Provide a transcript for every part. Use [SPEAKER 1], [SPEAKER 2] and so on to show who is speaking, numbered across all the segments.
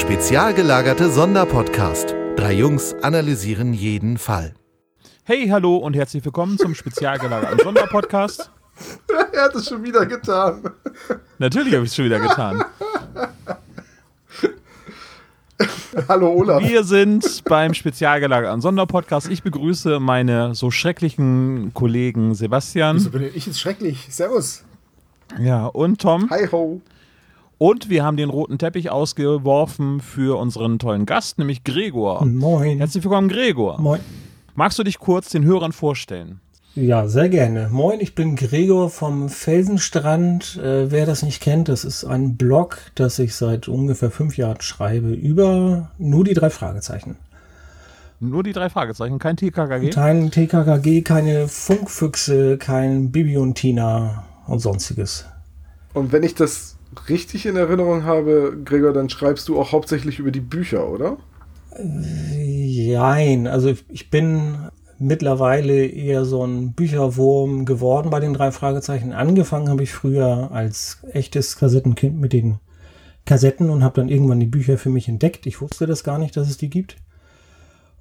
[SPEAKER 1] Spezial gelagerte Sonderpodcast. Drei Jungs analysieren jeden Fall.
[SPEAKER 2] Hey, hallo und herzlich willkommen zum spezial gelagerten Sonderpodcast.
[SPEAKER 3] er hat es schon wieder getan.
[SPEAKER 2] Natürlich habe ich es schon wieder getan.
[SPEAKER 3] Hallo Olaf.
[SPEAKER 2] Wir sind beim spezial gelagerten Sonderpodcast. Ich begrüße meine so schrecklichen Kollegen Sebastian.
[SPEAKER 4] Wieso bin ich jetzt schrecklich? Servus.
[SPEAKER 2] Ja, und Tom.
[SPEAKER 3] Hi ho.
[SPEAKER 2] Und wir haben den roten Teppich ausgeworfen für unseren tollen Gast, nämlich Gregor.
[SPEAKER 5] Moin.
[SPEAKER 2] Herzlich willkommen, Gregor.
[SPEAKER 5] Moin.
[SPEAKER 2] Magst du dich kurz den Hörern vorstellen?
[SPEAKER 5] Ja, sehr gerne. Moin, ich bin Gregor vom Felsenstrand. Äh, wer das nicht kennt, das ist ein Blog, das ich seit ungefähr fünf Jahren schreibe über nur die drei Fragezeichen.
[SPEAKER 2] Nur die drei Fragezeichen, kein TKKG?
[SPEAKER 5] Kein TKKG, keine Funkfüchse, kein Bibi und Tina und sonstiges.
[SPEAKER 3] Und wenn ich das richtig in Erinnerung habe, Gregor, dann schreibst du auch hauptsächlich über die Bücher, oder?
[SPEAKER 5] Jein, also ich bin mittlerweile eher so ein Bücherwurm geworden bei den drei Fragezeichen. Angefangen habe ich früher als echtes Kassettenkind mit den Kassetten und habe dann irgendwann die Bücher für mich entdeckt. Ich wusste das gar nicht, dass es die gibt.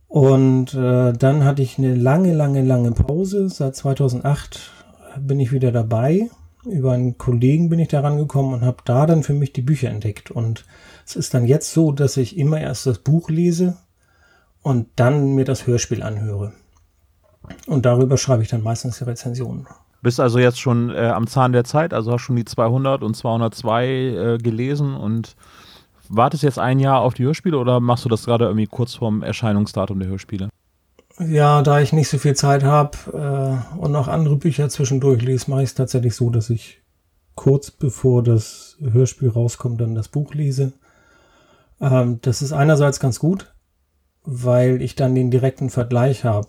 [SPEAKER 5] Und äh, dann hatte ich eine lange, lange, lange Pause. Seit 2008 bin ich wieder dabei. Über einen Kollegen bin ich da rangekommen und habe da dann für mich die Bücher entdeckt. Und es ist dann jetzt so, dass ich immer erst das Buch lese und dann mir das Hörspiel anhöre. Und darüber schreibe ich dann meistens die Rezensionen.
[SPEAKER 2] Bist also jetzt schon äh, am Zahn der Zeit, also hast schon die 200 und 202 äh, gelesen und wartest jetzt ein Jahr auf die Hörspiele oder machst du das gerade irgendwie kurz vorm Erscheinungsdatum der Hörspiele?
[SPEAKER 5] Ja, da ich nicht so viel Zeit habe äh, und noch andere Bücher zwischendurch lese, mache ich es tatsächlich so, dass ich kurz bevor das Hörspiel rauskommt, dann das Buch lese. Ähm, das ist einerseits ganz gut, weil ich dann den direkten Vergleich habe.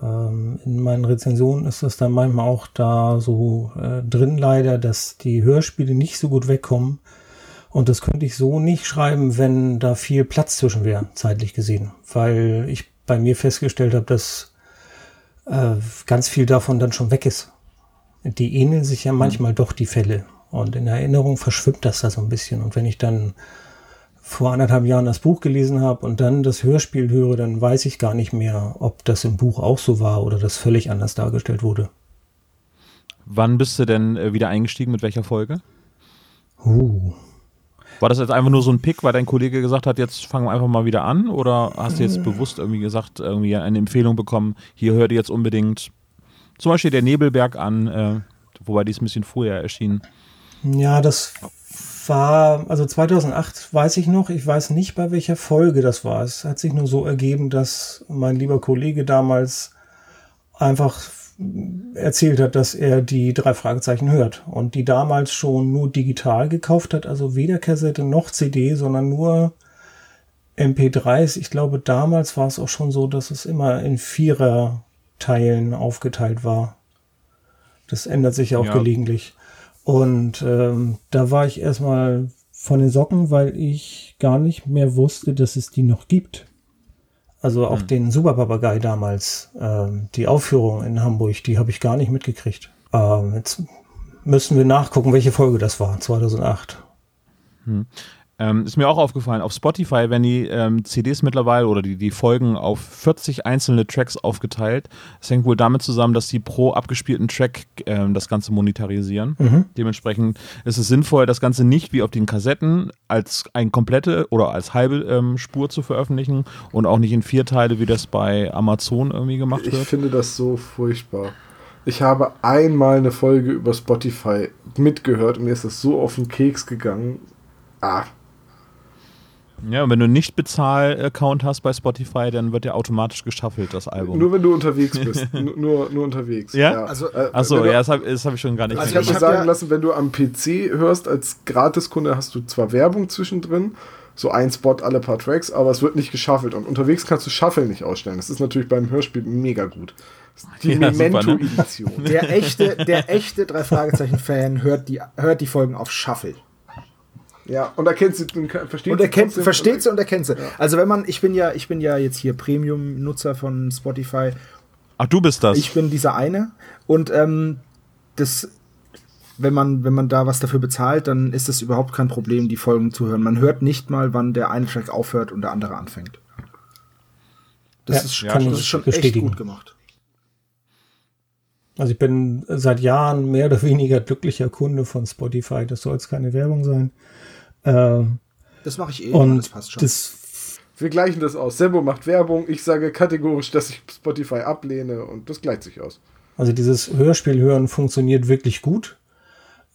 [SPEAKER 5] Ähm, in meinen Rezensionen ist das dann manchmal auch da so äh, drin leider, dass die Hörspiele nicht so gut wegkommen. Und das könnte ich so nicht schreiben, wenn da viel Platz zwischen wäre, zeitlich gesehen. Weil ich bei mir festgestellt habe, dass äh, ganz viel davon dann schon weg ist. Die ähneln sich ja manchmal doch die Fälle. Und in Erinnerung verschwimmt das da so ein bisschen. Und wenn ich dann vor anderthalb Jahren das Buch gelesen habe und dann das Hörspiel höre, dann weiß ich gar nicht mehr, ob das im Buch auch so war oder das völlig anders dargestellt wurde.
[SPEAKER 2] Wann bist du denn äh, wieder eingestiegen? Mit welcher Folge?
[SPEAKER 5] Uh.
[SPEAKER 2] War das jetzt einfach nur so ein Pick, weil dein Kollege gesagt hat, jetzt fangen wir einfach mal wieder an? Oder hast du jetzt bewusst irgendwie gesagt, irgendwie eine Empfehlung bekommen, hier hört ihr jetzt unbedingt zum Beispiel der Nebelberg an, äh, wobei die ist ein bisschen früher erschienen.
[SPEAKER 5] Ja, das war, also 2008 weiß ich noch, ich weiß nicht, bei welcher Folge das war. Es hat sich nur so ergeben, dass mein lieber Kollege damals einfach erzählt hat, dass er die drei Fragezeichen hört und die damals schon nur digital gekauft hat, also weder Kassette noch CD, sondern nur MP3s. Ich glaube, damals war es auch schon so, dass es immer in Vierer-Teilen aufgeteilt war. Das ändert sich ja auch ja. gelegentlich. Und ähm, da war ich erstmal von den Socken, weil ich gar nicht mehr wusste, dass es die noch gibt. Also auch hm. den Superpapagei damals, ähm, die Aufführung in Hamburg, die habe ich gar nicht mitgekriegt. Ähm, jetzt müssen wir nachgucken, welche Folge das war, 2008.
[SPEAKER 2] Hm. Ähm, ist mir auch aufgefallen, auf Spotify werden die ähm, CDs mittlerweile oder die, die Folgen auf 40 einzelne Tracks aufgeteilt. Das hängt wohl damit zusammen, dass sie pro abgespielten Track ähm, das Ganze monetarisieren. Mhm. Dementsprechend ist es sinnvoll, das Ganze nicht wie auf den Kassetten als ein komplette oder als halbe ähm, Spur zu veröffentlichen und auch nicht in vier Teile, wie das bei Amazon irgendwie gemacht
[SPEAKER 3] ich
[SPEAKER 2] wird.
[SPEAKER 3] Ich finde das so furchtbar. Ich habe einmal eine Folge über Spotify mitgehört und mir ist das so auf den Keks gegangen. Ah,
[SPEAKER 2] ja, und wenn du nicht Bezahl-Account hast bei Spotify, dann wird ja automatisch geschaffelt, das Album.
[SPEAKER 3] Nur wenn du unterwegs bist. nur, nur unterwegs.
[SPEAKER 2] Ja? ja. Also, äh, Achso, ja, das habe hab ich schon gar nicht
[SPEAKER 3] Also ich habe mir sagen ja lassen, wenn du am PC hörst, als Gratiskunde hast du zwar Werbung zwischendrin, so ein Spot alle paar Tracks, aber es wird nicht geschaffelt. Und unterwegs kannst du Shuffle nicht ausstellen. Das ist natürlich beim Hörspiel mega gut. Die ja, Memento-Edition.
[SPEAKER 4] Ne? Der echte, der echte drei Fragezeichen-Fan hört die, hört die Folgen auf Shuffle.
[SPEAKER 3] Ja, und erkennt sie,
[SPEAKER 4] versteht und erkennt, sie. Versteht sie und erkennt sie. Ja. Also wenn man, ich bin ja, ich bin ja jetzt hier Premium-Nutzer von Spotify.
[SPEAKER 2] Ach, du bist das.
[SPEAKER 4] Ich bin dieser eine. Und ähm, das wenn man, wenn man da was dafür bezahlt, dann ist es überhaupt kein Problem, die Folgen zu hören. Man hört nicht mal, wann der eine Track aufhört und der andere anfängt. Das
[SPEAKER 5] Ja,
[SPEAKER 4] ist,
[SPEAKER 2] ja,
[SPEAKER 4] kann,
[SPEAKER 2] das
[SPEAKER 4] das
[SPEAKER 2] ist
[SPEAKER 4] schon echt gut gemacht.
[SPEAKER 5] Also ich bin seit Jahren mehr oder weniger glücklicher Kunde von Spotify. Das soll jetzt keine Werbung sein. Ähm,
[SPEAKER 4] Das mache ich eh,
[SPEAKER 5] und
[SPEAKER 4] das passt schon.
[SPEAKER 5] das
[SPEAKER 3] Wir gleichen das aus. Sembo macht Werbung, ich sage kategorisch, dass ich Spotify ablehne und das gleicht sich aus.
[SPEAKER 5] Also dieses Hörspiel hören funktioniert wirklich gut.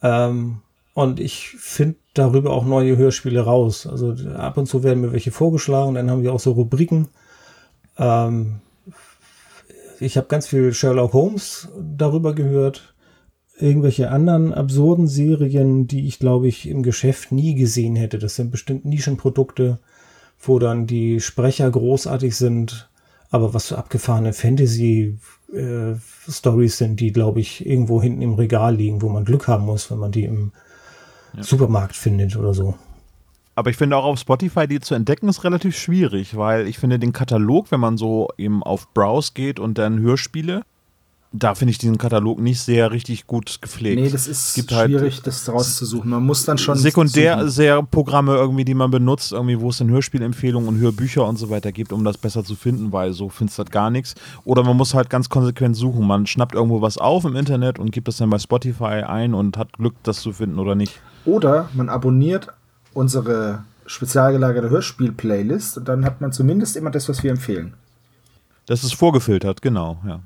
[SPEAKER 5] Ähm, und ich finde darüber auch neue Hörspiele raus. Also ab und zu werden mir welche vorgeschlagen, dann haben wir auch so Rubriken. Ähm, ich habe ganz viel Sherlock Holmes darüber gehört. Irgendwelche anderen absurden Serien, die ich, glaube ich, im Geschäft nie gesehen hätte. Das sind bestimmt Nischenprodukte, wo dann die Sprecher großartig sind. Aber was so abgefahrene Fantasy äh, sind, die, glaube ich, irgendwo hinten im Regal liegen, wo man Glück haben muss, wenn man die im Supermarkt findet oder so.
[SPEAKER 2] Aber ich finde auch auf Spotify, die zu entdecken, ist relativ schwierig, weil ich finde den Katalog, wenn man so eben auf Browse geht und dann Hörspiele, da finde ich diesen Katalog nicht sehr richtig gut gepflegt.
[SPEAKER 4] nee, das
[SPEAKER 2] Es
[SPEAKER 4] ist
[SPEAKER 2] gibt halt
[SPEAKER 4] schwierig, das rauszusuchen. Man muss dann schon
[SPEAKER 2] sekundär sehr Programme irgendwie, die man benutzt, irgendwie, wo es dann Hörspielempfehlungen und Hörbücher und so weiter gibt, um das besser zu finden, weil so findest du das gar nichts. Oder man muss halt ganz konsequent suchen. Man schnappt irgendwo was auf im Internet und gibt es dann bei Spotify ein und hat Glück, das zu finden oder nicht.
[SPEAKER 4] Oder man abonniert unsere spezial gelagerte Hörspiel-Playlist und dann hat man zumindest immer das, was wir empfehlen.
[SPEAKER 2] Das ist vorgefiltert, genau, ja.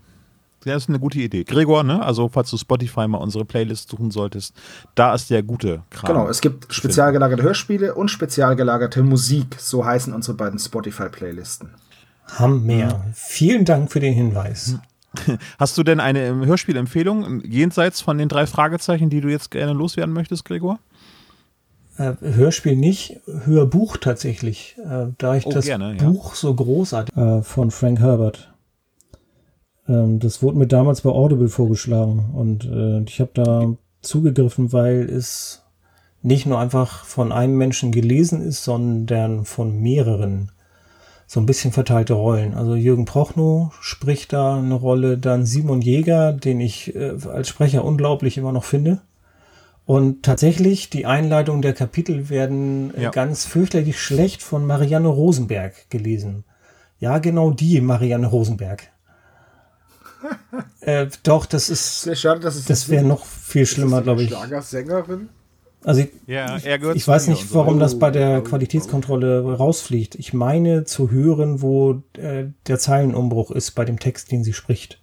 [SPEAKER 2] Das ist eine gute Idee. Gregor, ne? Also, falls du Spotify mal unsere Playlist suchen solltest, da ist der gute Kram.
[SPEAKER 4] Genau, es gibt spezial gelagerte Hörspiele und spezial gelagerte Musik. So heißen unsere beiden Spotify-Playlisten.
[SPEAKER 5] Haben mehr. Vielen Dank für den Hinweis.
[SPEAKER 2] Hast du denn eine ähm, Hörspielempfehlung jenseits von den drei Fragezeichen, die du jetzt gerne loswerden möchtest, Gregor?
[SPEAKER 5] Äh, Hörspiel nicht, Hörbuch tatsächlich. Äh, da ich
[SPEAKER 2] Oh,
[SPEAKER 5] das
[SPEAKER 2] gerne, ja.
[SPEAKER 5] Buch so großartig äh, von Frank Herbert. Ähm, das wurde mir damals bei Audible vorgeschlagen und äh, ich habe da zugegriffen, weil es nicht nur einfach von einem Menschen gelesen ist, sondern von mehreren. So ein bisschen verteilte Rollen. Also Jürgen Prochnow spricht da eine Rolle, dann Simon Jäger, den ich äh, als Sprecher unglaublich immer noch finde. Und tatsächlich, die Einleitung der Kapitel werden äh,
[SPEAKER 2] Ja.
[SPEAKER 5] ganz fürchterlich schlecht von Marianne Rosenberg gelesen. Ja, genau die Marianne Rosenberg. äh, doch, das ist,
[SPEAKER 4] Sehr schade, dass es
[SPEAKER 5] das wäre noch viel schlimmer, glaube ich.
[SPEAKER 3] Schlagersängerin?
[SPEAKER 5] Also ich,
[SPEAKER 2] Ja, er gehört
[SPEAKER 5] ich
[SPEAKER 2] zu
[SPEAKER 5] weiß nicht,
[SPEAKER 2] und so.
[SPEAKER 5] warum das bei der
[SPEAKER 3] Oh, oh,
[SPEAKER 5] Qualitätskontrolle rausfliegt. Ich meine zu hören, wo äh, der Zeilenumbruch ist bei dem Text, den sie spricht.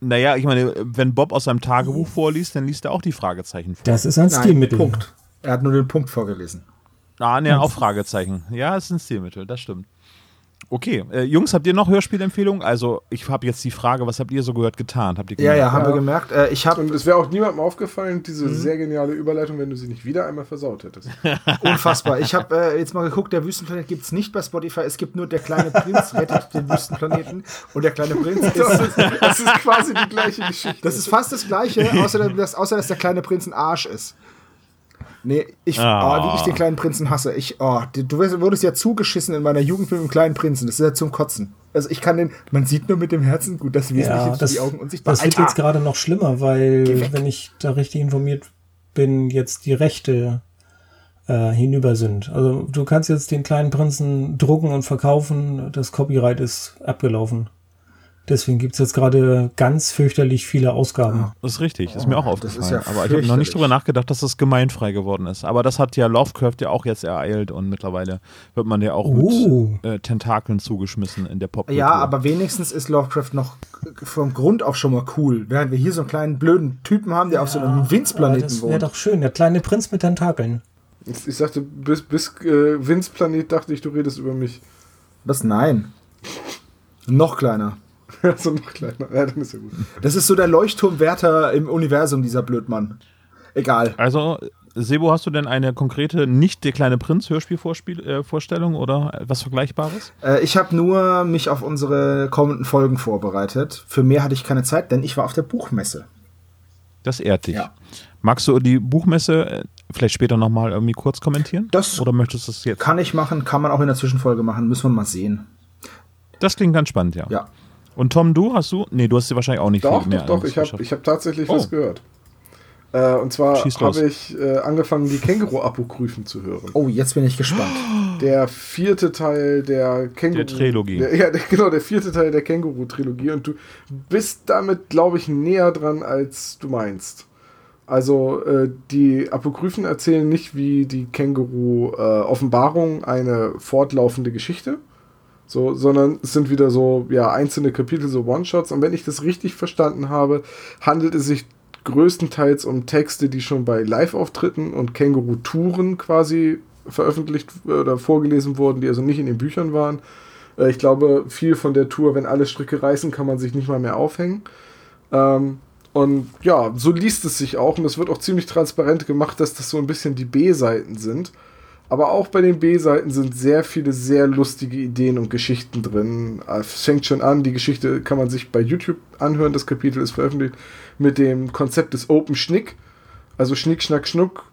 [SPEAKER 2] Naja, ich meine, wenn Bob aus seinem Tagebuch vorliest, dann liest er auch die Fragezeichen vor.
[SPEAKER 5] Das ist ein
[SPEAKER 4] Nein,
[SPEAKER 5] Stilmittel.
[SPEAKER 4] Punkt. Er hat nur den Punkt vorgelesen.
[SPEAKER 2] Ah, ne, auch Fragezeichen. Ja, es ist ein Stilmittel, das stimmt. Okay, äh, Jungs, habt ihr noch Hörspielempfehlungen? Also, ich habe jetzt die Frage, was habt ihr so gehört getan? Habt ihr
[SPEAKER 4] Ja, ja,
[SPEAKER 2] gemerkt?
[SPEAKER 4] haben
[SPEAKER 3] Ja.
[SPEAKER 4] wir gemerkt. Äh, ich habe
[SPEAKER 3] Und es wäre auch niemandem aufgefallen, diese
[SPEAKER 4] Mhm.
[SPEAKER 3] sehr geniale Überleitung, wenn du sie nicht wieder einmal versaut hättest.
[SPEAKER 4] unfassbar. Ich habe äh, jetzt mal geguckt, der Wüstenplanet gibt es nicht bei Spotify. Es gibt nur der kleine Prinz rettet den Wüstenplaneten. Und der kleine Prinz
[SPEAKER 3] Das
[SPEAKER 4] ist.
[SPEAKER 3] ist, das ist quasi die gleiche Geschichte.
[SPEAKER 4] Das ist fast das Gleiche, außer dass, außer dass der kleine Prinz ein Arsch ist. Nee, ich,
[SPEAKER 2] Ah.
[SPEAKER 4] oh, wie ich den kleinen Prinzen hasse. Ich, oh, du wurdest ja zugeschissen in meiner Jugend mit dem kleinen Prinzen. Das ist ja zum Kotzen. Also ich kann den, man sieht nur mit dem Herzen gut, das Wesentliche
[SPEAKER 5] Ja, das,
[SPEAKER 4] die Augen unsichtbar.
[SPEAKER 5] das wird
[SPEAKER 4] Alter!
[SPEAKER 5] jetzt gerade noch schlimmer, weil, wenn ich da richtig informiert bin, jetzt die Rechte äh, hinüber sind. Also du kannst jetzt den kleinen Prinzen drucken und verkaufen, das Copyright ist abgelaufen. Deswegen gibt's jetzt gerade ganz fürchterlich viele Ausgaben.
[SPEAKER 2] Das ist richtig, ist mir auch
[SPEAKER 4] Oh, das
[SPEAKER 2] aufgefallen.
[SPEAKER 4] ja
[SPEAKER 2] Aber ich habe noch nicht drüber nachgedacht, dass das gemeinfrei geworden ist. Aber das hat ja Lovecraft ja auch jetzt ereilt und mittlerweile wird man ja auch
[SPEAKER 5] Oh.
[SPEAKER 2] mit äh, Tentakeln zugeschmissen in der Popkultur.
[SPEAKER 4] Ja, aber wenigstens ist Lovecraft noch vom Grund auf schon mal cool. Während wir hier so einen kleinen blöden Typen haben, der auf so einem Winzplaneten
[SPEAKER 5] das wäre
[SPEAKER 4] wohnt.
[SPEAKER 5] doch schön, der kleine Prinz mit Tentakeln.
[SPEAKER 3] Ich ich sagte, bis, bis äh, Vince Planet dachte ich, du redest über mich.
[SPEAKER 4] Was? Nein. Noch kleiner.
[SPEAKER 3] so noch kleiner. Ja, dann ist ja gut.
[SPEAKER 4] Das ist so der Leuchtturmwärter im Universum, dieser Blödmann. Egal.
[SPEAKER 2] Also, Sebo, hast du denn eine konkrete, nicht der kleine Prinz Hörspielvorstellung äh, oder etwas Vergleichbares?
[SPEAKER 4] Äh, ich habe nur mich auf unsere kommenden Folgen vorbereitet. Für mehr hatte ich keine Zeit, denn ich war auf der Buchmesse.
[SPEAKER 2] Das ehrt dich.
[SPEAKER 4] Ja.
[SPEAKER 2] Magst du die Buchmesse äh, vielleicht später nochmal irgendwie kurz kommentieren?
[SPEAKER 4] Das
[SPEAKER 2] Oder möchtest du es jetzt?
[SPEAKER 4] Kann ich machen, kann man auch in der Zwischenfolge machen, müssen wir mal sehen.
[SPEAKER 2] Das klingt ganz spannend, ja.
[SPEAKER 4] Ja.
[SPEAKER 2] Und Tom, du hast du? Nee, du hast sie wahrscheinlich auch nicht
[SPEAKER 3] Doch,
[SPEAKER 2] viel mehr
[SPEAKER 3] doch, doch. Ich habe hab tatsächlich
[SPEAKER 2] Oh.
[SPEAKER 3] was gehört. Äh, und zwar habe ich äh, angefangen, die Känguru-Apokryphen zu hören.
[SPEAKER 4] Oh, jetzt bin ich gespannt.
[SPEAKER 3] Der vierte Teil der Känguru...
[SPEAKER 2] Der Trilogie.
[SPEAKER 3] Der, ja, der, genau, der vierte Teil der Känguru-Trilogie. Und du bist damit, glaube ich, näher dran, als du meinst. Also äh, die Apokryphen erzählen nicht wie die Känguru-Offenbarung eine fortlaufende Geschichte, so, sondern es sind wieder so ja, einzelne Kapitel, so One-Shots. Und wenn ich das richtig verstanden habe, handelt es sich größtenteils um Texte, die schon bei Live-Auftritten und Känguru-Touren quasi veröffentlicht oder vorgelesen wurden, die also nicht in den Büchern waren. Äh, ich glaube, viel von der Tour, wenn alle Stricke reißen, kann man sich nicht mal mehr aufhängen. Ähm, und ja, so liest es sich auch und es wird auch ziemlich transparent gemacht, dass das so ein bisschen die B-Seiten sind. Aber auch bei den B-Seiten sind sehr viele sehr lustige Ideen und Geschichten drin. Es fängt schon an, die Geschichte kann man sich bei YouTube anhören, das Kapitel ist veröffentlicht, mit dem Konzept des Open Schnick. Also Schnick, Schnack, Schnuck,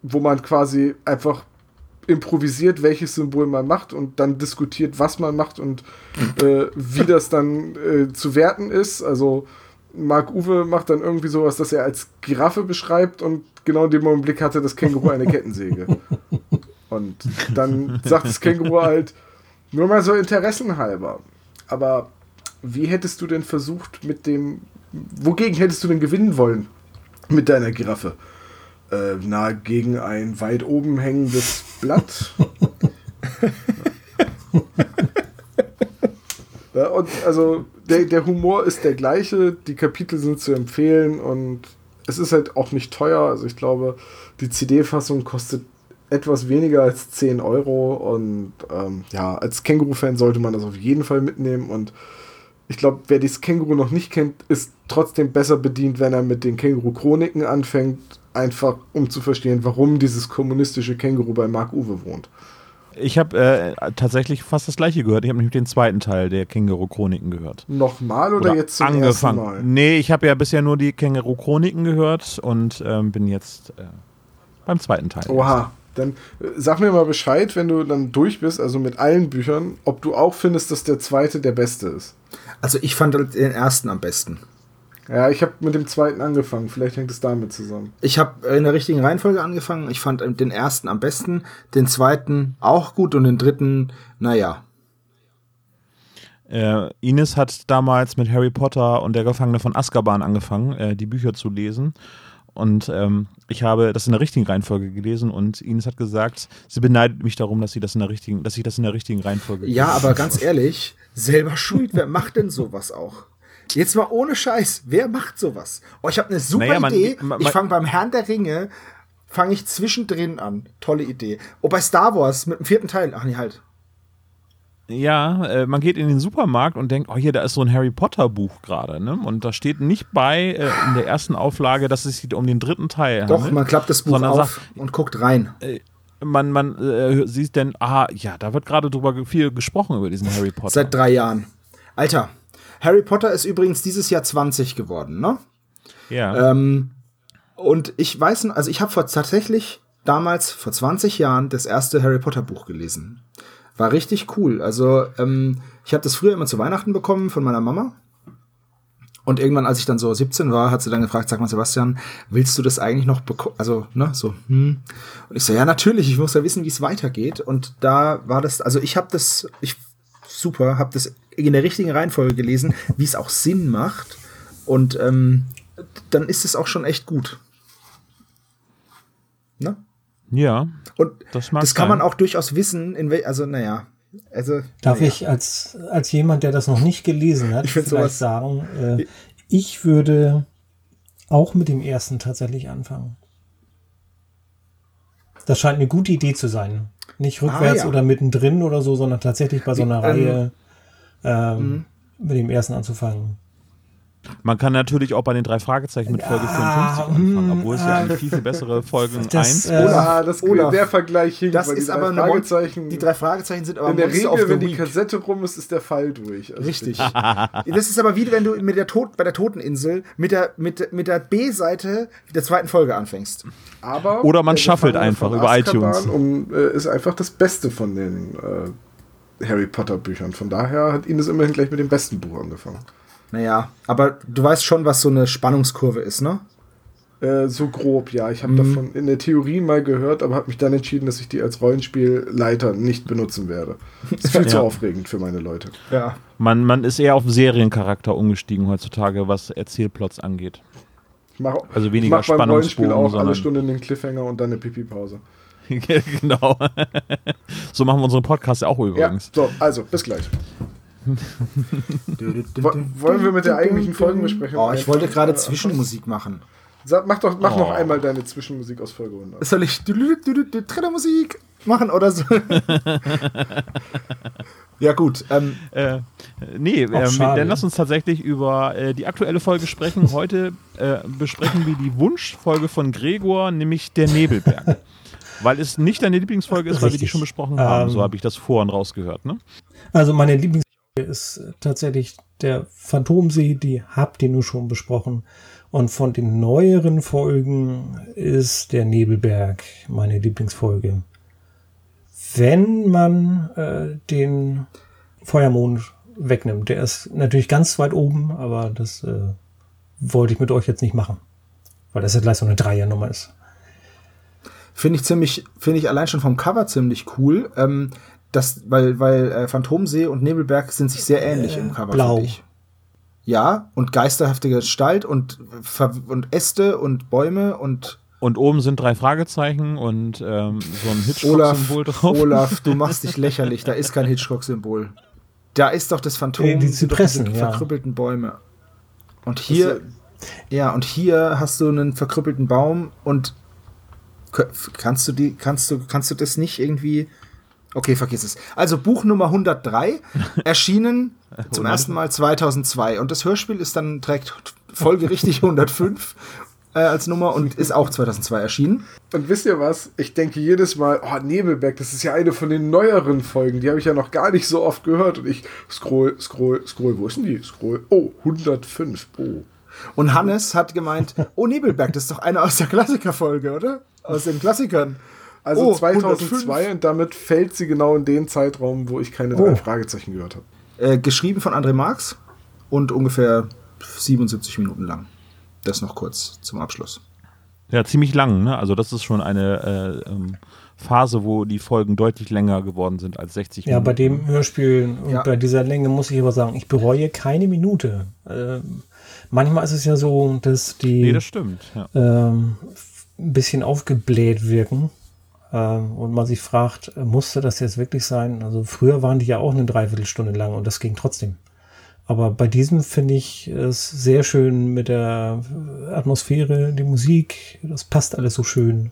[SPEAKER 3] wo man quasi einfach improvisiert, welches Symbol man macht und dann diskutiert, was man macht und äh, wie das dann äh, zu werten ist. Also Marc Uwe macht dann irgendwie sowas, dass er als Giraffe beschreibt und genau in dem Augenblick hatte das Känguru eine Kettensäge. Und dann sagt das Känguru halt, nur mal so interessenhalber. Aber wie hättest du denn versucht mit dem, wogegen hättest du denn gewinnen wollen mit deiner Giraffe? Äh, na, gegen ein weit oben hängendes Blatt. ja, und also der, der Humor ist der gleiche, die Kapitel sind zu empfehlen und es ist halt auch nicht teuer. Also ich glaube, die CD-Fassung kostet etwas weniger als 10 Euro und ähm, ja, als Känguru-Fan sollte man das auf jeden Fall mitnehmen und ich glaube, wer dieses Känguru noch nicht kennt, ist trotzdem besser bedient, wenn er mit den Känguru-Chroniken anfängt, einfach um zu verstehen, warum dieses kommunistische Känguru bei Mark Uwe wohnt.
[SPEAKER 2] Ich habe äh, tatsächlich fast das gleiche gehört. Ich habe nämlich den zweiten Teil der Känguru-Chroniken gehört.
[SPEAKER 3] Nochmal oder,
[SPEAKER 2] Oder
[SPEAKER 3] jetzt zum
[SPEAKER 2] angefangen.
[SPEAKER 3] ersten Mal?
[SPEAKER 2] Nee, ich habe ja bisher nur die Känguru-Chroniken gehört und ähm, bin jetzt äh, beim zweiten Teil.
[SPEAKER 3] Oha, dann äh, sag mir mal Bescheid, wenn du dann durch bist, also mit allen Büchern, ob du auch findest, dass der zweite der beste ist.
[SPEAKER 4] Also ich fand halt den ersten am besten.
[SPEAKER 3] Ja, ich habe mit dem zweiten angefangen, vielleicht hängt es damit zusammen.
[SPEAKER 4] Ich habe in der richtigen Reihenfolge angefangen. Ich fand den ersten am besten, den zweiten auch gut und den dritten, naja.
[SPEAKER 2] Äh, Ines hat damals mit Harry Potter und der Gefangene von Azkaban angefangen, äh, die Bücher zu lesen. Und ähm, ich habe das in der richtigen Reihenfolge gelesen und Ines hat gesagt, sie beneidet mich darum, dass sie das in der richtigen, dass ich das in der richtigen Reihenfolge
[SPEAKER 4] Ja, aber ganz ehrlich, selber schuld. Wer macht denn sowas auch? Jetzt mal ohne Scheiß, wer macht sowas? Oh, ich habe eine super
[SPEAKER 2] Naja, man-
[SPEAKER 4] Idee.
[SPEAKER 2] man-
[SPEAKER 4] ich
[SPEAKER 2] man-
[SPEAKER 4] fange beim Herrn der Ringe, fange ich zwischendrin an. Tolle Idee. Oh, bei Star Wars mit dem vierten Teil. Ach nee, halt.
[SPEAKER 2] Ja, äh, man geht in den Supermarkt und denkt, oh hier, da ist so ein Harry Potter Buch gerade, ne? Und da steht nicht bei äh, in der ersten Auflage, dass es sich um den dritten Teil
[SPEAKER 4] Doch,
[SPEAKER 2] handelt.
[SPEAKER 4] man klappt das Buch auf und guckt rein.
[SPEAKER 2] man, man äh, sieht denn, aha, ja, da wird gerade drüber viel gesprochen über diesen Harry Potter.
[SPEAKER 4] Seit drei Jahren. Alter, Harry Potter ist übrigens dieses Jahr 20 geworden, ne?
[SPEAKER 2] ja.
[SPEAKER 4] Ähm, und ich weiß, also ich habe vor tatsächlich damals vor 20 Jahren das erste Harry Potter Buch gelesen. War richtig cool. Also ähm, ich habe das früher immer zu Weihnachten bekommen von meiner Mama. Und irgendwann, als ich dann so 17 war, hat sie dann gefragt, sag mal, Sebastian, willst du das eigentlich noch bekommen? Also, ne, so, hm. Und ich so, ja, natürlich, ich muss ja wissen, wie es weitergeht. Und da war das, also ich habe das, ich, super, habe das in der richtigen Reihenfolge gelesen, wie es auch Sinn macht. Und ähm, dann ist es auch schon echt gut. Ne?
[SPEAKER 2] ja.
[SPEAKER 4] Und
[SPEAKER 2] Das
[SPEAKER 4] das, kann man
[SPEAKER 2] sein.
[SPEAKER 4] auch durchaus wissen, in wel also naja. Also,
[SPEAKER 5] Darf
[SPEAKER 4] naja.
[SPEAKER 5] ich als, als jemand, der das noch nicht gelesen hat,
[SPEAKER 4] Ich
[SPEAKER 5] vielleicht
[SPEAKER 4] sowas-
[SPEAKER 5] sagen, äh, ich würde auch mit dem ersten tatsächlich anfangen. Das scheint eine gute Idee zu sein. Nicht rückwärts
[SPEAKER 4] Ah, ja.
[SPEAKER 5] oder mittendrin oder so, sondern tatsächlich bei so einer
[SPEAKER 4] ähm,
[SPEAKER 5] Reihe ähm,
[SPEAKER 4] Mhm.
[SPEAKER 5] mit dem ersten anzufangen.
[SPEAKER 2] Man kann natürlich auch bei den drei Fragezeichen mit Folge 54 anfangen, obwohl es ja eine viel, viel bessere Folgen
[SPEAKER 5] Das,
[SPEAKER 2] 1
[SPEAKER 5] äh,
[SPEAKER 3] Olaf, ah, das,
[SPEAKER 4] Olaf.
[SPEAKER 3] der Vergleich hinkt,
[SPEAKER 4] Das ist
[SPEAKER 3] die
[SPEAKER 4] aber
[SPEAKER 3] Fragezeichen.
[SPEAKER 4] Die drei Fragezeichen sind aber
[SPEAKER 3] in der Regel, wenn die
[SPEAKER 4] Week.
[SPEAKER 3] Kassette rum ist, ist der Fall durch. Also
[SPEAKER 4] Richtig. das ist aber wie wenn du mit der Tod, bei der Toteninsel mit der, mit, mit der B-Seite der zweiten Folge anfängst.
[SPEAKER 3] Aber
[SPEAKER 2] Oder man
[SPEAKER 3] Gefangene
[SPEAKER 2] einfach über
[SPEAKER 3] Azkaban
[SPEAKER 2] iTunes.
[SPEAKER 3] Um, äh, ist einfach das Beste von den äh, Harry Potter Büchern. Von daher hat Ines immerhin gleich mit dem besten Buch angefangen.
[SPEAKER 4] Naja, aber du weißt schon, was so eine Spannungskurve ist, ne?
[SPEAKER 3] Äh, so grob, ja. Ich habe
[SPEAKER 4] Mhm.
[SPEAKER 3] davon in der Theorie mal gehört, aber habe mich dann entschieden, dass ich die als Rollenspielleiter nicht benutzen werde. Das ist viel zu
[SPEAKER 2] Ja.
[SPEAKER 3] aufregend für meine Leute.
[SPEAKER 4] Ja.
[SPEAKER 2] Man, man ist eher auf Seriencharakter umgestiegen heutzutage, was Erzählplots angeht.
[SPEAKER 3] Ich mache
[SPEAKER 2] Also weniger
[SPEAKER 3] ich mach beim Rollenspiel
[SPEAKER 2] Spannungsbogen,
[SPEAKER 3] auch alle
[SPEAKER 2] sondern-
[SPEAKER 3] Stunde einen Cliffhanger und dann eine Pipi-Pause.
[SPEAKER 2] genau. so machen wir unseren Podcast ja auch
[SPEAKER 3] Ja,
[SPEAKER 2] übrigens.
[SPEAKER 3] so, also, bis gleich. Wo- Wollen wir mit der eigentlichen Folgenbesprechung
[SPEAKER 4] Oh, ich wollte gerade
[SPEAKER 3] Äh,
[SPEAKER 4] Zwischenmusik machen.
[SPEAKER 3] Sag, mach doch mach noch
[SPEAKER 2] Oh.
[SPEAKER 3] einmal deine Zwischenmusik aus Folge 100.
[SPEAKER 4] Soll ich Trailermusik machen oder so? ja, gut. Ähm,
[SPEAKER 2] Äh, nee, ähm, dann lass uns tatsächlich über äh, die aktuelle Folge sprechen. Heute äh, besprechen wir die Wunschfolge von Gregor, nämlich der Nebelberg. Weil es nicht deine Lieblingsfolge ist, weil wir die
[SPEAKER 5] Richtig.
[SPEAKER 2] schon besprochen haben.
[SPEAKER 5] Ähm,
[SPEAKER 2] So habe ich das vor und rausgehört. Ne?
[SPEAKER 5] Also meine Lieblingsfolge ist tatsächlich der Phantomsee, die habt ihr nur schon besprochen. Und von den neueren Folgen ist der Nebelberg meine Lieblingsfolge. Wenn man äh, den Feuermond wegnimmt, der ist natürlich ganz weit oben, aber das äh, wollte ich mit euch jetzt nicht machen. Weil das ja gleich so eine Dreiernummer ist.
[SPEAKER 4] Finde ich ziemlich, finde ich allein schon vom Cover ziemlich cool. Ähm, das, weil, weil äh, Phantomsee und Nebelberg sind sich sehr ähnlich im Cover,
[SPEAKER 5] blau.
[SPEAKER 4] finde ich. Ja, und geisterhafte Gestalt und, und Äste und Bäume und
[SPEAKER 2] Und oben sind drei Fragezeichen und ähm, so ein
[SPEAKER 4] Olaf,
[SPEAKER 2] Hitchcock-Symbol drauf.
[SPEAKER 4] Olaf, du machst dich lächerlich. Da ist kein Hitchcock-Symbol. Da ist doch das Phantom,
[SPEAKER 5] Die- die Zypressen, ja.
[SPEAKER 4] verkrüppelten Bäume. Und hier, ja, und hier hast du einen verkrüppelten Baum und kannst du die, kannst du, kannst du das nicht irgendwie? Okay, vergiss es. Also Buch Nummer 103, erschienen zum ersten Mal 2002 und das Hörspiel ist dann trägt folgerichtig 105 äh, als Nummer und ist auch 2002 erschienen.
[SPEAKER 3] Und wisst ihr was? Ich denke jedes Mal, oh, Nebelberg, das ist ja eine von den neueren Folgen. Die habe ich ja noch gar nicht so oft gehört. Und ich scroll, scroll, scroll. Wo ist denn die? Scroll. Oh, 105. Oh.
[SPEAKER 4] Und Hannes hat gemeint, oh Nebelberg, das ist doch eine aus der Klassikerfolge, oder? Aus den Klassikern.
[SPEAKER 3] Also
[SPEAKER 4] Oh,
[SPEAKER 3] 2002 und damit fällt sie genau in den Zeitraum, wo ich keine drei
[SPEAKER 5] Oh.
[SPEAKER 3] Fragezeichen gehört habe.
[SPEAKER 4] Äh, geschrieben von André Marx und ungefähr 77 Minuten lang. Das noch kurz zum Abschluss.
[SPEAKER 2] Ja, ziemlich lang. Ne? Also das ist schon eine äh, ähm, Phase, wo die Folgen deutlich länger geworden sind als 60
[SPEAKER 5] Ja,
[SPEAKER 2] Minuten.
[SPEAKER 5] bei dem Hörspiel und
[SPEAKER 4] Ja.
[SPEAKER 5] bei dieser Länge muss ich aber sagen, ich bereue keine Minute. Ähm, manchmal ist es ja so, dass die
[SPEAKER 2] Nee, das stimmt. Ja.
[SPEAKER 5] ähm, ein bisschen aufgebläht wirken und man sich fragt, äh, musste das jetzt wirklich sein? Also früher waren die ja auch eine Dreiviertelstunde lang und das ging trotzdem. Aber bei diesem finde ich es sehr schön mit der Atmosphäre, die Musik, das passt alles so schön.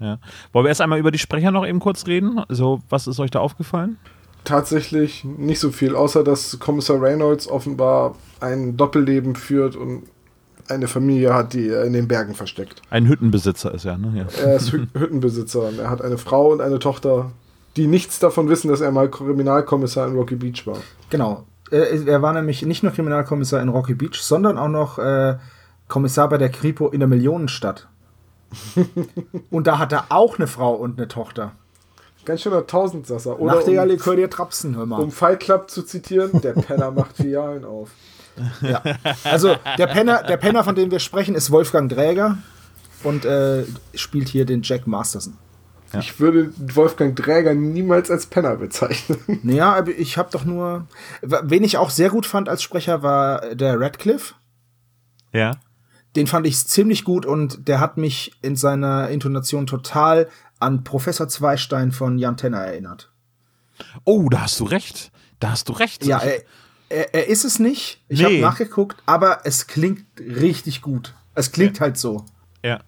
[SPEAKER 2] Ja. Wollen wir erst einmal über die Sprecher noch eben kurz reden? Also, was ist euch da aufgefallen?
[SPEAKER 3] Tatsächlich nicht so viel, außer dass Kommissar Reynolds offenbar ein Doppelleben führt und eine Familie hat, die er in den Bergen versteckt.
[SPEAKER 2] Ein Hüttenbesitzer ist er, ne? Ja.
[SPEAKER 3] Er ist Hü Hüttenbesitzer und er hat eine Frau und eine Tochter, die nichts davon wissen, dass er mal Kriminalkommissar in Rocky Beach war.
[SPEAKER 4] Genau. Er war nämlich nicht nur Kriminalkommissar in Rocky Beach, sondern auch noch äh, Kommissar bei der Kripo in der Millionenstadt. und da hat er auch eine Frau und eine Tochter.
[SPEAKER 3] Ganz schöner Tausendsasser. Oder
[SPEAKER 4] Nachtigall,
[SPEAKER 3] um,
[SPEAKER 4] Likör dir Trapsen, hör mal.
[SPEAKER 3] um Fight Club zu zitieren, der Penner macht Filialen auf.
[SPEAKER 4] Ja. Also der Penner, der Penner, von dem wir sprechen, ist Wolfgang Dräger und äh, spielt hier den Jack Masterson.
[SPEAKER 3] Ich würde Wolfgang Dräger niemals als Penner bezeichnen.
[SPEAKER 4] Naja, aber ich habe doch nur. Wen ich auch sehr gut fand als Sprecher war der Radcliffe.
[SPEAKER 2] ja.
[SPEAKER 4] Den fand ich ziemlich gut und der hat mich in seiner Intonation total an Professor Zweistein von Jan Tenner erinnert.
[SPEAKER 2] Oh, da hast du recht. Da hast du recht.
[SPEAKER 4] Ja, er, er, er ist es nicht. Ich
[SPEAKER 2] Nee.
[SPEAKER 4] habe nachgeguckt, aber es klingt richtig gut. Es klingt halt so.
[SPEAKER 2] ja.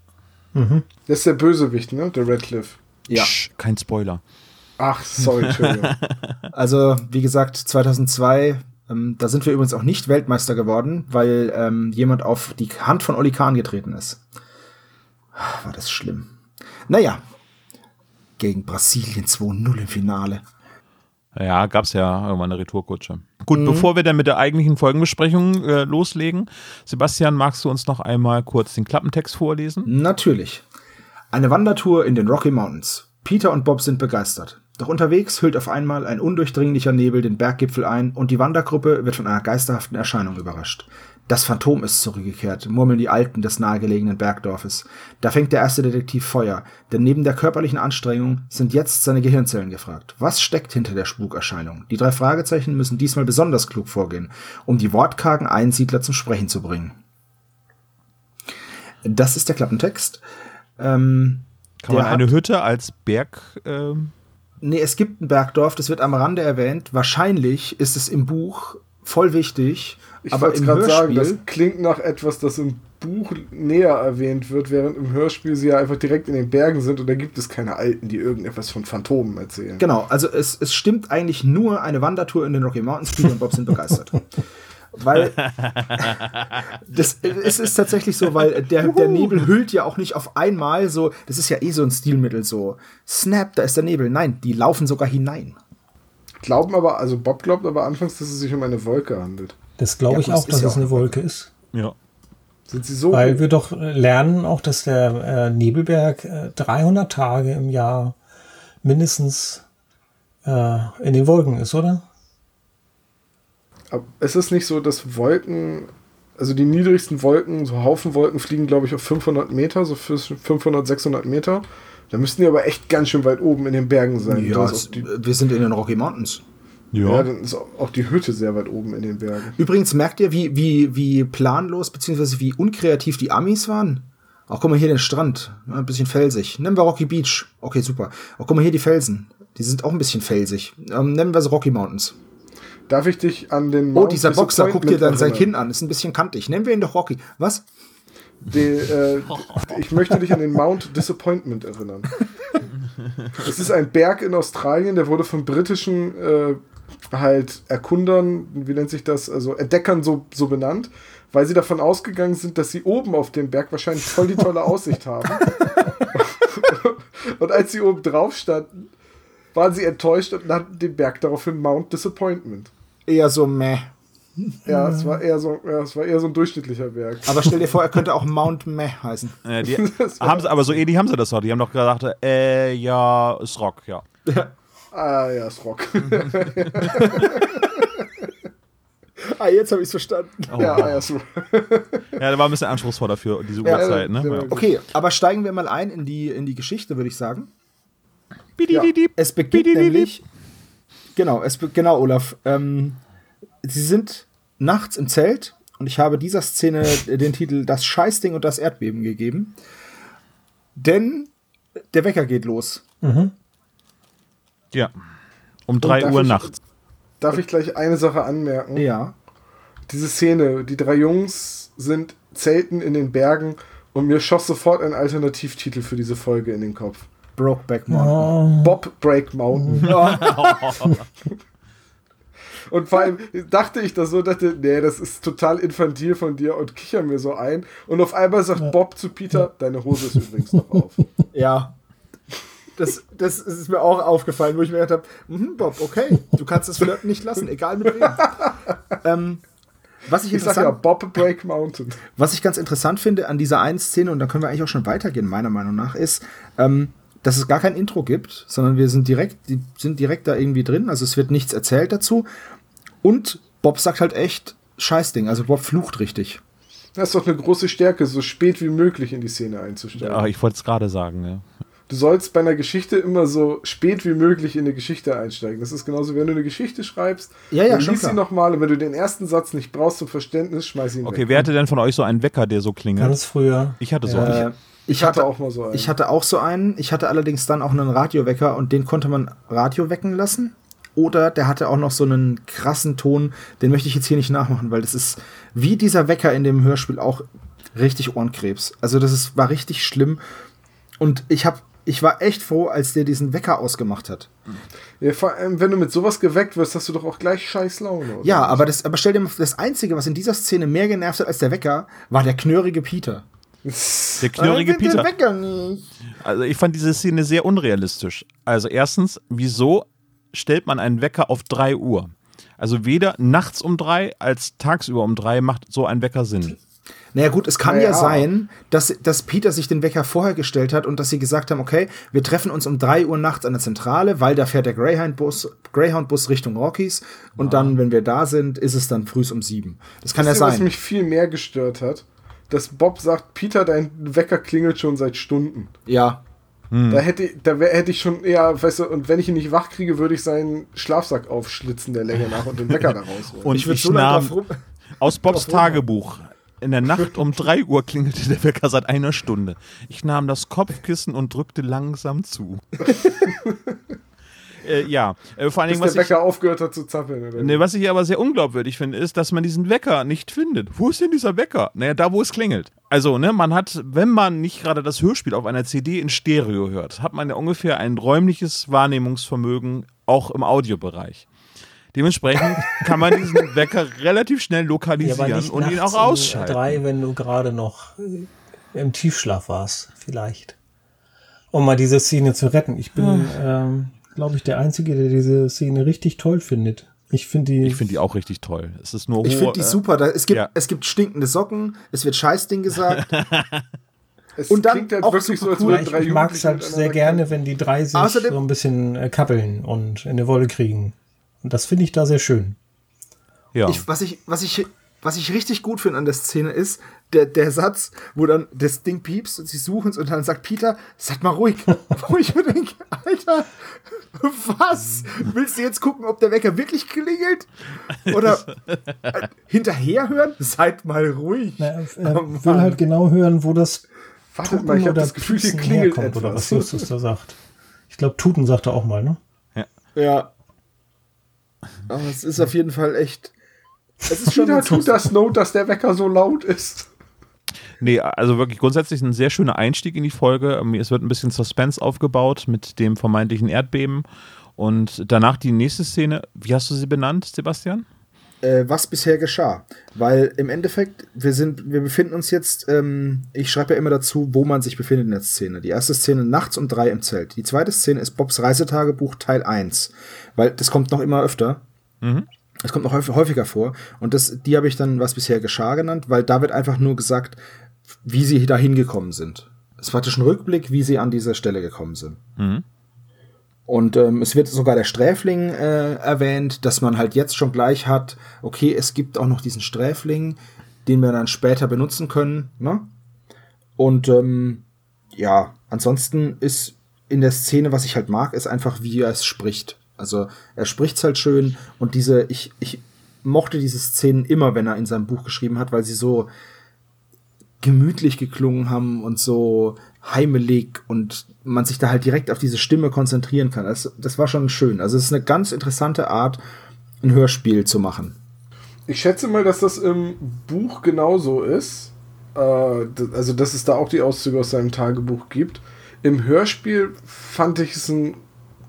[SPEAKER 3] Das ist der Bösewicht, ne? Der Radcliffe.
[SPEAKER 4] Ja.
[SPEAKER 2] Psch, kein Spoiler.
[SPEAKER 3] Ach, sorry, Entschuldigung.
[SPEAKER 4] Also, wie gesagt, 2002, ähm, da sind wir übrigens auch nicht Weltmeister geworden, weil ähm, jemand auf die Hand von Oli Kahn getreten ist. War das schlimm. Naja, gegen Brasilien 2-0 im Finale.
[SPEAKER 2] Ja, gab's ja irgendwann eine Retourkutsche. Gut, bevor wir dann mit der eigentlichen Folgenbesprechung äh, loslegen, Sebastian, magst du uns noch einmal kurz den Klappentext vorlesen?
[SPEAKER 4] Natürlich. Eine Wandertour in den Rocky Mountains. Peter und Bob sind begeistert. Doch unterwegs hüllt auf einmal ein undurchdringlicher Nebel den Berggipfel ein und die Wandergruppe wird von einer geisterhaften Erscheinung überrascht. Das Phantom ist zurückgekehrt, murmeln die Alten des nahegelegenen Bergdorfes. Da fängt der erste Detektiv Feuer, denn neben der körperlichen Anstrengung sind jetzt seine Gehirnzellen gefragt. Was steckt hinter der Spukerscheinung? Die drei Fragezeichen müssen diesmal besonders klug vorgehen, um die wortkargen Einsiedler zum Sprechen zu bringen. Das ist der Klappentext. Ähm,
[SPEAKER 2] Kann man eine
[SPEAKER 4] hat-
[SPEAKER 2] Hütte als Berg. Ähm,
[SPEAKER 4] Nee, es gibt ein Bergdorf, das wird am Rande erwähnt. Wahrscheinlich ist es im Buch voll wichtig.
[SPEAKER 3] Ich
[SPEAKER 4] aber
[SPEAKER 3] wollte gerade sagen, das klingt nach etwas, das im Buch näher erwähnt wird, während im Hörspiel sie ja einfach direkt in den Bergen sind und da gibt es keine Alten, die irgendetwas von Phantomen erzählen.
[SPEAKER 4] Genau, also es, es stimmt eigentlich nur eine Wandertour in den Rocky Mountains. Peter und Bob sind begeistert. weil das, es ist tatsächlich so, weil der, der Nebel hüllt ja auch nicht auf einmal so, das ist ja eh so ein Stilmittel, so Snap, da ist der Nebel. Nein, die laufen sogar hinein.
[SPEAKER 3] Glauben aber, also Bob glaubt aber anfangs, dass es sich um eine Wolke handelt.
[SPEAKER 5] Das glaube
[SPEAKER 4] Ja,
[SPEAKER 5] ich auch,
[SPEAKER 4] ist
[SPEAKER 5] dass
[SPEAKER 4] ja
[SPEAKER 5] es
[SPEAKER 4] auch
[SPEAKER 5] eine Wolke ist.
[SPEAKER 2] ja.
[SPEAKER 3] Sind sie so
[SPEAKER 5] Weil wir doch lernen auch, dass der äh, Nebelberg äh, 300 Tage im Jahr mindestens äh, in den Wolken ist, oder?
[SPEAKER 3] Aber ist es nicht so, dass Wolken, also die niedrigsten Wolken, so Haufenwolken fliegen, glaube ich, auf 500 Meter, so für 500, 600 Meter. Da müssten die aber echt ganz schön weit oben in den Bergen sein.
[SPEAKER 4] Ja,
[SPEAKER 3] ist
[SPEAKER 4] es, wir sind in den Rocky Mountains.
[SPEAKER 3] Ja.
[SPEAKER 2] Ja.
[SPEAKER 3] dann ist auch die Hütte sehr weit oben in den Bergen.
[SPEAKER 4] Übrigens merkt ihr, wie, wie, wie planlos bzw. wie unkreativ die Amis waren? Auch guck mal hier den Strand, ja, ein bisschen felsig. Nennen wir Rocky Beach. Okay, super. Auch guck mal hier die Felsen. Die sind auch ein bisschen felsig. Ähm, nennen wir sie Rocky Mountains.
[SPEAKER 3] Darf ich dich an den
[SPEAKER 4] Oh,
[SPEAKER 3] Mount
[SPEAKER 4] dieser Boxer, guck dir dann sein Kinn an. Ist ein bisschen kantig. Nennen wir ihn doch Rocky. Was?
[SPEAKER 3] Die, äh, ich möchte dich an den Mount Disappointment erinnern. Es ist ein Berg in Australien, der wurde von britischen äh, halt Erkundern, wie nennt sich das, also Entdeckern so, so benannt, weil sie davon ausgegangen sind, dass sie oben auf dem Berg wahrscheinlich voll die tolle Aussicht haben. und als sie oben drauf standen, waren sie enttäuscht und nannten den Berg daraufhin Mount Disappointment.
[SPEAKER 4] Eher so meh.
[SPEAKER 3] Ja, es war eher so, ja, es war eher so ein durchschnittlicher Berg.
[SPEAKER 4] Aber stell dir vor, er könnte auch Mount Meh heißen.
[SPEAKER 2] Äh, die, haben sie, aber so ähnlich haben sie das doch. Die haben doch gesagt, äh, ja, ist Rock, ja.
[SPEAKER 3] Ah ja, ist Rock.
[SPEAKER 4] ah, jetzt habe ich es verstanden.
[SPEAKER 2] Oh.
[SPEAKER 3] ja, ah, ja, ist Rock.
[SPEAKER 2] Ja, der war ein bisschen anspruchsvoll dafür, diese
[SPEAKER 3] Ja,
[SPEAKER 2] Uhrzeit,
[SPEAKER 3] ja,
[SPEAKER 2] ne?
[SPEAKER 3] ja.
[SPEAKER 2] Ja.
[SPEAKER 4] Okay, aber steigen wir mal ein in die, in die Geschichte, würde ich sagen.
[SPEAKER 2] Bidididip.
[SPEAKER 4] Es beginnt nämlich. Genau, es genau, Olaf. Ähm, sie sind nachts im Zelt und ich habe dieser Szene den Titel Das Scheißding und das Erdbeben gegeben. Denn der Wecker geht los.
[SPEAKER 2] Ja. Um 3
[SPEAKER 3] darf
[SPEAKER 2] Uhr
[SPEAKER 3] ich-
[SPEAKER 2] nachts.
[SPEAKER 3] Darf ich gleich eine Sache anmerken?
[SPEAKER 4] Ja.
[SPEAKER 3] Diese Szene, die drei Jungs sind zelten in den Bergen und mir schoss sofort ein Alternativtitel für diese Folge in den Kopf.
[SPEAKER 4] Brokeback Mountain.
[SPEAKER 3] Bob Break Mountain. Und vor allem dachte ich das so, dachte, nee, das ist total infantil von dir und kicher mir so ein. Und auf einmal sagt Bob zu Peter, deine Hose ist übrigens noch auf.
[SPEAKER 4] Ja. Das, das ist mir auch aufgefallen, wo ich mir gedacht habe, mhm, Bob, okay, du kannst das Flirten nicht lassen, egal mit wem. ähm, was ich
[SPEAKER 3] Ich sag ja, Bob Break Mountain.
[SPEAKER 4] Was ich ganz interessant finde an dieser einen Szene, und da können wir eigentlich auch schon weitergehen, meiner Meinung nach, ist, ähm, dass es gar kein Intro gibt, sondern wir sind direkt, die sind direkt da irgendwie drin, also es wird nichts erzählt dazu. Und Bob sagt halt echt Scheißding, also Bob flucht richtig.
[SPEAKER 3] Das ist doch eine große Stärke, so spät wie möglich in die Szene einzusteigen.
[SPEAKER 2] Ja, ich wollte es gerade sagen, ja.
[SPEAKER 3] Du sollst bei einer Geschichte immer so spät wie möglich in eine Geschichte einsteigen. Das ist genauso, wenn du eine Geschichte schreibst,
[SPEAKER 4] Ja, ja,
[SPEAKER 3] dann sie nochmal und wenn du den ersten Satz nicht brauchst zum Verständnis, schmeiß ihn
[SPEAKER 2] Okay,
[SPEAKER 3] weg.
[SPEAKER 2] wer hatte denn von euch so einen Wecker, der so klingelt?
[SPEAKER 5] Ganz früher.
[SPEAKER 2] Ich hatte so
[SPEAKER 5] Ja.
[SPEAKER 2] einen.
[SPEAKER 4] Äh, ich,
[SPEAKER 3] Ich hatte
[SPEAKER 4] hatte
[SPEAKER 3] auch mal so einen.
[SPEAKER 4] Ich hatte auch so einen. Ich hatte allerdings dann auch einen Radiowecker und den konnte man Radio wecken lassen. Oder der hatte auch noch so einen krassen Ton, den möchte ich jetzt hier nicht nachmachen, weil das ist wie dieser Wecker in dem Hörspiel auch richtig Ohrenkrebs. Also das ist, war richtig schlimm. Und ich habe, ich war echt froh, als der diesen Wecker ausgemacht hat.
[SPEAKER 3] ja, vor allem, wenn du mit sowas geweckt wirst, hast du doch auch gleich scheiß Laune. Oder?
[SPEAKER 4] Ja, aber das, aber stell dir mal, vor, das Einzige, was in dieser Szene mehr genervt hat als der Wecker, war der knörrige Peter.
[SPEAKER 2] Der knurrige Peter.
[SPEAKER 4] Wecker nicht.
[SPEAKER 2] Also ich fand diese Szene sehr unrealistisch. Also erstens, wieso stellt man einen Wecker auf 3 Uhr? Also weder nachts um drei als tagsüber um drei macht so ein Wecker Sinn.
[SPEAKER 4] Naja gut, es kann
[SPEAKER 3] Naja.
[SPEAKER 4] ja sein, dass, dass Peter sich den Wecker vorher gestellt hat und dass sie gesagt haben, okay, wir treffen uns um 3 Uhr nachts an der Zentrale, weil da fährt der Greyhound-Bus Greyhound -Bus Richtung Rockies und dann, wenn wir da sind, ist es dann früh um 7. Das kann ja
[SPEAKER 3] ihr, was
[SPEAKER 4] sein.
[SPEAKER 3] mich viel mehr gestört hat? Dass Bob sagt, Peter, dein Wecker klingelt schon seit Stunden.
[SPEAKER 4] Ja,
[SPEAKER 3] Da hätte ich- da wär, hätte ich schon eher, weißt du, und wenn ich ihn nicht wach kriege, würde ich seinen Schlafsack aufschlitzen der Länge nach und den Wecker da rausholen.
[SPEAKER 2] Und
[SPEAKER 4] ich würde so lange
[SPEAKER 2] aus Bobs. Tagebuch. In der Nacht um 3 Uhr klingelte der Wecker seit einer Stunde. Ich nahm das Kopfkissen und drückte langsam zu. äh, ja, äh, vor allen Dingen,
[SPEAKER 3] der
[SPEAKER 2] was ich,
[SPEAKER 3] Wecker aufgehört hat zu zappeln.
[SPEAKER 2] Ne, was ich aber sehr unglaubwürdig finde, ist, dass man diesen Wecker nicht findet. Wo ist denn dieser Wecker? Naja, da, wo es klingelt. Also, ne, man hat, wenn man nicht gerade das Hörspiel auf einer CD in Stereo hört, hat man ja ungefähr ein räumliches Wahrnehmungsvermögen auch im Audiobereich. Dementsprechend kann man diesen Wecker relativ schnell lokalisieren und ihn auch
[SPEAKER 5] um
[SPEAKER 2] ausschalten.
[SPEAKER 5] drei, wenn du gerade noch im Tiefschlaf warst, vielleicht. Um mal diese Szene zu retten. Ich bin, ähm, glaube ich, der Einzige, der diese Szene richtig toll findet. Ich finde die.
[SPEAKER 2] Ich finde die auch richtig toll. Es ist nur
[SPEAKER 4] Ich finde die super. Da, es, gibt,
[SPEAKER 2] ja.
[SPEAKER 4] es gibt stinkende Socken, es wird Scheißding gesagt.
[SPEAKER 3] es
[SPEAKER 4] und dann
[SPEAKER 3] klingt halt
[SPEAKER 4] auch
[SPEAKER 3] wirklich so, als
[SPEAKER 4] cool.
[SPEAKER 5] ich,
[SPEAKER 3] drei
[SPEAKER 5] ich mag es halt sehr gerne, wenn die drei sich
[SPEAKER 4] Außerdem-
[SPEAKER 5] so ein bisschen äh, kappeln und in die Wolle kriegen. Und das finde ich da sehr schön.
[SPEAKER 2] Ja.
[SPEAKER 4] Ich, was, ich, was, ich, was ich richtig gut finde an der Szene ist, der, der Satz, wo dann das Ding piepst und sie suchen es und dann sagt Peter, seid mal ruhig. wo ich mir denke, Alter, was? Willst du jetzt gucken, ob der Wecker wirklich klingelt? Oder äh, hinterher hören? Seid mal ruhig.
[SPEAKER 5] Na, er
[SPEAKER 4] Oh,
[SPEAKER 5] er
[SPEAKER 4] Mann.
[SPEAKER 5] will halt genau hören, wo das
[SPEAKER 3] Wartet mal, ich habe das Gefühl, hier klingelt
[SPEAKER 5] herkommt oder was
[SPEAKER 3] etwas.
[SPEAKER 5] Justus da sagt. Ich glaube, Tuten sagt er auch mal, ne?
[SPEAKER 4] Ja. Aber es ist auf jeden Fall echt. Es ist schon ein
[SPEAKER 3] tut das Note, dass der Wecker so laut ist.
[SPEAKER 2] Nee, also wirklich grundsätzlich ein sehr schöner Einstieg in die Folge. Ähm, Es wird ein bisschen Suspense aufgebaut mit dem vermeintlichen Erdbeben. Und danach die nächste Szene. Wie hast du sie benannt, Sebastian?
[SPEAKER 4] äh, was bisher geschah. Weil im Endeffekt, wir sind, wir befinden uns jetzt, ähm, ich schreibe ja immer dazu, wo man sich befindet in der Szene. Die erste Szene nachts um drei im Zelt. Die zweite Szene ist Bobs Reisetagebuch Teil 1. Weil das kommt noch immer öfter. Es kommt noch häufig, häufiger vor. Und das, die habe ich dann, was bisher geschah, genannt, weil da wird einfach nur gesagt, wie sie da hingekommen sind. Es war ein Rückblick, wie sie an diese Stelle gekommen sind. Und ähm, es wird sogar der Sträfling äh, erwähnt, dass man halt jetzt schon gleich hat, okay, es gibt auch noch diesen Sträfling, den wir dann später benutzen können. Ne? Und ähm, ja, ansonsten ist in der Szene, was ich halt mag, ist einfach, wie er es spricht. Also er spricht's halt schön und diese, ich, ich mochte diese Szenen immer, wenn er in seinem Buch geschrieben hat, weil sie so gemütlich geklungen haben und so heimelig und man sich da halt direkt auf diese Stimme konzentrieren kann. Das, das war schon schön. Also es ist eine ganz interessante Art, ein Hörspiel zu machen.
[SPEAKER 3] Ich schätze mal, dass das im Buch genauso ist. Äh, also, dass es da auch die Auszüge aus seinem Tagebuch gibt. Im Hörspiel fand ich es ein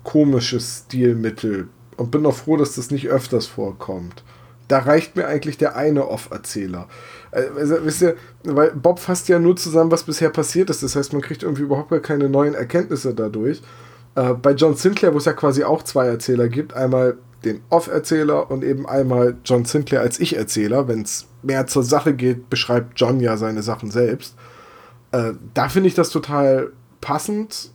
[SPEAKER 3] komisches Stilmittel und bin auch froh, dass das nicht öfters vorkommt. Da reicht mir eigentlich der eine Off-Erzähler. Äh, Also, wisst ihr, weil Bob fasst ja nur zusammen, was bisher passiert ist. Das heißt, man kriegt irgendwie überhaupt gar keine neuen Erkenntnisse dadurch. Äh, bei John Sinclair, wo es ja quasi auch zwei Erzähler gibt, einmal den Off-Erzähler und eben einmal John Sinclair als Ich-Erzähler. Wenn es mehr zur Sache geht, beschreibt John ja seine Sachen selbst. Äh, da finde ich das total passend,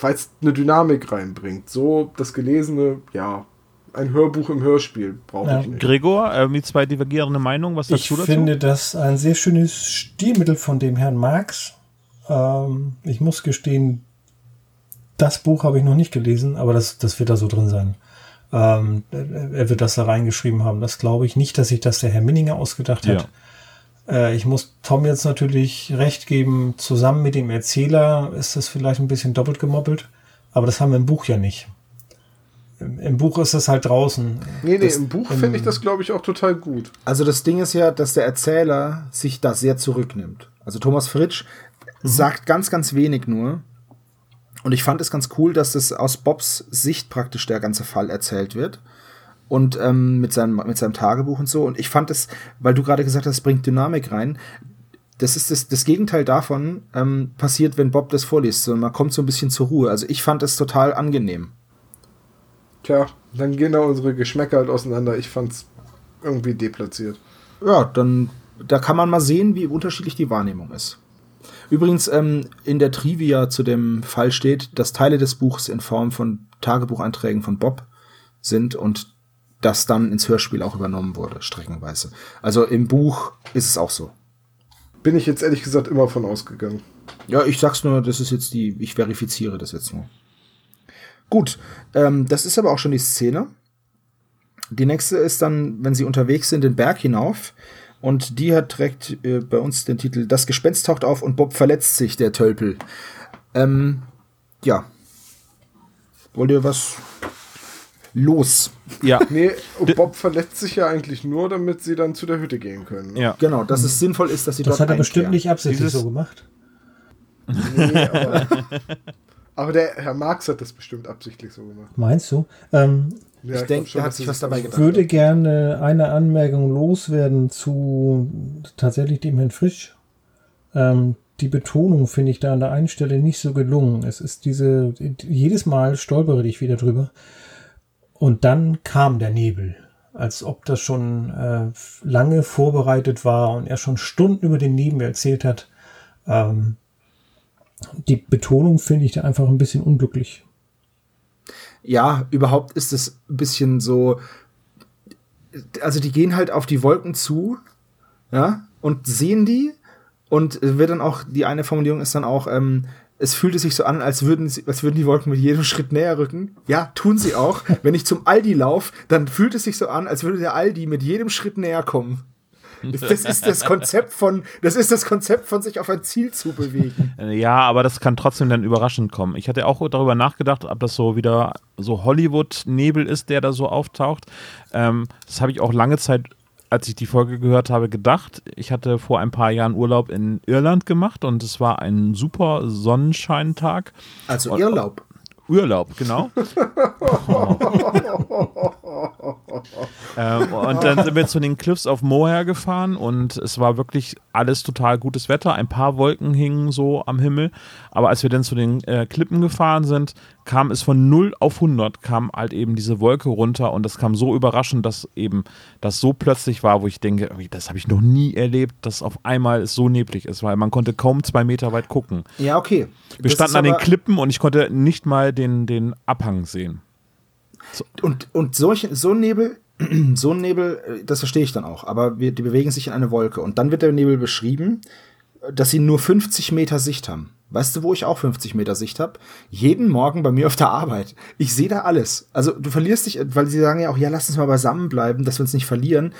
[SPEAKER 3] weil es eine Dynamik reinbringt. So das Gelesene, ja, ein Hörbuch im Hörspiel brauche
[SPEAKER 5] Ja.
[SPEAKER 3] ich nicht.
[SPEAKER 2] Gregor, äh, die zwei divergierende Meinungen, was sagst
[SPEAKER 5] Ich
[SPEAKER 2] dazu?
[SPEAKER 5] finde das ein sehr schönes Stilmittel von dem Herrn Marx. Ähm, ich muss gestehen, das Buch habe ich noch nicht gelesen, aber das, das wird da so drin sein. Ähm, er wird das da reingeschrieben haben. Das glaube ich nicht, dass sich das der Herr Minninger ausgedacht hat. Äh, ich muss Tom jetzt natürlich recht geben, zusammen mit dem Erzähler ist das vielleicht ein bisschen doppelt gemoppelt, aber das haben wir im Buch ja nicht. Im, im Buch ist es halt draußen.
[SPEAKER 3] Nee, nee,
[SPEAKER 4] Das-
[SPEAKER 3] im Buch finde ich das, glaube ich, auch total gut.
[SPEAKER 4] Also das Ding ist ja, dass der Erzähler sich da sehr zurücknimmt. Also Thomas Fritsch sagt ganz, ganz wenig nur. Und ich fand es ganz cool, dass das aus Bobs Sicht praktisch der ganze Fall erzählt wird. Und ähm, mit, seinem, mit seinem Tagebuch und so. Und ich fand es, weil du gerade gesagt hast, es bringt Dynamik rein. Das ist das, das Gegenteil davon ähm, passiert, wenn Bob das vorliest. So, man kommt so ein bisschen zur Ruhe. Also ich fand es total angenehm.
[SPEAKER 3] Tja, dann gehen da unsere Geschmäcker halt auseinander. Ich fand's irgendwie deplatziert.
[SPEAKER 4] Ja, dann da kann man mal sehen, wie unterschiedlich die Wahrnehmung ist. Übrigens, ähm, in der Trivia zu dem Fall steht, dass Teile des Buchs in Form von Tagebucheinträgen von Bob sind und das dann ins Hörspiel auch übernommen wurde, streckenweise. Also im Buch ist es auch so.
[SPEAKER 3] Bin ich jetzt ehrlich gesagt immer von ausgegangen.
[SPEAKER 4] Ja, ich sag's nur, das ist jetzt die, ich verifiziere das jetzt nur. Gut, ähm, das ist aber auch schon die Szene. Die nächste ist dann, wenn sie unterwegs sind, den Berg hinauf. Und die hat direkt äh, bei uns den Titel Das Gespenst taucht auf und Bob verletzt sich, der Tölpel. Ähm, ja. Wollt ihr was los?
[SPEAKER 2] Ja.
[SPEAKER 3] Nee, Bob verletzt sich ja eigentlich nur, damit sie dann zu der Hütte gehen können. Ne?
[SPEAKER 2] Ja.
[SPEAKER 4] Genau, dass es sinnvoll ist, dass sie
[SPEAKER 5] Das
[SPEAKER 4] dort
[SPEAKER 5] hat er bestimmt
[SPEAKER 4] einkehren.
[SPEAKER 5] nicht absichtlich
[SPEAKER 2] Dieses-
[SPEAKER 5] so gemacht.
[SPEAKER 3] Nee, aber, aber der Herr Marx hat das bestimmt absichtlich so gemacht.
[SPEAKER 5] Meinst du? Ähm,
[SPEAKER 3] Ja,
[SPEAKER 4] Ich
[SPEAKER 3] glaub
[SPEAKER 4] denke,
[SPEAKER 3] schon,
[SPEAKER 4] er hat
[SPEAKER 3] dass
[SPEAKER 4] sich was dabei
[SPEAKER 3] so
[SPEAKER 4] gedacht.
[SPEAKER 5] würde gerne eine Anmerkung loswerden zu tatsächlich dem Herrn Frisch. Ähm, die Betonung finde ich da an der einen Stelle nicht so gelungen. Es ist diese, jedes Mal stolpere ich wieder drüber. Und dann kam der Nebel, als ob das schon äh, lange vorbereitet war und er schon Stunden über den Nebel erzählt hat. Ähm, die Betonung finde ich da einfach ein bisschen unglücklich.
[SPEAKER 4] ja, überhaupt ist es ein bisschen so, also die gehen halt auf die Wolken zu, ja, und sehen die und wird dann auch, die eine Formulierung ist dann auch, ähm, es fühlte sich so an, als würden, sie, als würden die Wolken mit jedem Schritt näher rücken. Ja, tun sie auch. Wenn ich zum Aldi laufe, dann fühlt es sich so an, als würde der Aldi mit jedem Schritt näher kommen. Das ist das Konzept von, das ist das Konzept von sich auf ein Ziel zu bewegen.
[SPEAKER 2] Äh, Ja, aber das kann trotzdem dann überraschend kommen. Ich hatte auch darüber nachgedacht, ob das so wieder so Hollywood-Nebel ist, der da so auftaucht. Ähm, das habe ich auch lange Zeit, als ich die Folge gehört habe, gedacht. Ich hatte vor ein paar Jahren Urlaub in Irland gemacht und es war ein super Sonnenscheintag.
[SPEAKER 4] Also Irrlaub.
[SPEAKER 2] Urlaub, genau. ähm, und dann sind wir zu den Cliffs of Moher gefahren und es war wirklich alles total gutes Wetter. Ein paar Wolken hingen so am Himmel. Aber als wir dann zu den äh, Klippen gefahren sind, kam es von 0 auf 100, kam halt eben diese Wolke runter und das kam so überraschend, dass eben das so plötzlich war, wo ich denke, das habe ich noch nie erlebt, dass auf einmal es so neblig ist, weil man konnte kaum zwei Meter weit gucken.
[SPEAKER 4] Ja, okay.
[SPEAKER 2] Wir
[SPEAKER 4] Das
[SPEAKER 2] standen an den Klippen und ich konnte nicht mal den, den Abhang sehen.
[SPEAKER 4] Und, und solche, so ein Nebel, so ein Nebel, äh, das verstehe ich dann auch, aber wir, die bewegen sich in eine Wolke. Und dann wird der Nebel beschrieben, äh, dass sie nur 50 Meter Sicht haben. Weißt du, wo ich auch 50 Meter Sicht habe? Jeden Morgen bei mir auf der Arbeit. Ich sehe da alles. Also du verlierst dich, weil sie sagen ja auch, ja, lass uns mal beisammen bleiben, dass wir uns nicht verlieren.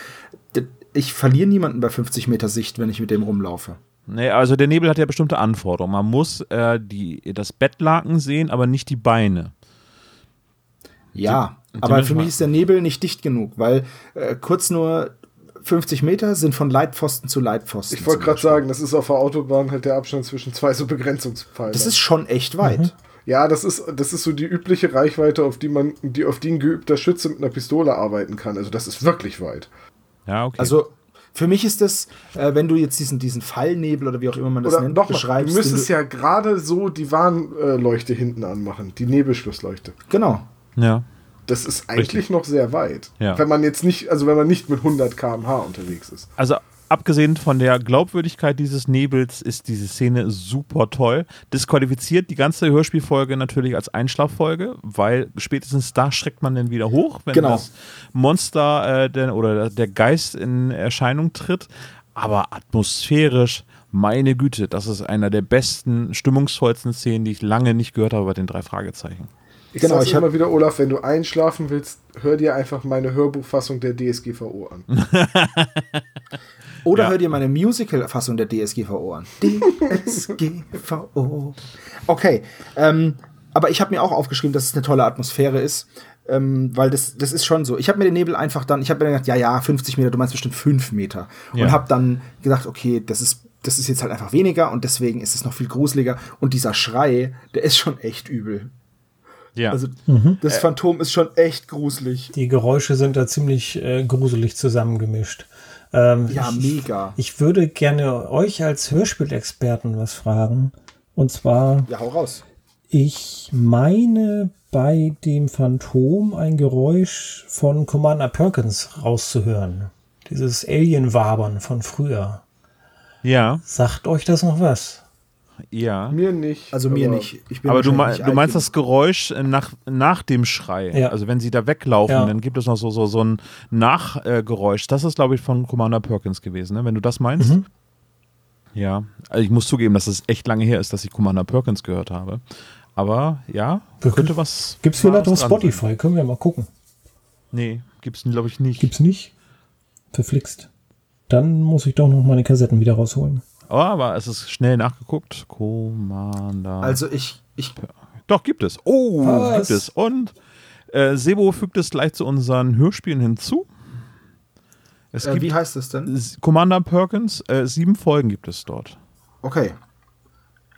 [SPEAKER 4] Ich verliere niemanden bei 50 Meter Sicht, wenn ich mit dem rumlaufe.
[SPEAKER 2] Nee, also der Nebel hat ja bestimmte Anforderungen. Man muss äh, die, das Bettlaken sehen, aber nicht die Beine.
[SPEAKER 4] Ja,
[SPEAKER 2] die
[SPEAKER 4] aber
[SPEAKER 2] müssen
[SPEAKER 4] für mich ist der Nebel nicht dicht genug, weil äh, kurz nur 50 Meter sind von Leitpfosten zu Leitpfosten.
[SPEAKER 3] Ich wollte gerade sagen, das ist auf der Autobahn halt der Abstand zwischen zwei so Begrenzungspfeilern.
[SPEAKER 4] Das ist schon echt weit.
[SPEAKER 3] ja, das ist, das ist so die übliche Reichweite, auf die man, die, auf die ein geübter Schütze mit einer Pistole arbeiten kann. Also das ist wirklich weit.
[SPEAKER 2] Ja, okay.
[SPEAKER 4] Also für mich ist das, äh, wenn du jetzt diesen, diesen Fallnebel oder wie auch immer man das
[SPEAKER 3] Oder
[SPEAKER 4] nennt,
[SPEAKER 3] du
[SPEAKER 4] beschreibst.
[SPEAKER 3] müsstest
[SPEAKER 4] den
[SPEAKER 3] ja gerade so die Warnleuchte hinten anmachen, die Nebelschlussleuchte.
[SPEAKER 4] du, genau.
[SPEAKER 2] ja.
[SPEAKER 3] Das ist eigentlich
[SPEAKER 2] Richtig.
[SPEAKER 3] noch sehr weit.
[SPEAKER 2] Ja.
[SPEAKER 3] Wenn man jetzt nicht, also wenn man nicht mit 100 km/h unterwegs ist.
[SPEAKER 2] Also abgesehen von der Glaubwürdigkeit dieses Nebels ist diese Szene super toll. Disqualifiziert die ganze Hörspielfolge natürlich als Einschlaffolge, weil spätestens da schreckt man dann wieder hoch, wenn
[SPEAKER 4] Genau.
[SPEAKER 2] das Monster äh, der, oder der Geist in Erscheinung tritt. Aber atmosphärisch, meine Güte, das ist einer der besten, stimmungsvollsten Szenen, die ich lange nicht gehört habe bei den drei Fragezeichen.
[SPEAKER 3] Ich
[SPEAKER 4] Genau,
[SPEAKER 3] sag's
[SPEAKER 4] ich
[SPEAKER 3] immer wieder, Olaf, wenn du einschlafen willst, hör dir einfach meine Hörbuchfassung der DSGVO an.
[SPEAKER 4] Oder
[SPEAKER 2] Ja.
[SPEAKER 4] hör dir meine Musical-Fassung der DSGVO an. DSGVO. Okay, ähm, aber ich habe mir auch aufgeschrieben, dass es eine tolle Atmosphäre ist, ähm, weil das, das ist schon so. Ich habe mir den Nebel einfach dann, ich habe mir gedacht, ja, ja, 50 Meter, du meinst bestimmt 5 Meter.
[SPEAKER 2] Ja.
[SPEAKER 4] Und habe dann gedacht, okay, das ist, das ist jetzt halt einfach weniger und deswegen ist es noch viel gruseliger. Und dieser Schrei, der ist schon echt übel.
[SPEAKER 2] Ja.
[SPEAKER 4] Also das Phantom ist schon echt gruselig.
[SPEAKER 5] Die Geräusche sind da ziemlich äh, gruselig zusammengemischt. Ähm,
[SPEAKER 4] Ja,
[SPEAKER 5] ich,
[SPEAKER 4] mega.
[SPEAKER 5] Ich würde gerne euch als Hörspielexperten was fragen. Und zwar,
[SPEAKER 4] Ja, hau raus.
[SPEAKER 5] ich meine bei dem Phantom ein Geräusch von Commander Perkins rauszuhören. Dieses Alien-Wabern von früher.
[SPEAKER 2] Ja,
[SPEAKER 5] Sagt euch das noch was?
[SPEAKER 2] Ja.
[SPEAKER 3] Mir nicht.
[SPEAKER 4] Also mir
[SPEAKER 3] aber-
[SPEAKER 4] nicht. Ich bin
[SPEAKER 2] Aber du, mein,
[SPEAKER 4] nicht
[SPEAKER 2] du meinst das Geräusch äh, nach, nach dem Schrei.
[SPEAKER 5] Ja.
[SPEAKER 2] Also wenn sie da weglaufen,
[SPEAKER 5] Ja.
[SPEAKER 2] dann gibt es noch so, so, so ein Nachgeräusch. das ist, glaube ich, von Commander Perkins gewesen, ne? wenn du das meinst.
[SPEAKER 5] Mhm.
[SPEAKER 2] Ja, also ich muss zugeben, dass es echt lange her ist, dass ich Commander Perkins gehört habe. Aber ja,
[SPEAKER 5] Wirklich?
[SPEAKER 2] könnte was.
[SPEAKER 5] Gibt's vielleicht
[SPEAKER 2] Wahres
[SPEAKER 5] auf
[SPEAKER 2] dran sein.
[SPEAKER 5] Spotify? Können wir mal gucken.
[SPEAKER 2] Nee, gibt's glaube ich nicht.
[SPEAKER 5] Gibt's nicht? Verflixt. Dann muss ich doch noch meine Kassetten wieder rausholen.
[SPEAKER 2] Oh, aber es ist schnell nachgeguckt. Commander.
[SPEAKER 4] Also ich, ich
[SPEAKER 2] Doch, gibt es. Oh,
[SPEAKER 5] Was?
[SPEAKER 2] gibt es. Und äh, Sebo fügt es gleich zu unseren Hörspielen hinzu. Es
[SPEAKER 4] äh,
[SPEAKER 2] gibt
[SPEAKER 4] wie heißt das denn?
[SPEAKER 2] Commander Perkins, äh, sieben Folgen gibt es dort.
[SPEAKER 4] Okay.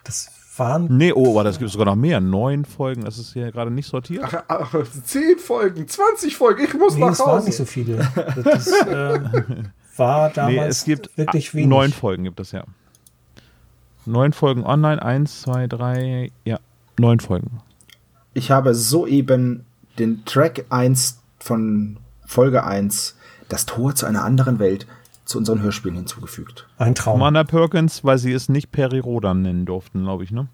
[SPEAKER 5] Das waren.
[SPEAKER 2] Nee, oh, aber das gibt es sogar noch mehr. Neun Folgen, das ist hier gerade nicht sortiert.
[SPEAKER 3] Ach, ach, 10 Folgen, 20 Folgen, ich muss
[SPEAKER 5] Nee,
[SPEAKER 3] nach
[SPEAKER 5] es waren
[SPEAKER 3] Hause.
[SPEAKER 5] nicht so viele. Das äh, war damals
[SPEAKER 2] nee, es gibt
[SPEAKER 5] wirklich wenig.
[SPEAKER 2] neun Folgen gibt es, ja. Neun Folgen online, eins, zwei, drei, ja, neun Folgen.
[SPEAKER 4] Ich habe soeben den Track 1 von Folge 1, das Tor zu einer anderen Welt, zu unseren Hörspielen hinzugefügt.
[SPEAKER 5] Ein Traum.
[SPEAKER 2] Commander Perkins, weil sie es nicht Peri Rodan nennen durften, glaube ich, ne?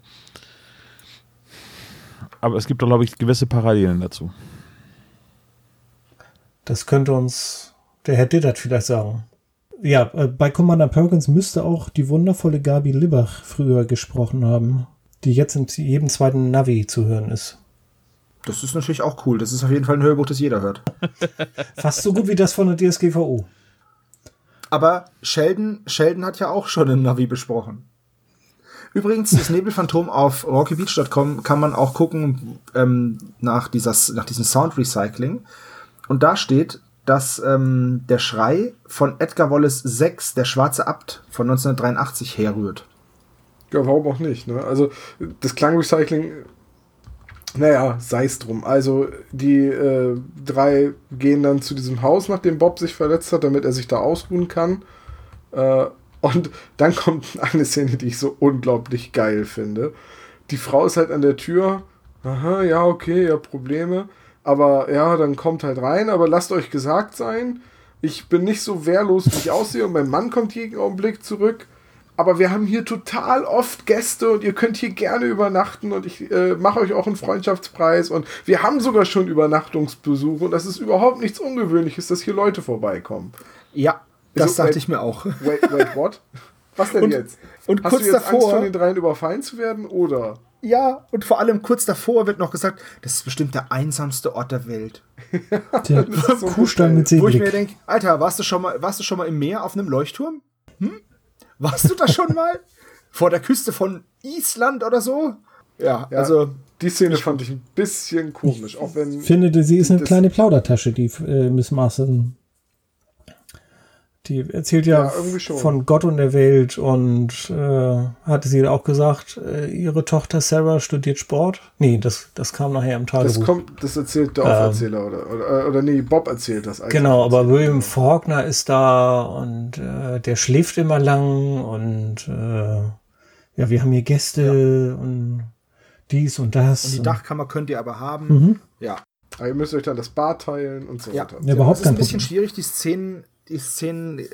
[SPEAKER 2] Aber es gibt doch, glaube ich, gewisse Parallelen dazu.
[SPEAKER 5] Das könnte uns der Herr Dittert vielleicht sagen. Ja, äh, bei Commander Perkins müsste auch die wundervolle Gabi Libbach früher gesprochen haben, die jetzt in jedem zweiten Navi zu hören ist.
[SPEAKER 4] Das ist natürlich auch cool. Das ist auf jeden Fall ein Hörbuch, das jeder hört.
[SPEAKER 5] Fast so gut wie das von der DSGVO.
[SPEAKER 4] Aber Sheldon, Sheldon hat ja auch schon ein Navi besprochen. Übrigens, das Nebelphantom auf rockybeach.com kann man auch gucken ähm, nach, dieser, nach diesem Sound Recycling. Und da steht, dass ähm, der Schrei von Edgar Wallace 6, der schwarze Abt von 1983 herrührt.
[SPEAKER 3] Ja, warum auch nicht, ne? Also, das Klangrecycling, naja, sei es drum. Also, die äh, drei gehen dann zu diesem Haus, nachdem Bob sich verletzt hat, damit er sich da ausruhen kann. Äh, und dann kommt eine Szene, die ich so unglaublich geil finde. Die Frau ist halt an der Tür. Aha, ja, okay, ja, Probleme. Aber ja, dann kommt halt rein. Aber lasst euch gesagt sein, ich bin nicht so wehrlos, wie ich aussehe. Und mein Mann kommt jeden Augenblick zurück. Aber wir haben hier total oft Gäste und ihr könnt hier gerne übernachten und ich äh, mache euch auch einen Freundschaftspreis und wir haben sogar schon Übernachtungsbesuche und das ist überhaupt nichts Ungewöhnliches, dass hier Leute vorbeikommen.
[SPEAKER 4] Ja, das
[SPEAKER 3] So,
[SPEAKER 4] dachte
[SPEAKER 3] äh,
[SPEAKER 4] ich mir auch.
[SPEAKER 3] Wait, wait, what? Was denn
[SPEAKER 4] Und-
[SPEAKER 3] jetzt?
[SPEAKER 4] und
[SPEAKER 3] Hast
[SPEAKER 4] kurz
[SPEAKER 3] du jetzt Angst,
[SPEAKER 4] davor-
[SPEAKER 3] von den dreien überfallen zu werden oder?
[SPEAKER 4] Ja, und vor allem kurz davor wird noch gesagt, das ist bestimmt der einsamste Ort der Welt.
[SPEAKER 5] Der
[SPEAKER 3] so
[SPEAKER 5] Kuhstall mit
[SPEAKER 4] Wo ich mir denke, Alter, warst du schon mal, warst du schon mal im Meer auf einem Leuchtturm? Hm? Warst du da schon mal? Vor der Küste von Island oder so? Ja,
[SPEAKER 3] Ja,
[SPEAKER 4] also
[SPEAKER 3] die Szene fand ich ein bisschen komisch, auch wenn
[SPEAKER 5] Finde, sie ist eine kleine Plaudertasche, die äh, Miss Marston. Die erzählt ja,
[SPEAKER 3] Ja,
[SPEAKER 5] von Gott und der Welt und äh, hatte sie auch gesagt, äh, ihre Tochter Sarah studiert Sport? Nee, das, das kam nachher im Tagebuch.
[SPEAKER 3] das kommt, das erzählt der Auferzähler oder, oder oder nee, Bob erzählt das eigentlich.
[SPEAKER 5] Genau, aber William Faulkner ist da und äh, der schläft immer lang und äh, ja, wir haben hier Gäste und dies und das.
[SPEAKER 4] und die Dachkammer könnt ihr aber haben.
[SPEAKER 5] Mhm.
[SPEAKER 4] Ja.
[SPEAKER 3] Aber ihr müsst euch dann das Bad teilen und so
[SPEAKER 4] Ja.
[SPEAKER 3] weiter.
[SPEAKER 5] Ja, überhaupt
[SPEAKER 4] Es ist ein
[SPEAKER 5] kein
[SPEAKER 4] bisschen
[SPEAKER 5] Problem.
[SPEAKER 4] schwierig, die Szenen, die Szenen äh,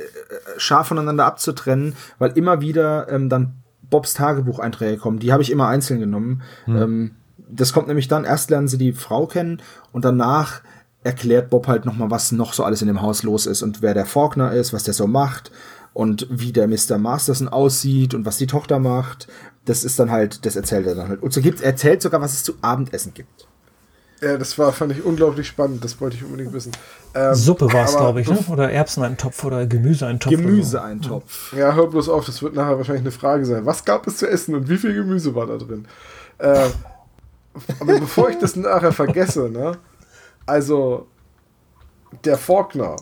[SPEAKER 4] scharf voneinander abzutrennen, weil immer wieder ähm, dann Bobs Tagebucheinträge kommen. Die habe ich immer einzeln genommen. Ähm, das kommt nämlich dann, erst lernen sie die Frau kennen und danach erklärt Bob halt nochmal, was noch so alles in dem Haus los ist und wer der Faulkner ist, was der so macht und wie der Mr. Masterson aussieht und was die Tochter macht. Das ist dann halt, das erzählt er dann halt. Und so gibt, er erzählt sogar, was es zu Abendessen gibt.
[SPEAKER 3] Ja, das war, fand ich unglaublich spannend, das wollte ich unbedingt wissen. Ähm,
[SPEAKER 5] Suppe war es, glaube ich, ne? oder Erbseneintopf oder Gemüseeintopf. oder so.
[SPEAKER 4] Gemüseeintopf.
[SPEAKER 3] Ja, hör bloß auf, das wird nachher wahrscheinlich eine Frage sein. Was gab es zu essen und wie viel Gemüse war da drin? Äh, aber bevor ich das nachher vergesse, ne? Also, der Faulkner,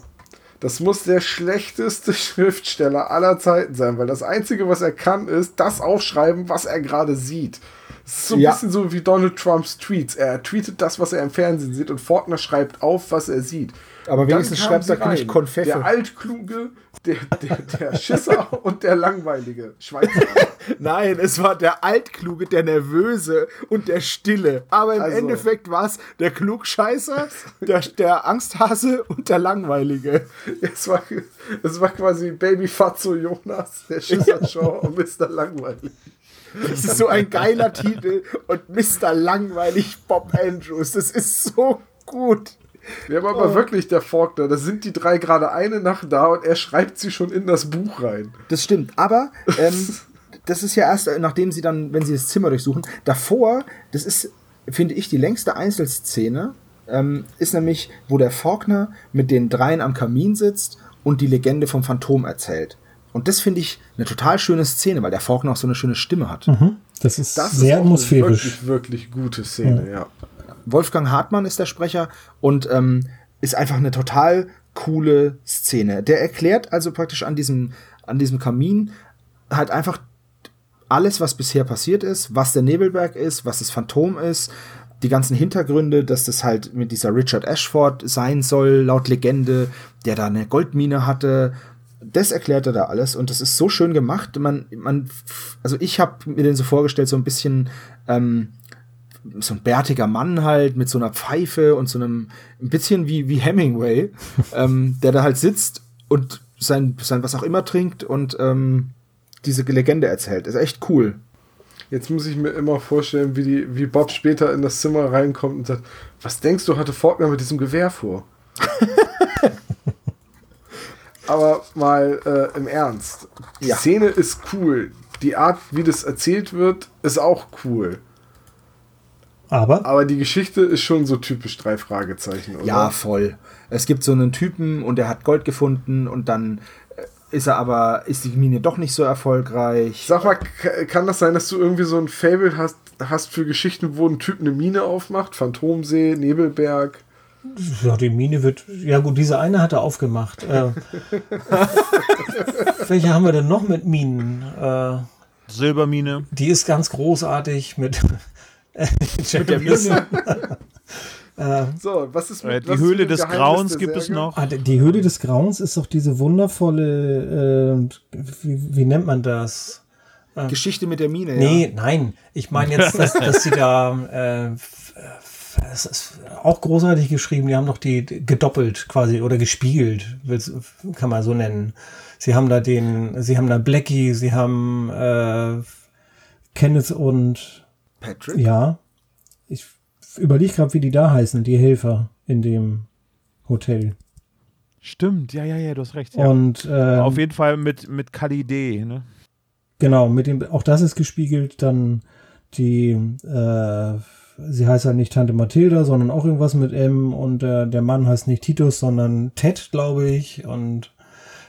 [SPEAKER 3] das muss der schlechteste Schriftsteller aller Zeiten sein, weil das Einzige, was er kann, ist das aufschreiben, was er gerade sieht. Ist so ein
[SPEAKER 4] Ja.
[SPEAKER 3] bisschen so wie Donald Trumps Tweets. Er tweetet das, was er im Fernsehen sieht und Faulkner schreibt auf, was er sieht.
[SPEAKER 4] Aber
[SPEAKER 3] Und
[SPEAKER 4] wenigstens schreibt er nicht
[SPEAKER 3] rein.
[SPEAKER 4] Konfeffe.
[SPEAKER 3] Der altkluge Der, der, der Schisser und der langweilige Schweizer.
[SPEAKER 4] Nein, es war der Altkluge, der Nervöse und der Stille. Aber im
[SPEAKER 3] Also.
[SPEAKER 4] Endeffekt war es der Klugscheißer, der, der Angsthase und der Langweilige.
[SPEAKER 3] Es war, es war quasi Baby Fatso Jonas, der Schisser Shaw und Mr. Langweilig.
[SPEAKER 4] Das ist so ein geiler Titel. Und Mr. Langweilig Bob Andrews. Das ist so gut.
[SPEAKER 3] Wir haben aber wirklich der Faulkner, da sind die drei gerade eine Nacht da und er schreibt sie schon in das Buch rein.
[SPEAKER 4] Das stimmt. Aber ähm, das ist ja erst, nachdem sie dann, wenn sie das Zimmer durchsuchen, davor, das ist, finde ich, die längste Einzelszene, ähm, ist nämlich, wo der Faulkner mit den dreien am Kamin sitzt und die Legende vom Phantom erzählt. Und das finde ich eine total schöne Szene, weil der Faulkner auch so eine schöne Stimme hat.
[SPEAKER 5] Das ist
[SPEAKER 3] Das
[SPEAKER 5] sehr
[SPEAKER 3] ist
[SPEAKER 5] atmosphärisch.
[SPEAKER 3] eine wirklich, wirklich gute Szene, ja.
[SPEAKER 4] Wolfgang Hartmann ist der Sprecher und ähm, ist einfach eine total coole Szene. Der erklärt also praktisch an diesem, an diesem Kamin halt einfach alles, was bisher passiert ist, was der Nebelberg ist, was das Phantom ist, die ganzen Hintergründe, dass das halt mit dieser Richard Ashford sein soll, laut Legende, der da eine Goldmine hatte. Das erklärt er da alles und das ist so schön gemacht. Man, man, also ich habe mir den so vorgestellt, so ein bisschen ähm, so ein bärtiger Mann halt mit so einer Pfeife und so einem, ein bisschen wie, wie Hemingway, ähm, der da halt sitzt und sein, sein was auch immer trinkt und ähm, diese Legende erzählt. Ist echt cool.
[SPEAKER 3] Jetzt muss ich mir immer vorstellen, wie, die, wie Bob später in das Zimmer reinkommt und sagt, was denkst du, hatte Faulkner mit diesem Gewehr vor? Aber mal äh, im Ernst. Die
[SPEAKER 4] Ja.
[SPEAKER 3] Szene ist cool. Die Art, wie das erzählt wird, ist auch cool.
[SPEAKER 5] Aber
[SPEAKER 3] Aber die Geschichte ist schon so typisch drei Fragezeichen, oder?
[SPEAKER 4] Ja, voll. Es gibt so einen Typen und der hat Gold gefunden und dann äh, ist er aber, ist die Mine doch nicht so erfolgreich.
[SPEAKER 3] Sag mal, kann das sein, dass du irgendwie so ein Fable hast, hast für Geschichten, wo ein Typ eine Mine aufmacht? Phantomsee, Nebelberg.
[SPEAKER 5] Ja, die Mine wird. Ja, gut, diese eine hat er aufgemacht. Äh, welche haben wir denn noch mit Minen? Äh,
[SPEAKER 2] Silbermine.
[SPEAKER 5] die ist ganz großartig mit. mit der
[SPEAKER 3] So, was ist mit
[SPEAKER 2] Äh, die
[SPEAKER 3] was
[SPEAKER 2] Höhle
[SPEAKER 3] mit
[SPEAKER 2] des
[SPEAKER 3] Geheimnis
[SPEAKER 2] Grauens gibt es noch.
[SPEAKER 5] Ah, die Höhle des Grauens ist doch diese wundervolle, äh, wie, wie nennt man das?
[SPEAKER 4] Geschichte mit der Mine,
[SPEAKER 5] Nee, nein. Ich meine jetzt, dass, dass sie da, es ist auch großartig geschrieben. Die haben doch die gedoppelt quasi oder gespiegelt, kann man so nennen. Sie haben da den, sie haben da Blackie, sie haben äh, Kenneth und
[SPEAKER 4] ja. Patrick?
[SPEAKER 5] ja, ich überlege gerade, wie die da heißen, die Helfer in dem Hotel.
[SPEAKER 2] Stimmt, ja, ja, ja, du hast recht. Ja.
[SPEAKER 5] Und äh,
[SPEAKER 2] Auf jeden Fall mit, mit Kali D, ne?
[SPEAKER 5] Genau, mit dem, auch das ist gespiegelt. Dann die, äh, sie heißt halt nicht Tante Mathilda, sondern auch irgendwas mit M und äh, der Mann heißt nicht Titus, sondern Ted, glaube ich. Und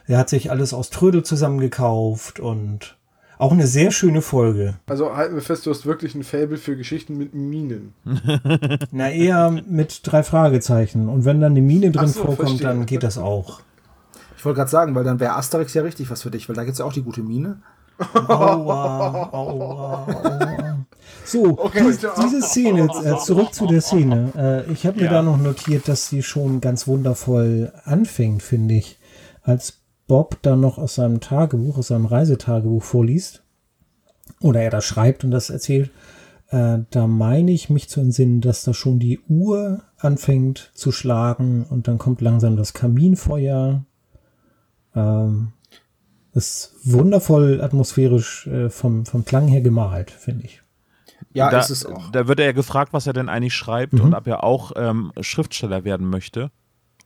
[SPEAKER 5] er hat sich alles aus Trödel zusammengekauft und auch eine sehr schöne Folge.
[SPEAKER 3] Also halten wir fest, du hast wirklich ein Fable für Geschichten mit Minen.
[SPEAKER 5] Na, eher mit drei Fragezeichen. Und wenn dann eine Mine drin
[SPEAKER 3] so,
[SPEAKER 5] vorkommt,
[SPEAKER 3] verstehe.
[SPEAKER 5] dann geht das auch.
[SPEAKER 4] Ich wollte gerade sagen, weil dann wäre Asterix ja richtig was für dich, weil da gibt's ja auch die gute Mine.
[SPEAKER 5] Aua, aua, aua. So,
[SPEAKER 3] Okay.
[SPEAKER 5] dies, diese Szene, äh, zurück zu der Szene. Äh, ich habe mir
[SPEAKER 2] Ja.
[SPEAKER 5] da noch notiert, dass sie schon ganz wundervoll anfängt, finde ich. Als Bob dann noch aus seinem Tagebuch, aus seinem Reisetagebuch vorliest, oder er da schreibt und das erzählt, äh, da meine ich mich zu entsinnen, dass da schon die Uhr anfängt zu schlagen und dann kommt langsam das Kaminfeuer. Ähm, ist wundervoll atmosphärisch äh, vom, vom Klang her gemalt, finde ich.
[SPEAKER 4] Ja,
[SPEAKER 2] da,
[SPEAKER 4] ist es auch.
[SPEAKER 2] da wird er ja gefragt, was er denn eigentlich schreibt
[SPEAKER 5] Mhm.
[SPEAKER 2] und ob er auch ähm, Schriftsteller werden möchte.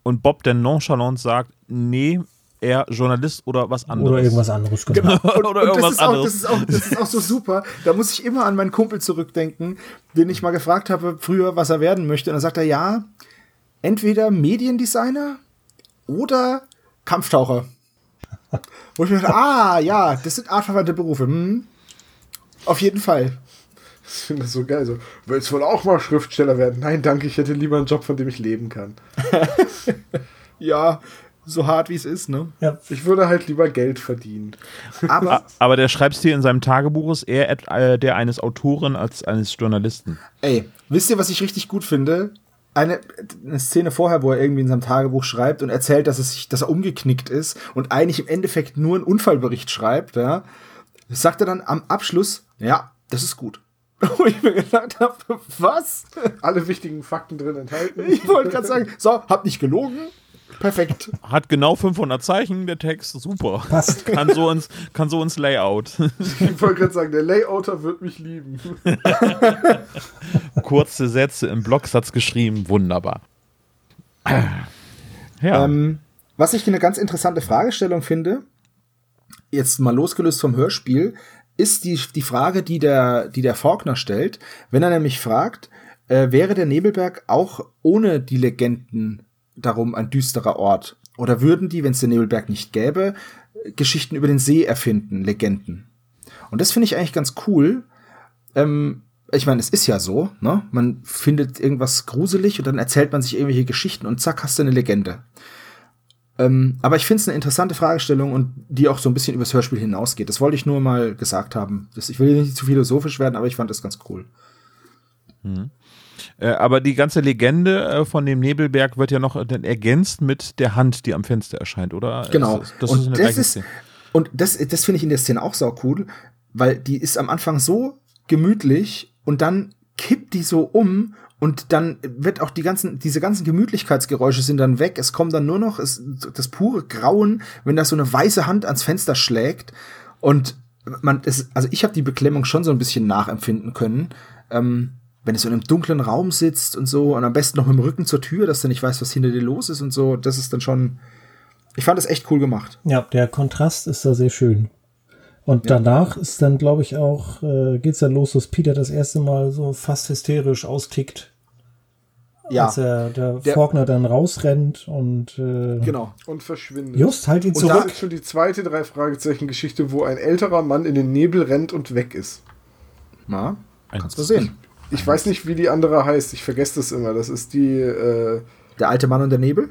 [SPEAKER 2] Und Bob dann nonchalant sagt, nee, er Journalist oder was anderes.
[SPEAKER 5] Oder irgendwas anderes, genau.
[SPEAKER 2] oder
[SPEAKER 4] Und das
[SPEAKER 2] irgendwas
[SPEAKER 4] ist, auch,
[SPEAKER 2] anderes.
[SPEAKER 4] das, ist auch, das ist auch so super. Da muss ich immer an meinen Kumpel zurückdenken, den ich mal gefragt habe früher, was er werden möchte. Und dann sagt er, ja, entweder Mediendesigner oder Kampftaucher. Wo ich mir dachte, ah, ja, das sind artverwandte Berufe. Hm. Auf jeden Fall.
[SPEAKER 3] Ich finde das so geil. So, willst du wohl auch mal Schriftsteller werden? Nein, danke, ich hätte lieber einen Job, von dem ich leben kann.
[SPEAKER 4] Ja, so hart wie es ist, ne?
[SPEAKER 5] Ja,
[SPEAKER 3] Ich würde halt lieber Geld verdienen.
[SPEAKER 4] Aber
[SPEAKER 2] Aber der Schreibstil in seinem Tagebuch ist eher äh, der eines Autoren als eines Journalisten.
[SPEAKER 4] ey, wisst ihr, was ich richtig gut finde? eine, eine Szene vorher, wo er irgendwie in seinem Tagebuch schreibt und erzählt, dass, es sich, dass er umgeknickt ist und eigentlich im Endeffekt nur einen Unfallbericht schreibt, ja, sagt er dann am Abschluss, ja, das ist gut. Wo ich mir gedacht habe, was?
[SPEAKER 3] Alle wichtigen Fakten drin enthalten.
[SPEAKER 4] Ich wollte gerade sagen, so, hab nicht gelogen. Perfekt.
[SPEAKER 2] Hat genau 500 Zeichen, der Text, super.
[SPEAKER 5] Passt.
[SPEAKER 2] Kann so ins, kann so ins Layout.
[SPEAKER 3] Ich wollte gerade sagen, der Layouter wird mich lieben.
[SPEAKER 2] Kurze Sätze im Blocksatz geschrieben, wunderbar. Ja.
[SPEAKER 4] Ähm, was ich eine ganz interessante Fragestellung finde, jetzt mal losgelöst vom Hörspiel, ist die, die Frage, die der, die der Faulkner stellt, wenn er nämlich fragt, äh, wäre der Nebelberg auch ohne die Legenden darum ein düsterer Ort? Oder würden die, wenn es den Nebelberg nicht gäbe, Geschichten über den See erfinden, Legenden? Und das finde ich eigentlich ganz cool. Ähm, ich meine, es ist ja so, ne? Man findet irgendwas gruselig und dann erzählt man sich irgendwelche Geschichten und zack, hast du eine Legende. Ähm, aber ich finde es eine interessante Fragestellung und die auch so ein bisschen übers Hörspiel hinausgeht. Das wollte ich nur mal gesagt haben. Das, ich will nicht zu philosophisch werden, aber ich fand das ganz cool.
[SPEAKER 2] Äh, aber die ganze Legende äh, von dem Nebelberg wird ja noch äh, ergänzt mit der Hand, die am Fenster erscheint, oder?
[SPEAKER 4] Genau.
[SPEAKER 2] Das, das
[SPEAKER 4] und
[SPEAKER 2] ist
[SPEAKER 4] das ist,
[SPEAKER 2] Szene.
[SPEAKER 4] und das, das finde ich in der Szene auch sau cool, weil die ist am Anfang so gemütlich und dann kippt die so um und dann wird auch die ganzen, diese ganzen Gemütlichkeitsgeräusche sind dann weg. Es kommt dann nur noch es, das pure Grauen, wenn da so eine weiße Hand ans Fenster schlägt. Und man, es, also ich habe die Beklemmung schon so ein bisschen nachempfinden können. Ähm, wenn es so in einem dunklen Raum sitzt und so und am besten noch mit dem Rücken zur Tür, dass du nicht weißt, was hinter dir los ist und so, das ist dann schon. Ich fand das echt cool gemacht.
[SPEAKER 5] Ja, der Kontrast ist da sehr schön. Und danach ist dann, glaube ich, auch, äh, geht's dann los, dass Peter das erste Mal so fast hysterisch austickt.
[SPEAKER 4] Ja,
[SPEAKER 5] Als er, der,
[SPEAKER 4] Der-
[SPEAKER 5] Faulkner dann rausrennt und äh,
[SPEAKER 4] genau.
[SPEAKER 3] Und verschwindet.
[SPEAKER 5] Just, halt ihn
[SPEAKER 3] und das
[SPEAKER 5] zurück.
[SPEAKER 3] ist schon die zweite drei Fragezeichen Geschichte, wo ein älterer Mann in den Nebel rennt und weg ist.
[SPEAKER 4] Na, kannst du sehen.
[SPEAKER 3] Ich weiß nicht, wie die andere heißt. Ich vergesse das immer. Das ist die. Äh,
[SPEAKER 4] Der alte Mann und der Nebel?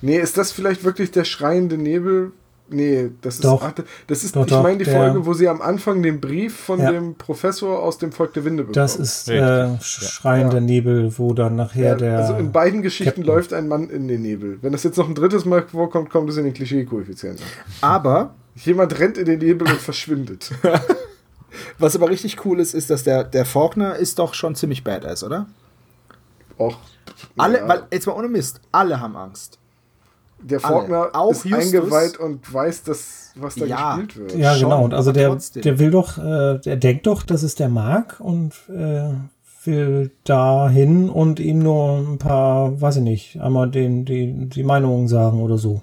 [SPEAKER 3] nee, ist das vielleicht wirklich der schreiende Nebel? Nee, das ist.
[SPEAKER 5] Doch.
[SPEAKER 3] ach, das ist
[SPEAKER 5] Doch,
[SPEAKER 3] ich
[SPEAKER 5] doch,
[SPEAKER 3] meine die
[SPEAKER 5] der-
[SPEAKER 3] Folge, wo sie am Anfang den Brief von
[SPEAKER 5] Ja.
[SPEAKER 3] dem Professor aus dem Volk der Winde bekommen.
[SPEAKER 5] Das ist äh, schreiender
[SPEAKER 3] Ja.
[SPEAKER 5] Nebel, wo dann nachher
[SPEAKER 3] Ja,
[SPEAKER 5] der.
[SPEAKER 3] also in beiden Geschichten
[SPEAKER 5] Captain.
[SPEAKER 3] läuft ein Mann in den Nebel. Wenn das jetzt noch ein drittes Mal vorkommt, kommt es in den Klischee-Koeffizienten.
[SPEAKER 4] Aber
[SPEAKER 3] Jemand rennt in den Nebel und verschwindet.
[SPEAKER 4] was aber richtig cool ist, ist, dass der, der Faulkner ist doch schon ziemlich badass, oder?
[SPEAKER 3] Och,
[SPEAKER 4] Alle,
[SPEAKER 3] ja.
[SPEAKER 4] weil, jetzt mal ohne Mist, alle haben Angst.
[SPEAKER 3] Der Faulkner
[SPEAKER 4] alle. Auch
[SPEAKER 3] ist
[SPEAKER 4] Justus.
[SPEAKER 3] eingeweiht und weiß, dass, was da
[SPEAKER 4] Ja.
[SPEAKER 3] gespielt wird.
[SPEAKER 5] ja,
[SPEAKER 4] schon,
[SPEAKER 5] genau. Und also der,
[SPEAKER 4] trotzdem.
[SPEAKER 5] der will doch, äh, der denkt doch, das ist der Mark und äh, will dahin und ihm nur ein paar, weiß ich nicht, einmal den, die, die Meinungen sagen oder so.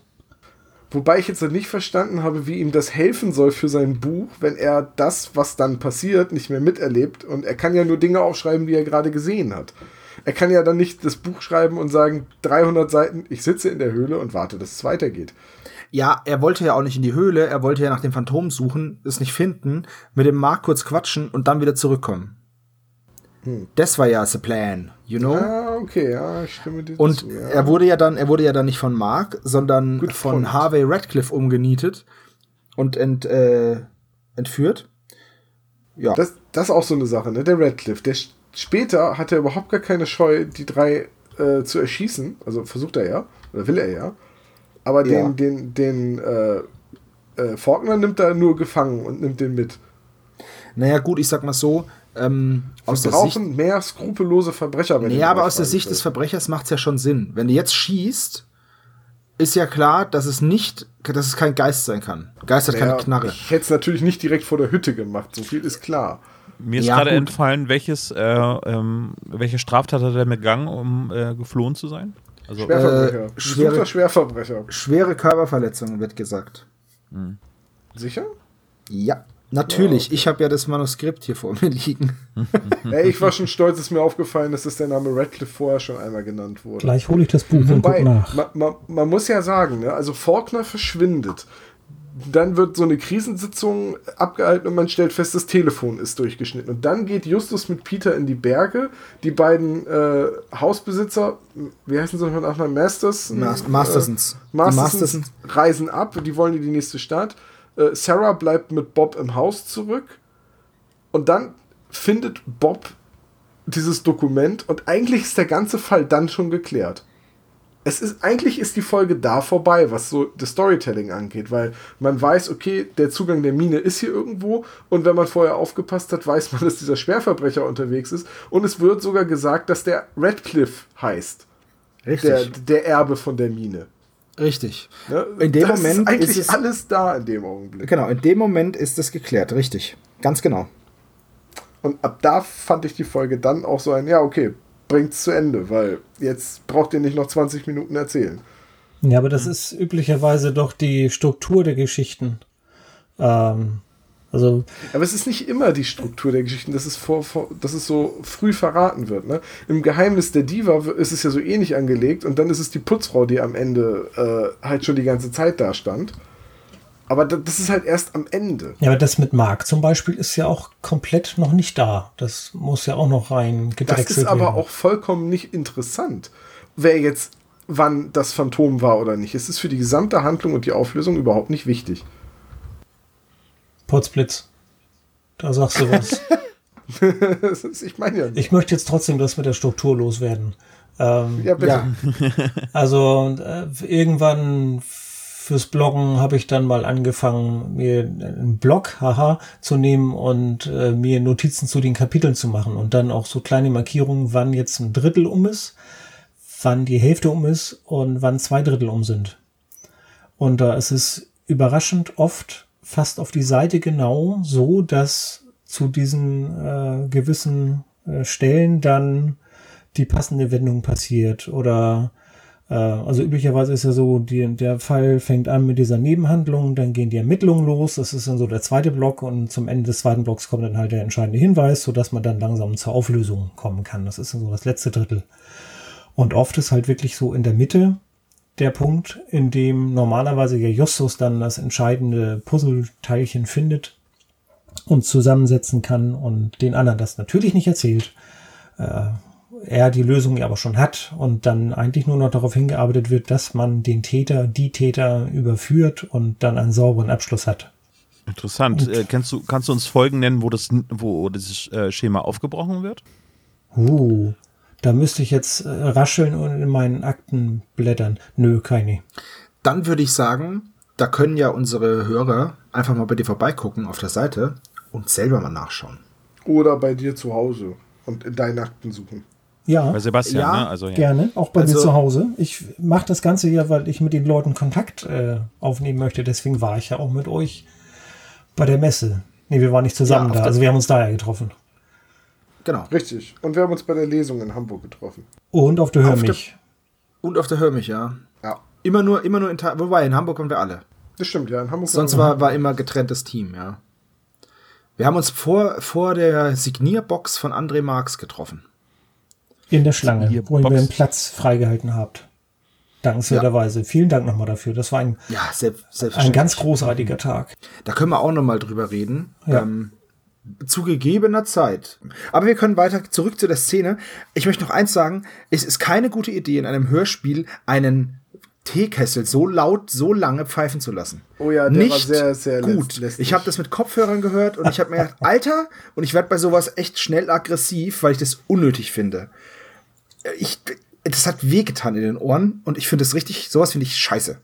[SPEAKER 3] Wobei ich jetzt noch nicht verstanden habe, wie ihm das helfen soll für sein Buch, wenn er das, was dann passiert, nicht mehr miterlebt. Und er kann ja nur Dinge aufschreiben, die er gerade gesehen hat. Er kann ja dann nicht das Buch schreiben und sagen, 300 Seiten, ich sitze in der Höhle und warte, dass es weitergeht.
[SPEAKER 4] Ja, er wollte ja auch nicht in die Höhle, er wollte ja nach dem Phantom suchen, es nicht finden, mit dem Mark kurz quatschen und dann wieder zurückkommen. Das war ja the plan, you know?
[SPEAKER 3] Ah, okay, ja, ich stimme dir
[SPEAKER 4] Und
[SPEAKER 3] zu. Ja.
[SPEAKER 4] er wurde ja dann, er wurde ja dann nicht von Mark, sondern
[SPEAKER 3] Good
[SPEAKER 4] von
[SPEAKER 3] point.
[SPEAKER 4] Harvey Radcliffe umgenietet und ent, äh, entführt. Ja.
[SPEAKER 3] Das, das ist auch so eine Sache, ne? Der Radcliffe, der später hat er überhaupt gar keine Scheu, die drei äh, zu erschießen. Also versucht er ja, oder will er ja. Aber
[SPEAKER 4] Ja.
[SPEAKER 3] den, den, den äh, äh, Faulkner nimmt er nur gefangen und nimmt den mit.
[SPEAKER 4] naja, gut, ich sag mal so, ähm, aus
[SPEAKER 3] Wir
[SPEAKER 4] der Sicht.
[SPEAKER 3] brauchen mehr skrupellose Verbrecher. wenn
[SPEAKER 4] Nee,
[SPEAKER 3] die
[SPEAKER 4] aber aus der Sicht des
[SPEAKER 3] Fragezeichen.
[SPEAKER 4] Verbrechers macht's ja schon Sinn. Wenn du jetzt schießt, ist ja klar, dass es nicht, dass es kein Geist sein kann. Geist hat
[SPEAKER 3] Naja,
[SPEAKER 4] keine Knarre.
[SPEAKER 3] Ich hätte es natürlich nicht direkt vor der Hütte gemacht, so viel ist klar.
[SPEAKER 2] Mir ist
[SPEAKER 4] Ja,
[SPEAKER 2] gerade entfallen, welches, äh, ähm, welche Straftat hat er begangen, um äh, geflohen zu sein? Also,
[SPEAKER 3] Schwerverbrecher.
[SPEAKER 4] Äh, schwere-
[SPEAKER 3] Schwerverbrecher.
[SPEAKER 4] Schwere Körperverletzungen wird gesagt.
[SPEAKER 3] Sicher?
[SPEAKER 4] Ja, natürlich. Ich habe ja das Manuskript hier vor mir liegen.
[SPEAKER 3] Ey, ich war schon stolz, ist mir aufgefallen, dass das der Name Radcliffe vorher schon einmal genannt wurde.
[SPEAKER 5] Gleich hole ich das Buch und
[SPEAKER 3] Wobei,
[SPEAKER 5] guck nach.
[SPEAKER 3] man, man, man muss ja sagen, ne, also Faulkner verschwindet. Dann wird so eine Krisensitzung abgehalten und man stellt fest, das Telefon ist durchgeschnitten. Und dann geht Justus mit Peter in die Berge. Die beiden äh, Hausbesitzer, wie heißen sie nochmal nachher? Masters?
[SPEAKER 4] Mas- Mastersons.
[SPEAKER 3] Äh, Mastersons
[SPEAKER 4] Mastersons.
[SPEAKER 3] reisen ab, die wollen in die nächste Stadt. Äh, Sarah bleibt mit Bob im Haus zurück. Und dann findet Bob dieses Dokument und eigentlich ist der ganze Fall dann schon geklärt. Es ist, eigentlich ist die Folge da vorbei, was so das Storytelling angeht, weil man weiß, okay, der Zugang der Mine ist hier irgendwo und wenn man vorher aufgepasst hat, weiß man, dass dieser Schwerverbrecher unterwegs ist und es wird sogar gesagt, dass der Radcliffe heißt.
[SPEAKER 4] Richtig.
[SPEAKER 3] Der, der Erbe von der Mine.
[SPEAKER 4] Richtig.
[SPEAKER 3] Ne?
[SPEAKER 4] In dem Moment
[SPEAKER 3] ist eigentlich
[SPEAKER 4] ist es-
[SPEAKER 3] alles da in dem Augenblick.
[SPEAKER 4] Genau, in dem Moment ist es geklärt, richtig. Ganz genau.
[SPEAKER 3] Und ab da fand ich die Folge dann auch so ein, ja, okay, bringt's zu Ende, weil jetzt braucht ihr nicht noch 20 Minuten erzählen.
[SPEAKER 5] Ja, aber das ist üblicherweise doch die Struktur der Geschichten. Ähm, also,
[SPEAKER 3] Aber es ist nicht immer die Struktur der Geschichten, dass es, vor, vor, dass es so früh verraten wird. Ne? Im Geheimnis der Diva ist es ja so ähnlich angelegt und dann ist es die Putzfrau, die am Ende äh, halt schon die ganze Zeit da stand. Aber da- das ist halt erst am Ende.
[SPEAKER 5] ja, aber das mit Mark zum Beispiel ist ja auch komplett noch nicht da. Das muss ja auch noch rein
[SPEAKER 3] Das
[SPEAKER 5] gedrechselt
[SPEAKER 3] ist aber
[SPEAKER 5] werden.
[SPEAKER 3] auch vollkommen nicht interessant, wer jetzt wann das Phantom war oder nicht. Es ist für die gesamte Handlung und die Auflösung überhaupt nicht wichtig.
[SPEAKER 5] Potzblitz. Da sagst du was.
[SPEAKER 3] Das ich meine ja nicht.
[SPEAKER 5] ich möchte jetzt trotzdem das mit der Struktur loswerden. Ähm,
[SPEAKER 3] Ja, bitte.
[SPEAKER 4] Ja,
[SPEAKER 5] Also äh, irgendwann fürs Bloggen habe ich dann mal angefangen, mir einen Blog, haha, zu nehmen und äh, mir Notizen zu den Kapiteln zu machen und dann auch so kleine Markierungen, wann jetzt ein Drittel um ist, wann die Hälfte um ist und wann zwei Drittel um sind. Und da ist es überraschend oft fast auf die Seite genau so, dass zu diesen äh, gewissen äh, Stellen dann die passende Wendung passiert oder also üblicherweise ist ja so, die, der Fall fängt an mit dieser Nebenhandlung, dann gehen die Ermittlungen los, das ist dann so der zweite Block und zum Ende des zweiten Blocks kommt dann halt der entscheidende Hinweis, sodass man dann langsam zur Auflösung kommen kann. Das ist dann so das letzte Drittel. Und oft ist halt wirklich so in der Mitte der Punkt, in dem normalerweise ja Justus dann das entscheidende Puzzleteilchen findet und zusammensetzen kann und den anderen das natürlich nicht erzählt. Äh, er die Lösung aber schon hat und dann eigentlich nur noch darauf hingearbeitet wird, dass man den Täter, die Täter überführt und dann einen sauberen Abschluss hat.
[SPEAKER 2] Interessant. Äh, kennst du, kannst du uns Folgen nennen, wo das, wo dieses äh, Schema aufgebrochen wird?
[SPEAKER 5] Uh, da müsste ich jetzt äh, rascheln und in meinen Akten blättern. Nö, keine.
[SPEAKER 4] dann würde ich sagen, da können ja unsere Hörer einfach mal bei dir vorbeigucken auf der Seite und selber mal nachschauen.
[SPEAKER 3] Oder bei dir zu Hause und in deinen Akten suchen.
[SPEAKER 5] Ja,
[SPEAKER 2] Bei Sebastian,
[SPEAKER 4] Ja,
[SPEAKER 2] ne? Also, ja.
[SPEAKER 5] gerne. Auch bei mir
[SPEAKER 4] Also-
[SPEAKER 5] zu Hause. Ich mache das Ganze ja, weil ich mit den Leuten Kontakt äh, aufnehmen möchte. Deswegen war ich ja auch mit euch bei der Messe. Nee, wir waren nicht zusammen
[SPEAKER 4] Ja,
[SPEAKER 5] da. Also wir haben uns da ja getroffen.
[SPEAKER 4] Genau.
[SPEAKER 3] Richtig. Und wir haben uns bei der Lesung in Hamburg getroffen.
[SPEAKER 5] Und auf der Hör
[SPEAKER 4] Auf der-
[SPEAKER 5] mich.
[SPEAKER 4] Und auf der Hör mich, ja.
[SPEAKER 3] Ja.
[SPEAKER 4] Immer nur, immer nur in Wobei, in Hamburg waren wir alle.
[SPEAKER 3] Das stimmt, ja. In Hamburg
[SPEAKER 4] Sonst war, war immer getrenntes Team, ja. Wir haben uns vor, vor der Signierbox von André Marx getroffen.
[SPEAKER 5] In der Schlange,
[SPEAKER 2] Hier,
[SPEAKER 5] wo ihr mir einen Platz freigehalten habt. Dankenswerterweise. Vielen Dank nochmal dafür. Das war ein,
[SPEAKER 4] Ja, selbst,
[SPEAKER 5] ein ganz großartiger Tag.
[SPEAKER 4] Da können wir auch noch mal drüber reden.
[SPEAKER 5] Ja.
[SPEAKER 4] Ähm, zu gegebener Zeit. Aber wir können weiter zurück zu der Szene. Ich möchte noch eins sagen. Es ist keine gute Idee, in einem Hörspiel einen Teekessel so laut, so lange pfeifen zu lassen.
[SPEAKER 3] Oh ja, der
[SPEAKER 4] Nicht
[SPEAKER 3] war sehr, sehr
[SPEAKER 4] gut.
[SPEAKER 3] lästig.
[SPEAKER 4] Ich habe das mit Kopfhörern gehört und ich habe mir gedacht, Alter, und ich werde bei sowas echt schnell aggressiv, weil ich das unnötig finde. Ich, das hat wehgetan in den Ohren und ich finde es richtig, sowas finde ich scheiße.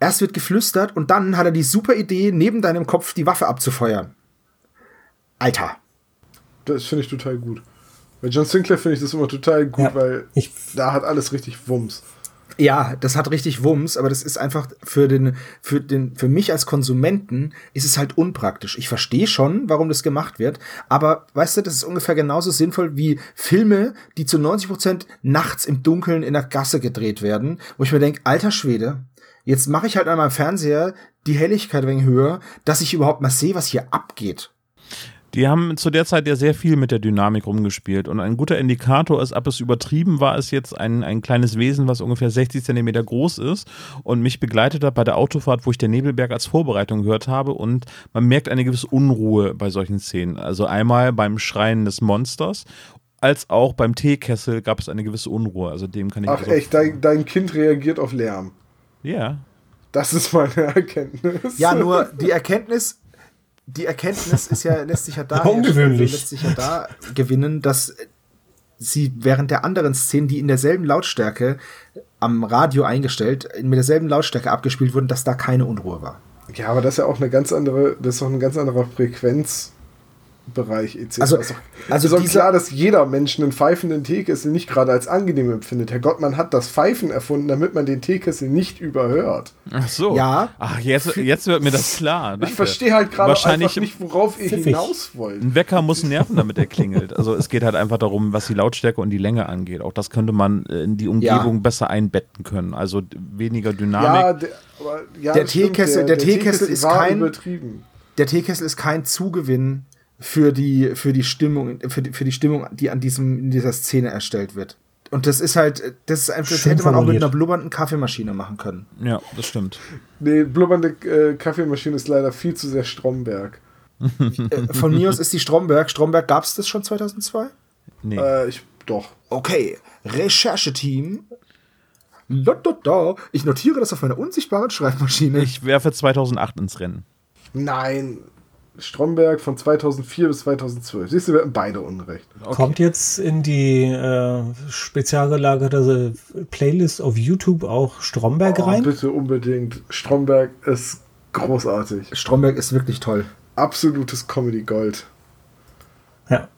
[SPEAKER 4] Erst wird geflüstert und dann hat er die super Idee, neben deinem Kopf die Waffe abzufeuern. Alter.
[SPEAKER 3] Das finde ich total gut. Bei John Sinclair finde ich das immer total gut,
[SPEAKER 5] Ja,
[SPEAKER 3] weil
[SPEAKER 5] ich-
[SPEAKER 3] da hat alles richtig Wumms.
[SPEAKER 4] Ja, das hat richtig Wumms, aber das ist einfach für den, für den, für mich als Konsumenten ist es halt unpraktisch. Ich verstehe schon, warum das gemacht wird, aber weißt du, das ist ungefähr genauso sinnvoll wie Filme, die zu 90 Prozent nachts im Dunkeln in der Gasse gedreht werden, wo ich mir denke, alter Schwede, jetzt mache ich halt an meinem Fernseher die Helligkeit ein wenig höher, dass ich überhaupt mal sehe, was hier abgeht.
[SPEAKER 2] Die haben zu der Zeit ja sehr viel mit der Dynamik rumgespielt. Und ein guter Indikator ist, ob es übertrieben war, ist jetzt ein, ein kleines Wesen, was ungefähr 60 Zentimeter groß ist und mich begleitet hat bei der Autofahrt, wo ich der Nebelberg als Vorbereitung gehört habe. Und man merkt eine gewisse Unruhe bei solchen Szenen. Also einmal beim Schreien des Monsters, als auch beim Teekessel gab es eine gewisse Unruhe. Also dem kann ich
[SPEAKER 3] Ach
[SPEAKER 2] also-
[SPEAKER 3] echt, dein, dein Kind reagiert auf Lärm.
[SPEAKER 2] Ja.
[SPEAKER 3] Das ist meine Erkenntnis.
[SPEAKER 4] Ja, nur die Erkenntnis, die Erkenntnis ist ja, lässt sich ja da,
[SPEAKER 5] Ungewöhnlich.
[SPEAKER 4] lässt sich ja da gewinnen, dass sie während der anderen Szenen, die in derselben Lautstärke am Radio eingestellt, mit derselben Lautstärke abgespielt wurden, dass da keine Unruhe war.
[SPEAKER 3] Ja, aber das ist ja auch eine ganz andere, das ist auch ein ganz anderer Frequenz. Bereich etc.
[SPEAKER 4] Also-
[SPEAKER 3] ist doch,
[SPEAKER 4] also
[SPEAKER 3] ist doch klar, dass jeder Mensch einen pfeifenden Teekessel nicht gerade als angenehm empfindet. Herr Gott, man hat das Pfeifen erfunden, damit man den Teekessel nicht überhört.
[SPEAKER 2] Ach so.
[SPEAKER 4] Ja.
[SPEAKER 2] Ach, jetzt, jetzt wird mir das klar.
[SPEAKER 3] Ich
[SPEAKER 2] Danke.
[SPEAKER 3] verstehe halt gerade
[SPEAKER 2] Wahrscheinlich-
[SPEAKER 3] einfach nicht, worauf ihr hinaus wollt.
[SPEAKER 2] Ein Wecker muss nerven, damit er klingelt. Also es geht halt einfach darum, was die Lautstärke und die Länge angeht. Auch das könnte man äh, in die Umgebung besser einbetten können. Also weniger Dynamik.
[SPEAKER 3] Ja, der, aber, ja,
[SPEAKER 4] Der Teekessel- der Teekessel ist
[SPEAKER 3] war
[SPEAKER 4] kein-
[SPEAKER 3] übertrieben.
[SPEAKER 4] Der Teekessel ist kein Zugewinn für die, für die Stimmung, für die, für die Stimmung, die an diesem, in dieser Szene erstellt wird. Und das ist halt, das ist einfach, das
[SPEAKER 5] Schön
[SPEAKER 4] hätte man auch mit
[SPEAKER 5] formuliert.
[SPEAKER 4] einer blubbernden Kaffeemaschine machen können.
[SPEAKER 2] Ja, das stimmt.
[SPEAKER 3] Nee, blubbernde äh, Kaffeemaschine ist leider viel zu sehr Stromberg.
[SPEAKER 4] Äh, Von mir aus ist die Stromberg. Stromberg gab es das schon 2002?
[SPEAKER 2] Nee.
[SPEAKER 3] Äh, ich, doch.
[SPEAKER 4] Okay, Rechercheteam. Da, da, da. Ich notiere das auf meiner unsichtbaren Schreibmaschine.
[SPEAKER 2] ich werfe 2008 ins Rennen.
[SPEAKER 3] Nein. Stromberg von 2004 bis 2012. Siehst du, wir hatten beide Unrecht.
[SPEAKER 5] Kommt jetzt in die äh, spezial gelagerte Playlist auf YouTube auch Stromberg
[SPEAKER 3] Oh,
[SPEAKER 5] rein?
[SPEAKER 3] bitte unbedingt. Stromberg ist großartig.
[SPEAKER 4] Stromberg ist wirklich toll.
[SPEAKER 3] Absolutes Comedy-Gold.
[SPEAKER 5] Ja.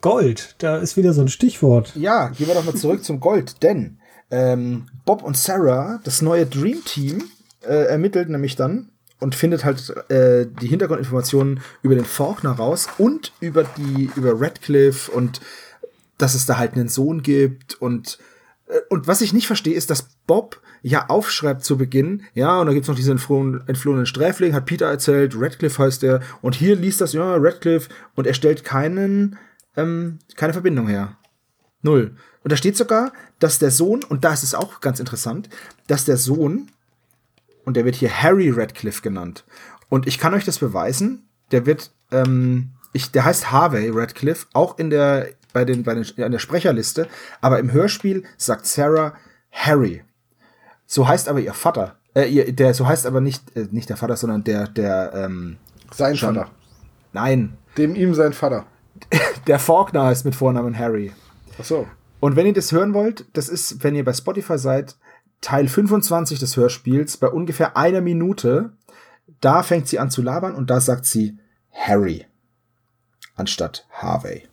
[SPEAKER 5] Gold, da ist wieder so ein Stichwort.
[SPEAKER 4] Ja, gehen wir doch mal zurück zum Gold, denn ähm, Bob und Sarah, das neue Dream Team, äh, ermittelt nämlich dann und findet halt äh, die Hintergrundinformationen über den Faulkner raus und über die über Radcliffe und dass es da halt einen Sohn gibt und äh, und was ich nicht verstehe, ist, dass Bob ja aufschreibt zu Beginn, ja, und da gibt's noch diesen entflohenen, Sträfling, hat Peter erzählt, Radcliffe heißt er, und hier liest das, ja, Radcliffe, und er stellt keinen, ähm, keine Verbindung her. Null. Und da steht sogar, dass der Sohn, und da ist es auch ganz interessant, dass der Sohn, und der wird hier Harry Radcliffe genannt. Und ich kann euch das beweisen, der wird, ähm, ich, der heißt Harvey Radcliffe, auch in der, bei den, bei den, in der Sprecherliste, aber im Hörspiel sagt Sarah Harry. So heißt aber ihr Vater. Äh, ihr, der, so heißt aber nicht, äh, nicht der Vater, sondern der, der, ähm,
[SPEAKER 3] Sein
[SPEAKER 4] Schon.
[SPEAKER 3] Vater.
[SPEAKER 4] nein,
[SPEAKER 3] Dem ihm sein Vater.
[SPEAKER 4] der Faulkner heißt mit Vornamen Harry.
[SPEAKER 3] Achso.
[SPEAKER 4] Und wenn ihr das hören wollt, das ist, wenn ihr bei Spotify seid, Teil 25 des Hörspiels, bei ungefähr einer Minute, da fängt sie an zu labern und da sagt sie Harry anstatt Harvey.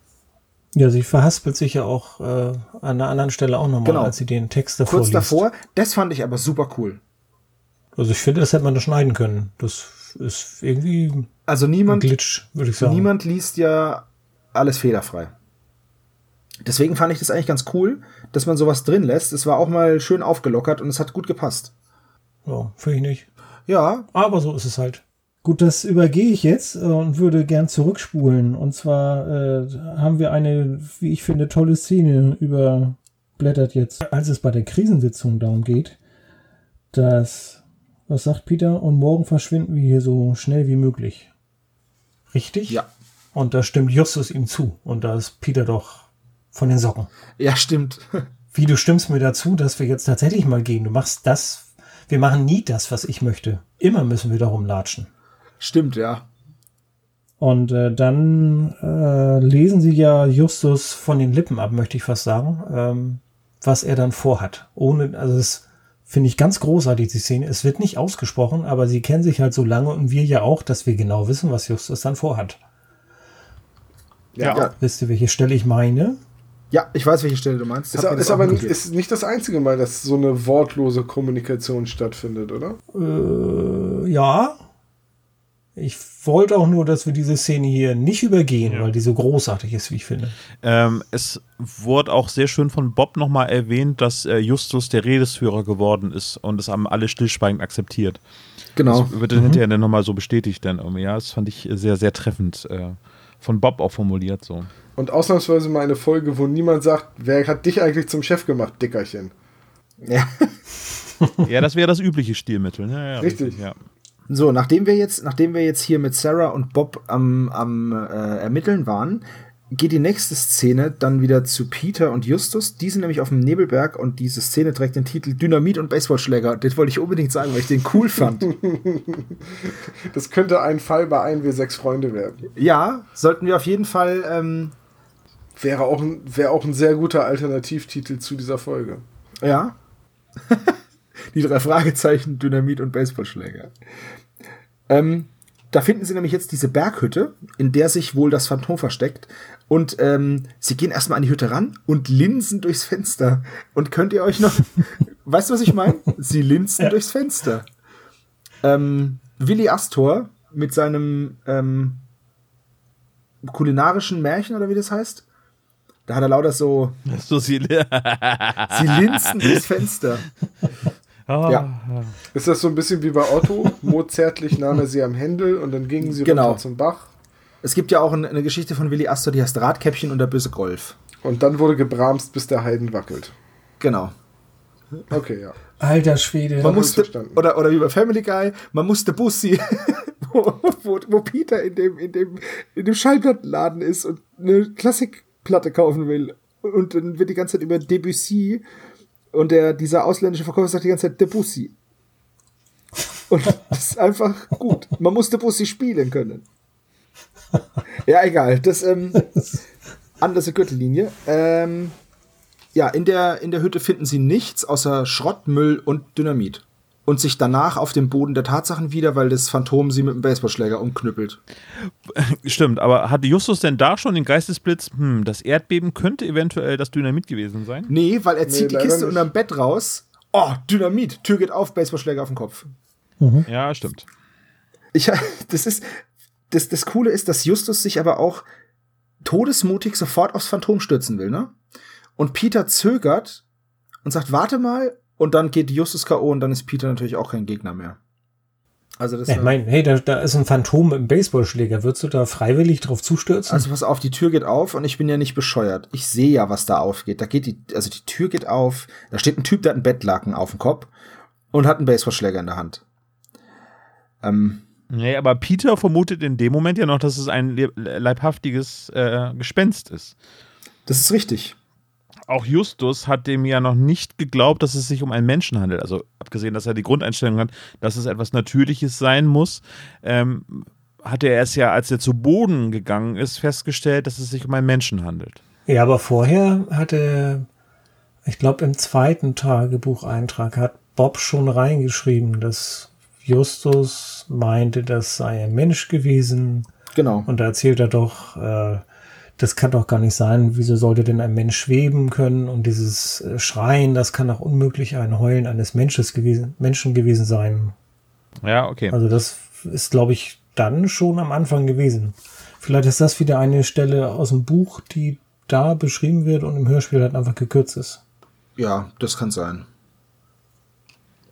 [SPEAKER 5] Ja, sie verhaspelt sich ja auch äh, an einer anderen Stelle auch nochmal,
[SPEAKER 4] Genau.
[SPEAKER 5] als sie den Text davor
[SPEAKER 4] Kurz
[SPEAKER 5] liest.
[SPEAKER 4] davor, das fand ich aber super cool.
[SPEAKER 5] Also ich finde, das hätte man da schneiden können. Das ist irgendwie
[SPEAKER 4] Also
[SPEAKER 5] ein
[SPEAKER 4] niemand,
[SPEAKER 5] Glitch, würde ich sagen.
[SPEAKER 4] niemand liest ja alles fehlerfrei. Deswegen fand ich das eigentlich ganz cool, dass man sowas drin lässt. Es war auch mal schön aufgelockert und es hat gut gepasst.
[SPEAKER 5] Ja, finde ich nicht.
[SPEAKER 4] Ja,
[SPEAKER 5] Aber so ist es halt. Gut, das übergehe ich jetzt äh, und würde gern zurückspulen. Und zwar äh, haben wir eine, wie ich finde, tolle Szene überblättert jetzt, als es bei der Krisensitzung darum geht, dass, was sagt Peter, und morgen verschwinden wir hier so schnell wie möglich. Richtig?
[SPEAKER 4] Ja.
[SPEAKER 5] Und da stimmt Justus ihm zu. Und da ist Peter doch von den Socken.
[SPEAKER 4] ja, stimmt.
[SPEAKER 5] Wie, du stimmst mir dazu, dass wir jetzt tatsächlich mal gehen. Du machst das, wir machen nie das, was ich möchte. Immer müssen wir darum latschen.
[SPEAKER 4] stimmt, ja.
[SPEAKER 5] Und äh, dann äh, lesen sie ja Justus von den Lippen ab, möchte ich fast sagen, ähm, was er dann vorhat. Ohne, also das finde ich ganz großartig, die Szene. Es wird nicht ausgesprochen, aber sie kennen sich halt so lange und wir ja auch, dass wir genau wissen, was Justus dann vorhat.
[SPEAKER 3] Ja.
[SPEAKER 4] Ja.
[SPEAKER 5] Wisst ihr, welche Stelle ich meine?
[SPEAKER 4] Ja, ich weiß, welche Stelle du meinst.
[SPEAKER 3] Ist, ist aber nicht, ist nicht das einzige Mal, dass so eine wortlose Kommunikation stattfindet, oder?
[SPEAKER 5] Äh, ja. Ich wollte auch nur, dass wir diese Szene hier nicht übergehen, weil die so großartig ist, wie ich finde.
[SPEAKER 2] Ähm, es wurde auch sehr schön von Bob nochmal erwähnt, dass äh, Justus der Redesführer geworden ist und es haben alle stillschweigend akzeptiert.
[SPEAKER 4] genau.
[SPEAKER 2] Das wird dann hinterher dann nochmal so bestätigt dann irgendwie. Ja, das fand ich sehr, sehr treffend äh, von Bob auch formuliert so.
[SPEAKER 3] Und ausnahmsweise mal eine Folge, wo niemand sagt, wer hat dich eigentlich zum Chef gemacht, Dickerchen?
[SPEAKER 4] Ja.
[SPEAKER 2] Ja, das wäre das übliche Stilmittel. Ja, ja,
[SPEAKER 3] Richtig.
[SPEAKER 2] Ja.
[SPEAKER 4] So, nachdem wir jetzt, nachdem wir jetzt hier mit Sarah und Bob am, am äh, Ermitteln waren, geht die nächste Szene dann wieder zu Peter und Justus. Die sind nämlich auf dem Nebelberg und diese Szene trägt den Titel Dynamit und Baseballschläger. Das wollte ich unbedingt sagen, weil ich den cool fand.
[SPEAKER 3] Das könnte ein Fall bei ein wir sechs Freunde werden.
[SPEAKER 4] ja, sollten wir auf jeden Fall ähm,
[SPEAKER 3] Wäre auch, ein, wäre auch ein sehr guter Alternativtitel zu dieser Folge.
[SPEAKER 4] Ja. Die drei Fragezeichen, Dynamit und Baseballschläger. Ähm, da finden sie nämlich jetzt diese Berghütte, in der sich wohl das Phantom versteckt. Und ähm, sie gehen erstmal an die Hütte ran und linsen durchs Fenster. Und könnt ihr euch noch. weißt du, was ich meine? Sie linsen
[SPEAKER 5] Ja.
[SPEAKER 4] durchs Fenster. Ähm, Willi Astor mit seinem ähm, kulinarischen Märchen oder wie das heißt. Da hat er lauter so.
[SPEAKER 2] So sie,
[SPEAKER 4] Sie linsen durchs Fenster.
[SPEAKER 2] Ah,
[SPEAKER 4] Ja.
[SPEAKER 3] Ist das so ein bisschen wie bei Otto? Mozärtlich nahm er sie am Händel und dann gingen sie
[SPEAKER 4] Genau.
[SPEAKER 3] runter zum Bach.
[SPEAKER 4] Es gibt ja auch eine, Geschichte von Willi Astor, die heißt Radkäppchen und der böse Golf.
[SPEAKER 3] Und dann wurde gebramst, bis der Heiden wackelt.
[SPEAKER 4] Genau.
[SPEAKER 3] Okay, ja.
[SPEAKER 5] Alter Schwede.
[SPEAKER 4] Man musste,
[SPEAKER 3] verstanden.
[SPEAKER 4] oder, oder wie bei Family Guy, man musste Bussi, wo, wo, wo Peter in dem, in dem, in dem Schallplattenladen ist und eine Klassikplatte kaufen will. Und dann wird die ganze Zeit über Debussy und der, dieser ausländische Verkäufer sagt die ganze Zeit Debussy. Und das ist einfach gut. Man muss Debussy spielen können. Ja, egal. Das, ähm, andere Gürtellinie. Ähm, ja, in der, in der Hütte finden sie nichts außer Schrott, Müll und Dynamit. Und sich danach auf dem Boden der Tatsachen wieder, weil das Phantom sie mit dem Baseballschläger umknüppelt.
[SPEAKER 2] Stimmt, aber hatte Justus denn da schon den Geistesblitz, hm, das Erdbeben könnte eventuell das Dynamit gewesen sein?
[SPEAKER 4] Nee, weil er zieht die
[SPEAKER 3] leider
[SPEAKER 4] Kiste
[SPEAKER 3] nicht.
[SPEAKER 4] unterm Bett raus. Oh, Dynamit. Tür geht auf, Baseballschläger auf den Kopf.
[SPEAKER 2] Ja, stimmt.
[SPEAKER 4] Ich, das ist, das, das Coole ist, dass Justus sich aber auch todesmutig sofort aufs Phantom stürzen will, ne? Und Peter zögert und sagt, warte mal, und dann geht Justus K.O. und dann ist Peter natürlich auch kein Gegner mehr. Also das
[SPEAKER 5] ich meine, hey, da, da ist ein Phantom mit einem Baseballschläger. Würdest du da freiwillig drauf zustürzen?
[SPEAKER 4] Also pass auf, die Tür geht auf und ich bin ja nicht bescheuert. Ich sehe ja, was da aufgeht. Da geht die, also die Tür geht auf, da steht ein Typ, der hat einen Bettlaken auf dem Kopf und hat einen Baseballschläger in der Hand. Ähm,
[SPEAKER 2] Nee, aber Peter vermutet in dem Moment ja noch, dass es ein le- leibhaftiges äh, Gespenst ist.
[SPEAKER 4] das ist richtig.
[SPEAKER 2] Auch Justus hat dem ja noch nicht geglaubt, dass es sich um einen Menschen handelt. Also abgesehen, dass er die Grundeinstellung hat, dass es etwas Natürliches sein muss, ähm, hatte er es ja, als er zu Boden gegangen ist, festgestellt, dass es sich um einen Menschen handelt.
[SPEAKER 5] Ja, aber vorher hatte, ich glaube, im zweiten Tagebucheintrag hat Bob schon reingeschrieben, dass Justus meinte, das sei ein Mensch gewesen.
[SPEAKER 4] Genau.
[SPEAKER 5] Und da erzählt er doch, äh, das kann doch gar nicht sein. Wieso sollte denn ein Mensch schweben können? Und dieses äh, Schreien, das kann doch unmöglich ein Heulen eines Mensches gewesen, Menschen gewesen sein.
[SPEAKER 2] Ja, okay.
[SPEAKER 5] Also das ist, glaube ich, dann schon am Anfang gewesen. Vielleicht ist das wieder eine Stelle aus dem Buch, die da beschrieben wird und im Hörspiel halt einfach gekürzt ist.
[SPEAKER 4] Ja, das kann sein.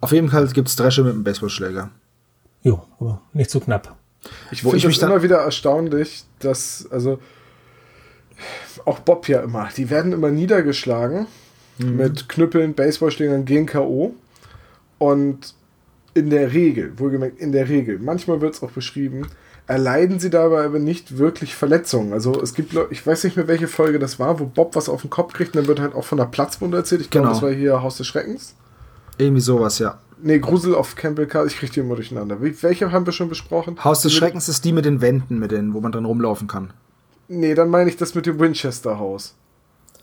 [SPEAKER 4] Auf jeden Fall gibt's Dresche mit dem Baseballschläger.
[SPEAKER 5] Jo, aber nicht so knapp.
[SPEAKER 3] Ich finde es immer wieder erstaunlich, dass, also, auch Bob ja immer, die werden immer niedergeschlagen
[SPEAKER 4] Mhm.
[SPEAKER 3] mit Knüppeln, Baseballschlägern, gehen K.O. Und in der Regel, wohlgemerkt, in der Regel, manchmal wird es auch beschrieben, erleiden sie dabei aber nicht wirklich Verletzungen. Also es gibt, ich weiß nicht mehr, welche Folge das war, wo Bob was auf den Kopf kriegt und dann wird halt auch von einer Platzwunde erzählt. Ich glaube,
[SPEAKER 4] Genau.
[SPEAKER 3] das war hier Haus des Schreckens.
[SPEAKER 4] Irgendwie sowas, ja.
[SPEAKER 3] Nee, Grusel auf Campbell Car, ich kriege die immer durcheinander. Welche haben wir schon besprochen?
[SPEAKER 4] Haus des Schreckens ist die mit den Wänden, mit denen, wo man drin rumlaufen kann.
[SPEAKER 3] Nee, dann meine ich das mit dem Winchester Haus.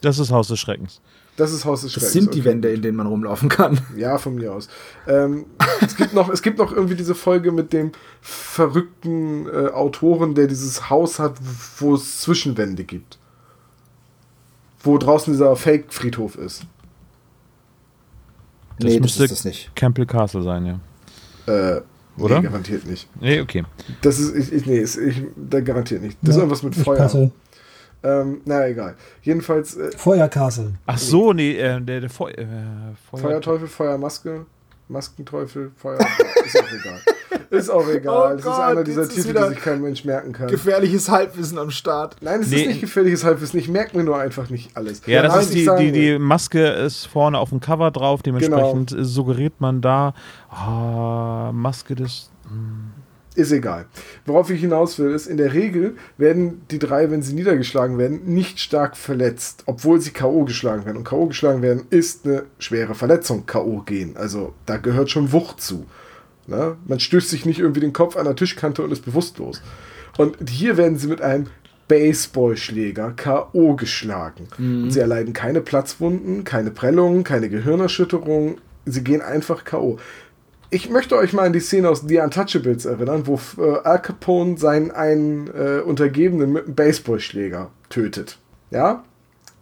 [SPEAKER 2] Das ist Haus des Schreckens.
[SPEAKER 3] Das ist Haus des
[SPEAKER 4] Das
[SPEAKER 3] Schreckens.
[SPEAKER 4] sind die
[SPEAKER 3] okay.
[SPEAKER 4] Wände, in denen man rumlaufen kann.
[SPEAKER 3] Ja, von mir aus. Ähm, es, gibt noch, es gibt noch irgendwie diese Folge mit dem verrückten äh, Autoren, der dieses Haus hat, wo es Zwischenwände gibt. Wo draußen dieser Fake-Friedhof ist.
[SPEAKER 2] Das
[SPEAKER 4] nee, das
[SPEAKER 2] müsste
[SPEAKER 4] ist das nicht.
[SPEAKER 2] Campbell Castle sein, ja.
[SPEAKER 3] Äh,
[SPEAKER 2] Oder?
[SPEAKER 3] Nee, garantiert nicht.
[SPEAKER 2] Nee, okay.
[SPEAKER 3] Das ist, ich, ich, nee, ist, ich, da garantiert nicht. Das ist
[SPEAKER 5] Ja,
[SPEAKER 3] irgendwas mit Feuer.
[SPEAKER 5] passe.
[SPEAKER 3] Ähm, na egal. Jedenfalls, äh,
[SPEAKER 5] Feuerkasel.
[SPEAKER 2] Ach so, nee, äh, der, der Feu äh, Feuer
[SPEAKER 3] Feuerteufel, Feuermaske, Maskenteufel, Feuer. ist auch egal. Ist auch egal.
[SPEAKER 4] Oh
[SPEAKER 3] das
[SPEAKER 4] Gott,
[SPEAKER 3] ist einer dieser Titel, die sich kein Mensch merken kann.
[SPEAKER 4] Gefährliches Halbwissen am Start.
[SPEAKER 3] Nein, es
[SPEAKER 2] Nee.
[SPEAKER 3] ist nicht gefährliches Halbwissen. Ich merke mir nur einfach nicht alles.
[SPEAKER 2] Ja, das
[SPEAKER 3] Nein,
[SPEAKER 2] ist die, die, die Maske ist vorne auf dem Cover drauf, dementsprechend äh, suggeriert man da, ah, Maske des.
[SPEAKER 3] Ist egal. Worauf ich hinaus will, ist, in der Regel werden die drei, wenn sie niedergeschlagen werden, nicht stark verletzt, obwohl sie K.O. geschlagen werden. Und K.O. geschlagen werden ist eine schwere Verletzung, K.O. gehen. Also da gehört schon Wucht zu. Ne? Man stößt sich nicht irgendwie den Kopf an der Tischkante und ist bewusstlos. Und hier werden sie mit einem Baseballschläger K.O. geschlagen. Und sie erleiden keine Platzwunden, keine Prellungen, keine Gehirnerschütterung. Sie gehen einfach K.O. Ich möchte euch mal an die Szene aus The Untouchables erinnern, wo äh, Al Capone seinen einen äh, Untergebenen mit einem Baseballschläger tötet. Ja?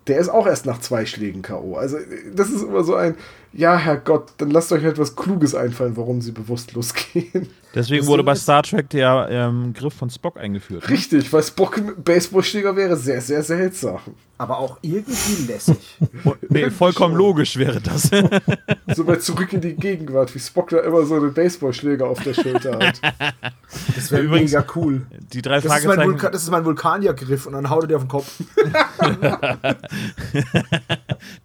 [SPEAKER 3] Der ist auch erst nach zwei Schlägen K.O. Also, das ist immer so ein, ja, Herrgott, dann lasst euch etwas Kluges einfallen, warum sie bewusstlos gehen.
[SPEAKER 2] Deswegen
[SPEAKER 4] Das
[SPEAKER 2] wurde bei Star Trek der ähm, Griff von Spock eingeführt. ne?
[SPEAKER 3] Richtig, weil Spock mit Baseballschläger wäre sehr, sehr seltsam.
[SPEAKER 4] Aber auch irgendwie lässig.
[SPEAKER 2] Nee, vollkommen logisch wäre das.
[SPEAKER 3] So weit zurück in die Gegenwart, wie Spock da immer so einen Baseballschläger auf der Schulter hat.
[SPEAKER 4] Das wäre
[SPEAKER 2] Übrigens-
[SPEAKER 4] mega cool.
[SPEAKER 2] Die drei
[SPEAKER 4] Das ist, mein
[SPEAKER 2] Fragezeichen.
[SPEAKER 4] Vulkan, das ist mein Vulkaniergriff und dann haut er dir auf den Kopf.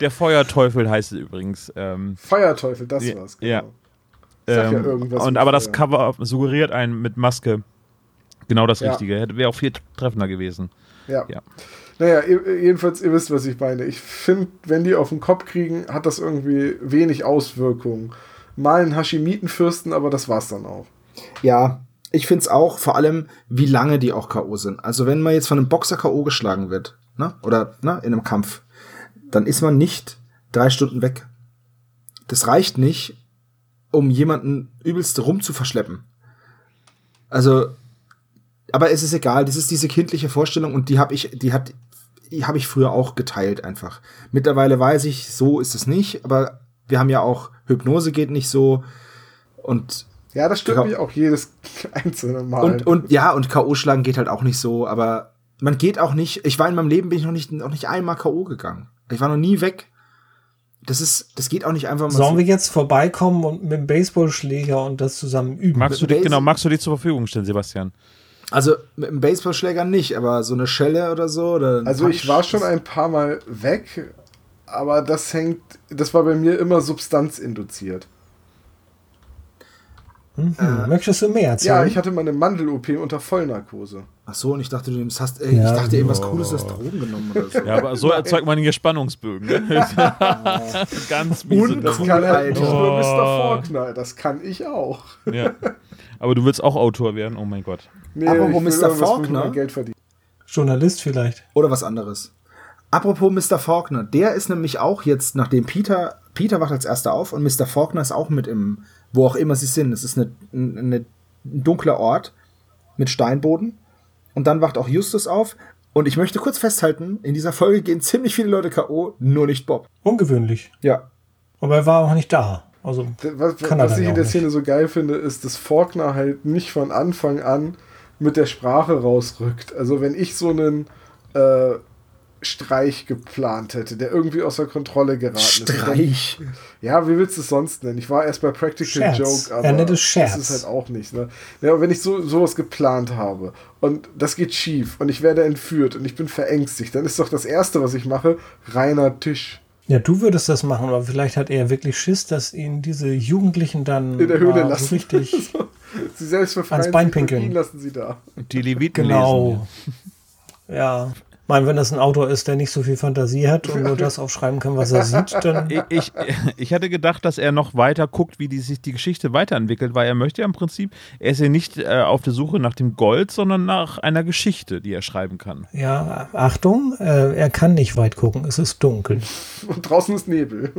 [SPEAKER 2] Der Feuerteufel heißt es übrigens. Ähm,
[SPEAKER 3] Feuerteufel, das
[SPEAKER 2] Ja,
[SPEAKER 3] war's.
[SPEAKER 2] ja.
[SPEAKER 3] Sag ja
[SPEAKER 2] ähm,
[SPEAKER 3] irgendwas
[SPEAKER 2] und aber das
[SPEAKER 3] Feuer.
[SPEAKER 2] Cover suggeriert einen mit Maske. Genau das
[SPEAKER 3] Ja.
[SPEAKER 2] Richtige. Wäre auch viel treffender gewesen.
[SPEAKER 3] Ja.
[SPEAKER 2] Ja.
[SPEAKER 3] Naja, jedenfalls, ihr wisst, was ich meine. Ich finde, wenn die auf den Kopf kriegen, hat das irgendwie wenig Auswirkungen. Mal einen Hashimitenfürsten, aber das war's dann auch.
[SPEAKER 4] Ja, ich find's auch, vor allem, wie lange die auch K.O. sind. Also wenn man jetzt von einem Boxer K.O. geschlagen wird, ne, oder ne, in einem Kampf, dann ist man nicht drei Stunden weg. Das reicht nicht, um jemanden übelst rum zu verschleppen. Also, aber es ist egal, das ist diese kindliche Vorstellung und die habe ich, die hat, habe ich früher auch geteilt einfach. Mittlerweile weiß ich, so ist es nicht, aber wir haben ja auch Hypnose geht nicht so und
[SPEAKER 3] Ja, das stört mich auch jedes einzelne Mal.
[SPEAKER 4] und, und ja, und K.O. schlagen geht halt auch nicht so, aber man geht auch nicht, ich war in meinem Leben, bin ich noch nicht, noch nicht einmal K.O. gegangen. Ich war noch nie weg. Das ist, das geht auch nicht einfach mal
[SPEAKER 5] Sollen
[SPEAKER 4] so.
[SPEAKER 5] wir jetzt vorbeikommen und mit dem Baseballschläger und das zusammen üben?
[SPEAKER 2] Magst du dich, genau, magst du dich zur Verfügung stellen, Sebastian?
[SPEAKER 4] Also mit einem Baseballschläger nicht, aber so eine Schelle oder so. Oder
[SPEAKER 3] also ich
[SPEAKER 4] Punch,
[SPEAKER 3] war schon ein paar Mal weg, aber das hängt, das war bei mir immer substanzinduziert.
[SPEAKER 5] Mhm. Möchtest du mehr erzählen?
[SPEAKER 3] Ja, ich hatte mal eine Mandel-OP unter Vollnarkose.
[SPEAKER 4] Ach so, und ich dachte, du nimmst, hast, ey,
[SPEAKER 5] Ja,
[SPEAKER 4] ich dachte eben was
[SPEAKER 2] oh.
[SPEAKER 4] Cooles, hast Drogen genommen oder so.
[SPEAKER 2] Ja, aber so erzeugt man hier Spannungsbögen. Ne? Ganz miese
[SPEAKER 4] Und
[SPEAKER 3] Das kann halt nicht nur
[SPEAKER 2] Oh.
[SPEAKER 3] Mr. Faulkner, das kann ich auch.
[SPEAKER 2] Ja. Aber du willst auch Autor werden? Oh mein Gott.
[SPEAKER 3] Nee,
[SPEAKER 4] Apropos Mr. Faulkner.
[SPEAKER 3] Geld verdienen.
[SPEAKER 5] Journalist vielleicht.
[SPEAKER 4] Oder was anderes. Apropos Mr. Faulkner, der ist nämlich auch jetzt, nachdem Peter, Peter wacht als erster auf und Mr. Faulkner ist auch mit im, wo auch immer sie sind. Es ist eine, eine, ein dunkler Ort mit Steinboden. Und dann wacht auch Justus auf. Und ich möchte kurz festhalten, in dieser Folge gehen ziemlich viele Leute K.O., nur nicht Bob.
[SPEAKER 5] Ungewöhnlich.
[SPEAKER 4] Ja.
[SPEAKER 5] Aber er war auch nicht da. Also,
[SPEAKER 3] Was, was ich
[SPEAKER 5] ja
[SPEAKER 3] in der Szene so geil finde, ist, dass Faulkner halt nicht von Anfang an mit der Sprache rausrückt. Also wenn ich so einen äh, Streich geplant hätte, der irgendwie außer Kontrolle geraten ist.
[SPEAKER 4] Streich.
[SPEAKER 3] Ja, wie willst du es sonst nennen? Ich war erst bei Practical
[SPEAKER 5] Scherz.
[SPEAKER 3] Joke, aber
[SPEAKER 5] Er Scherz.
[SPEAKER 3] das ist halt auch nicht. Ne? Ja, wenn ich so sowas geplant habe und das geht schief und ich werde entführt und ich bin verängstigt, dann ist doch das Erste, was ich mache, reiner Tisch.
[SPEAKER 5] Ja, du würdest das machen, aber vielleicht hat er wirklich Schiss, dass ihn diese Jugendlichen dann
[SPEAKER 3] In der Höhle
[SPEAKER 5] mal
[SPEAKER 3] lassen.
[SPEAKER 5] so richtig.
[SPEAKER 3] Sie selbst
[SPEAKER 5] Ans Bein pinkeln.
[SPEAKER 3] ihn lassen sie da.
[SPEAKER 2] Die Leviten
[SPEAKER 5] genau. Ja. Ich meine, wenn das ein Autor ist, der nicht so viel Fantasie hat und nur das aufschreiben kann, was er sieht, dann.
[SPEAKER 2] Ich, ich, ich hatte gedacht, dass er noch weiter guckt, wie die, sich die Geschichte weiterentwickelt, weil er möchte ja im Prinzip, er ist ja nicht äh, auf der Suche nach dem Gold, sondern nach einer Geschichte, die er schreiben kann.
[SPEAKER 5] Ja, Achtung, äh, er kann nicht weit gucken, es ist dunkel.
[SPEAKER 3] Und draußen ist Nebel.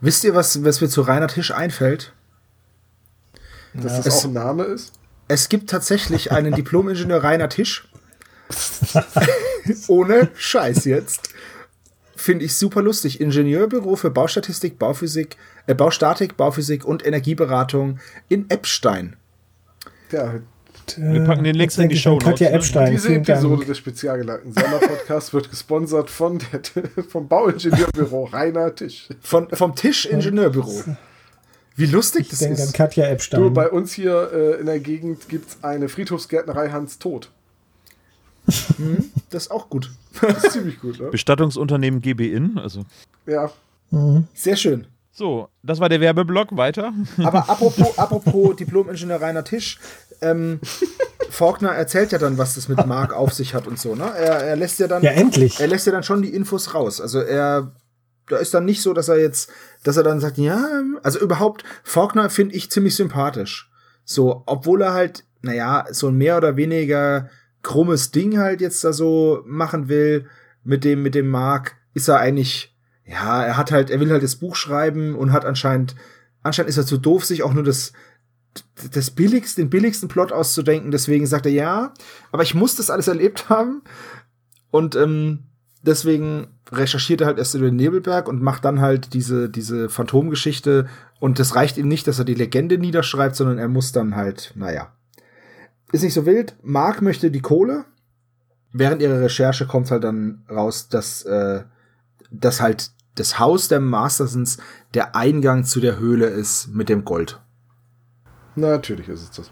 [SPEAKER 4] Wisst ihr, was, was mir zu Rainer Tisch einfällt?
[SPEAKER 3] Dass
[SPEAKER 5] Ja.
[SPEAKER 3] das
[SPEAKER 4] Es-
[SPEAKER 3] auch ein Name ist.
[SPEAKER 4] Es gibt tatsächlich einen Diplom-Ingenieur Rainer Tisch. Ohne Scheiß jetzt. Finde ich super lustig. Ingenieurbüro für Baustatistik, Bauphysik, äh, Baustatik, Bauphysik und Energieberatung in Eppstein.
[SPEAKER 3] Ja,
[SPEAKER 2] Wir packen den Links
[SPEAKER 5] Jetzt
[SPEAKER 2] in die Shownotes,
[SPEAKER 5] Katja
[SPEAKER 2] ne?
[SPEAKER 5] Epstein,
[SPEAKER 3] diese Episode des spezialgeleiteten Sonderpodcasts wird gesponsert von der, vom Bauingenieurbüro Rainer Tisch.
[SPEAKER 4] Von, vom Tisch Ingenieurbüro. Wie lustig
[SPEAKER 5] Ich
[SPEAKER 4] das
[SPEAKER 5] denke an
[SPEAKER 4] ist.
[SPEAKER 5] Katja Epstein.
[SPEAKER 3] Du, bei uns hier äh, in der Gegend gibt es eine Friedhofsgärtnerei Hans Tod.
[SPEAKER 4] Das ist auch gut.
[SPEAKER 3] Das ist ziemlich gut, ne?
[SPEAKER 2] Bestattungsunternehmen GB In, also.
[SPEAKER 3] Ja.
[SPEAKER 4] Sehr schön.
[SPEAKER 2] So, das war der Werbeblock, weiter.
[SPEAKER 4] Aber apropos, apropos Diplom-Ingenieur Rainer Tisch, ähm, Faulkner erzählt ja dann, was das mit Mark auf sich hat und so, ne? Er, er lässt ja dann.
[SPEAKER 5] ja, endlich.
[SPEAKER 4] er lässt ja dann schon die Infos raus. Also er, da ist dann nicht so, dass er jetzt, dass er dann sagt, ja, also überhaupt, Faulkner finde ich ziemlich sympathisch. So, obwohl er halt, naja, so ein mehr oder weniger krummes Ding halt jetzt da so machen will mit dem, mit dem Mark, ist er eigentlich, ja, er hat halt, er will halt das Buch schreiben und hat anscheinend, anscheinend ist er zu doof, sich auch nur das, das billigste, den billigsten Plot auszudenken. Deswegen sagt er ja, aber ich muss das alles erlebt haben. Und ähm, deswegen recherchiert er halt erst über den Nebelberg und macht dann halt diese, diese Phantomgeschichte. Und das reicht ihm nicht, dass er die Legende niederschreibt, sondern er muss dann halt, naja. Ist nicht so wild. Mark möchte die Kohle. Während ihrer Recherche kommt halt dann raus, dass, äh, dass halt das Haus der Mastersons der Eingang zu der Höhle ist mit dem Gold.
[SPEAKER 3] Natürlich ist es das.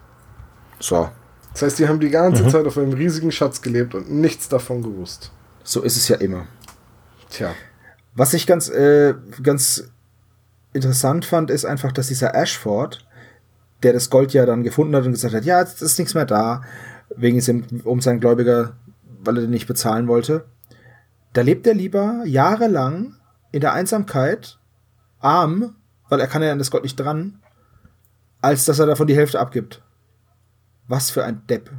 [SPEAKER 4] So,
[SPEAKER 3] Das heißt, die haben die ganze Zeit auf einem riesigen Schatz gelebt und nichts davon gewusst.
[SPEAKER 4] so ist es ja immer.
[SPEAKER 3] Tja.
[SPEAKER 4] Was ich ganz, äh, ganz interessant fand, ist einfach, dass dieser Ashford, der das Gold ja dann gefunden hat und gesagt hat, ja, jetzt ist nichts mehr da, wegen dem, um seinen Gläubiger, weil er den nicht bezahlen wollte, da lebt er lieber jahrelang in der Einsamkeit, arm, weil er kann ja an das Gold nicht dran, als dass er davon die Hälfte abgibt. Was für ein Depp.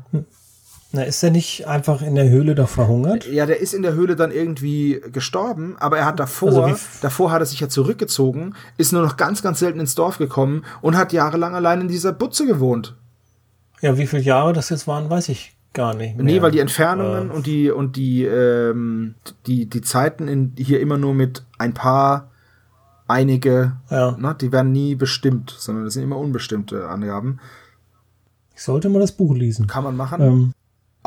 [SPEAKER 5] Na, ist er nicht einfach in der Höhle da verhungert?
[SPEAKER 4] Ja, der ist in der Höhle dann irgendwie gestorben, aber er hat davor,
[SPEAKER 5] Also wie f-
[SPEAKER 4] davor hat er sich ja zurückgezogen, ist nur noch ganz, ganz selten ins Dorf gekommen und hat jahrelang allein in dieser Butze gewohnt.
[SPEAKER 5] Ja, wie viele Jahre das jetzt waren, weiß ich gar nicht. Mehr.
[SPEAKER 4] Nee, weil die Entfernungen
[SPEAKER 5] Äh,
[SPEAKER 4] und die und die ähm, die die Zeiten in hier immer nur mit ein paar einige,
[SPEAKER 5] Ja.
[SPEAKER 4] ne, die werden nie bestimmt, sondern das sind immer unbestimmte Angaben.
[SPEAKER 5] Ich sollte mal das Buch lesen.
[SPEAKER 4] Kann man machen.
[SPEAKER 5] Ähm,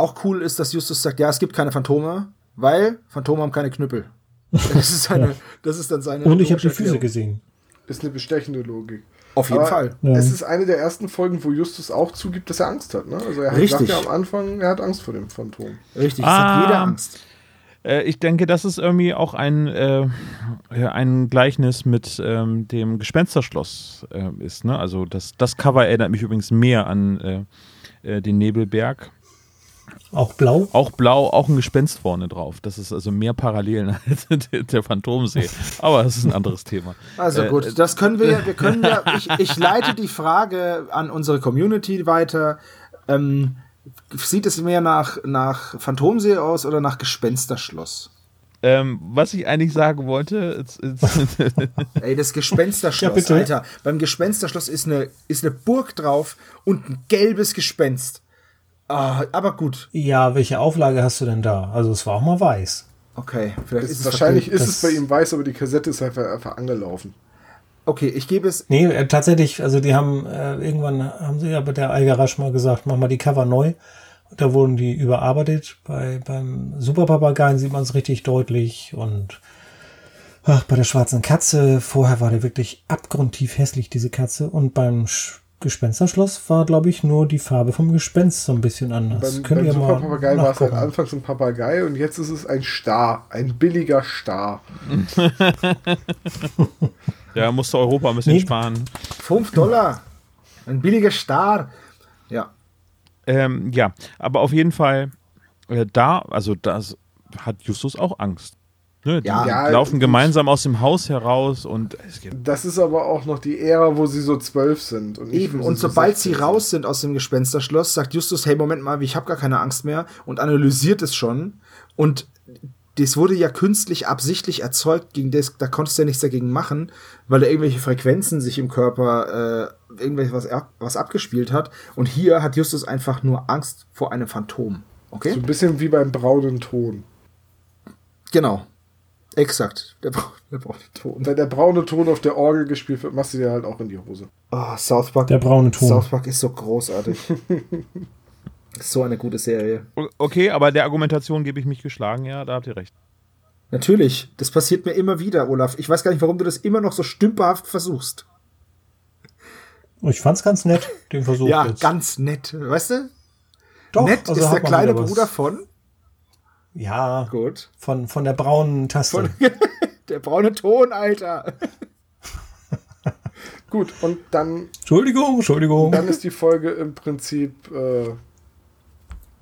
[SPEAKER 4] Auch cool ist, dass Justus sagt, ja, es gibt keine Phantome, weil Phantome haben keine Knüppel. Das ist seine, das ist dann seine.
[SPEAKER 5] und ich habe die Füße
[SPEAKER 4] Erklärung.
[SPEAKER 5] gesehen.
[SPEAKER 3] Ist eine bestechende Logik.
[SPEAKER 4] Auf jeden
[SPEAKER 3] Aber
[SPEAKER 4] Fall.
[SPEAKER 5] Ja.
[SPEAKER 3] Es ist eine der ersten Folgen, wo Justus auch zugibt, dass er Angst hat. Ne? Also er hat
[SPEAKER 4] Richtig.
[SPEAKER 3] sagt ja am Anfang, er hat Angst vor dem Phantom.
[SPEAKER 4] Richtig, es
[SPEAKER 2] Ah.
[SPEAKER 4] hat jeder Angst.
[SPEAKER 2] Äh, ich denke, das ist irgendwie auch ein, äh, ja, ein Gleichnis mit ähm, dem Gespensterschloss äh, ist. Ne? Also das, das Cover erinnert mich übrigens mehr an äh, äh, den Nebelberg.
[SPEAKER 5] Auch blau.
[SPEAKER 2] Auch blau, auch ein Gespenst vorne drauf. Das ist also mehr Parallelen als der, der Phantomsee. Aber das ist ein anderes Thema.
[SPEAKER 4] Also
[SPEAKER 2] Äh,
[SPEAKER 4] gut, das können wir, ja- wir können ja, ich, ich leite die Frage an unsere Community weiter. Ähm, sieht es mehr nach, nach Phantomsee aus oder nach Gespensterschloss?
[SPEAKER 2] Ähm, was ich eigentlich sagen wollte, it's, it's,
[SPEAKER 4] Ey, das Gespensterschloss,
[SPEAKER 5] Ja, bitte.
[SPEAKER 4] Alter. Beim Gespensterschloss ist eine, ist eine Burg drauf und ein gelbes Gespenst. Ah, aber gut.
[SPEAKER 5] Ja, welche Auflage hast du denn da? Also es war auch mal weiß.
[SPEAKER 4] Okay, vielleicht ist
[SPEAKER 3] Ist
[SPEAKER 4] es
[SPEAKER 3] wahrscheinlich ist es bei ihm weiß, aber die Kassette ist einfach, einfach angelaufen.
[SPEAKER 4] Okay, ich gebe es.
[SPEAKER 5] Nee, äh, tatsächlich, also die haben äh, irgendwann haben sie ja bei der Algarasch mal gesagt, mach mal die Cover neu. Und da wurden die überarbeitet. Bei, beim Superpapageien sieht man es richtig deutlich und ach, bei der schwarzen Katze, vorher war der wirklich abgrundtief hässlich, diese Katze. Und beim Sch Gespensterschloss war, glaube ich, nur die Farbe vom Gespenst so ein bisschen anders.
[SPEAKER 3] Beim,
[SPEAKER 5] Könnt
[SPEAKER 3] beim
[SPEAKER 5] ihr mal
[SPEAKER 3] Superpapagei war es halt anfangs ein Papagei und jetzt ist es ein Star. Ein billiger Star.
[SPEAKER 2] ja, musste Europa ein bisschen
[SPEAKER 5] Nee.
[SPEAKER 2] sparen.
[SPEAKER 4] 5 Dollar. Ein billiger Star. Ja.
[SPEAKER 2] Ähm, ja, aber auf jeden Fall, äh, da, also das hat Justus auch Angst. Ne, die
[SPEAKER 4] Ja.
[SPEAKER 2] Laufen gemeinsam aus dem Haus heraus und
[SPEAKER 3] Das ist aber auch noch die Ära, wo sie so zwölf sind. Und
[SPEAKER 4] Eben, und
[SPEAKER 3] so
[SPEAKER 4] sobald
[SPEAKER 3] 16
[SPEAKER 4] sie raus sind aus dem Gespensterschloss, sagt Justus, hey, Moment mal, ich habe gar keine Angst mehr und analysiert es schon. Und das wurde ja künstlich absichtlich erzeugt, gegen das, da konntest du ja nichts dagegen machen, weil da irgendwelche Frequenzen sich im Körper äh, irgendwelches was, was abgespielt hat. Und hier hat Justus einfach nur Angst vor einem Phantom. Okay?
[SPEAKER 3] So ein bisschen wie beim braunen Ton.
[SPEAKER 4] Genau. Exakt. Der, bra der braune Ton.
[SPEAKER 3] Und wenn der braune Ton auf der Orgel gespielt wird, machst du dir halt auch in die Hose.
[SPEAKER 4] Oh, South Park.
[SPEAKER 5] Der braune Ton.
[SPEAKER 4] South Park ist so großartig. ist so eine gute Serie.
[SPEAKER 2] Okay, aber der Argumentation gebe ich mich geschlagen, ja, da habt ihr recht.
[SPEAKER 4] Natürlich, das passiert mir immer wieder, Olaf. Ich weiß gar nicht, warum du das immer noch so stümperhaft versuchst.
[SPEAKER 5] Ich fand's ganz nett, den Versuch
[SPEAKER 4] ja,
[SPEAKER 5] jetzt.
[SPEAKER 4] ganz nett. Weißt du?
[SPEAKER 5] Doch,
[SPEAKER 4] nett
[SPEAKER 5] also
[SPEAKER 4] ist der kleine. Bruder von.
[SPEAKER 5] Ja,
[SPEAKER 4] Gut.
[SPEAKER 5] von, von der braunen Taste.
[SPEAKER 4] Von der braune Ton, Alter.
[SPEAKER 3] Gut, und dann,
[SPEAKER 5] Entschuldigung, Entschuldigung.
[SPEAKER 3] dann ist die Folge im Prinzip äh,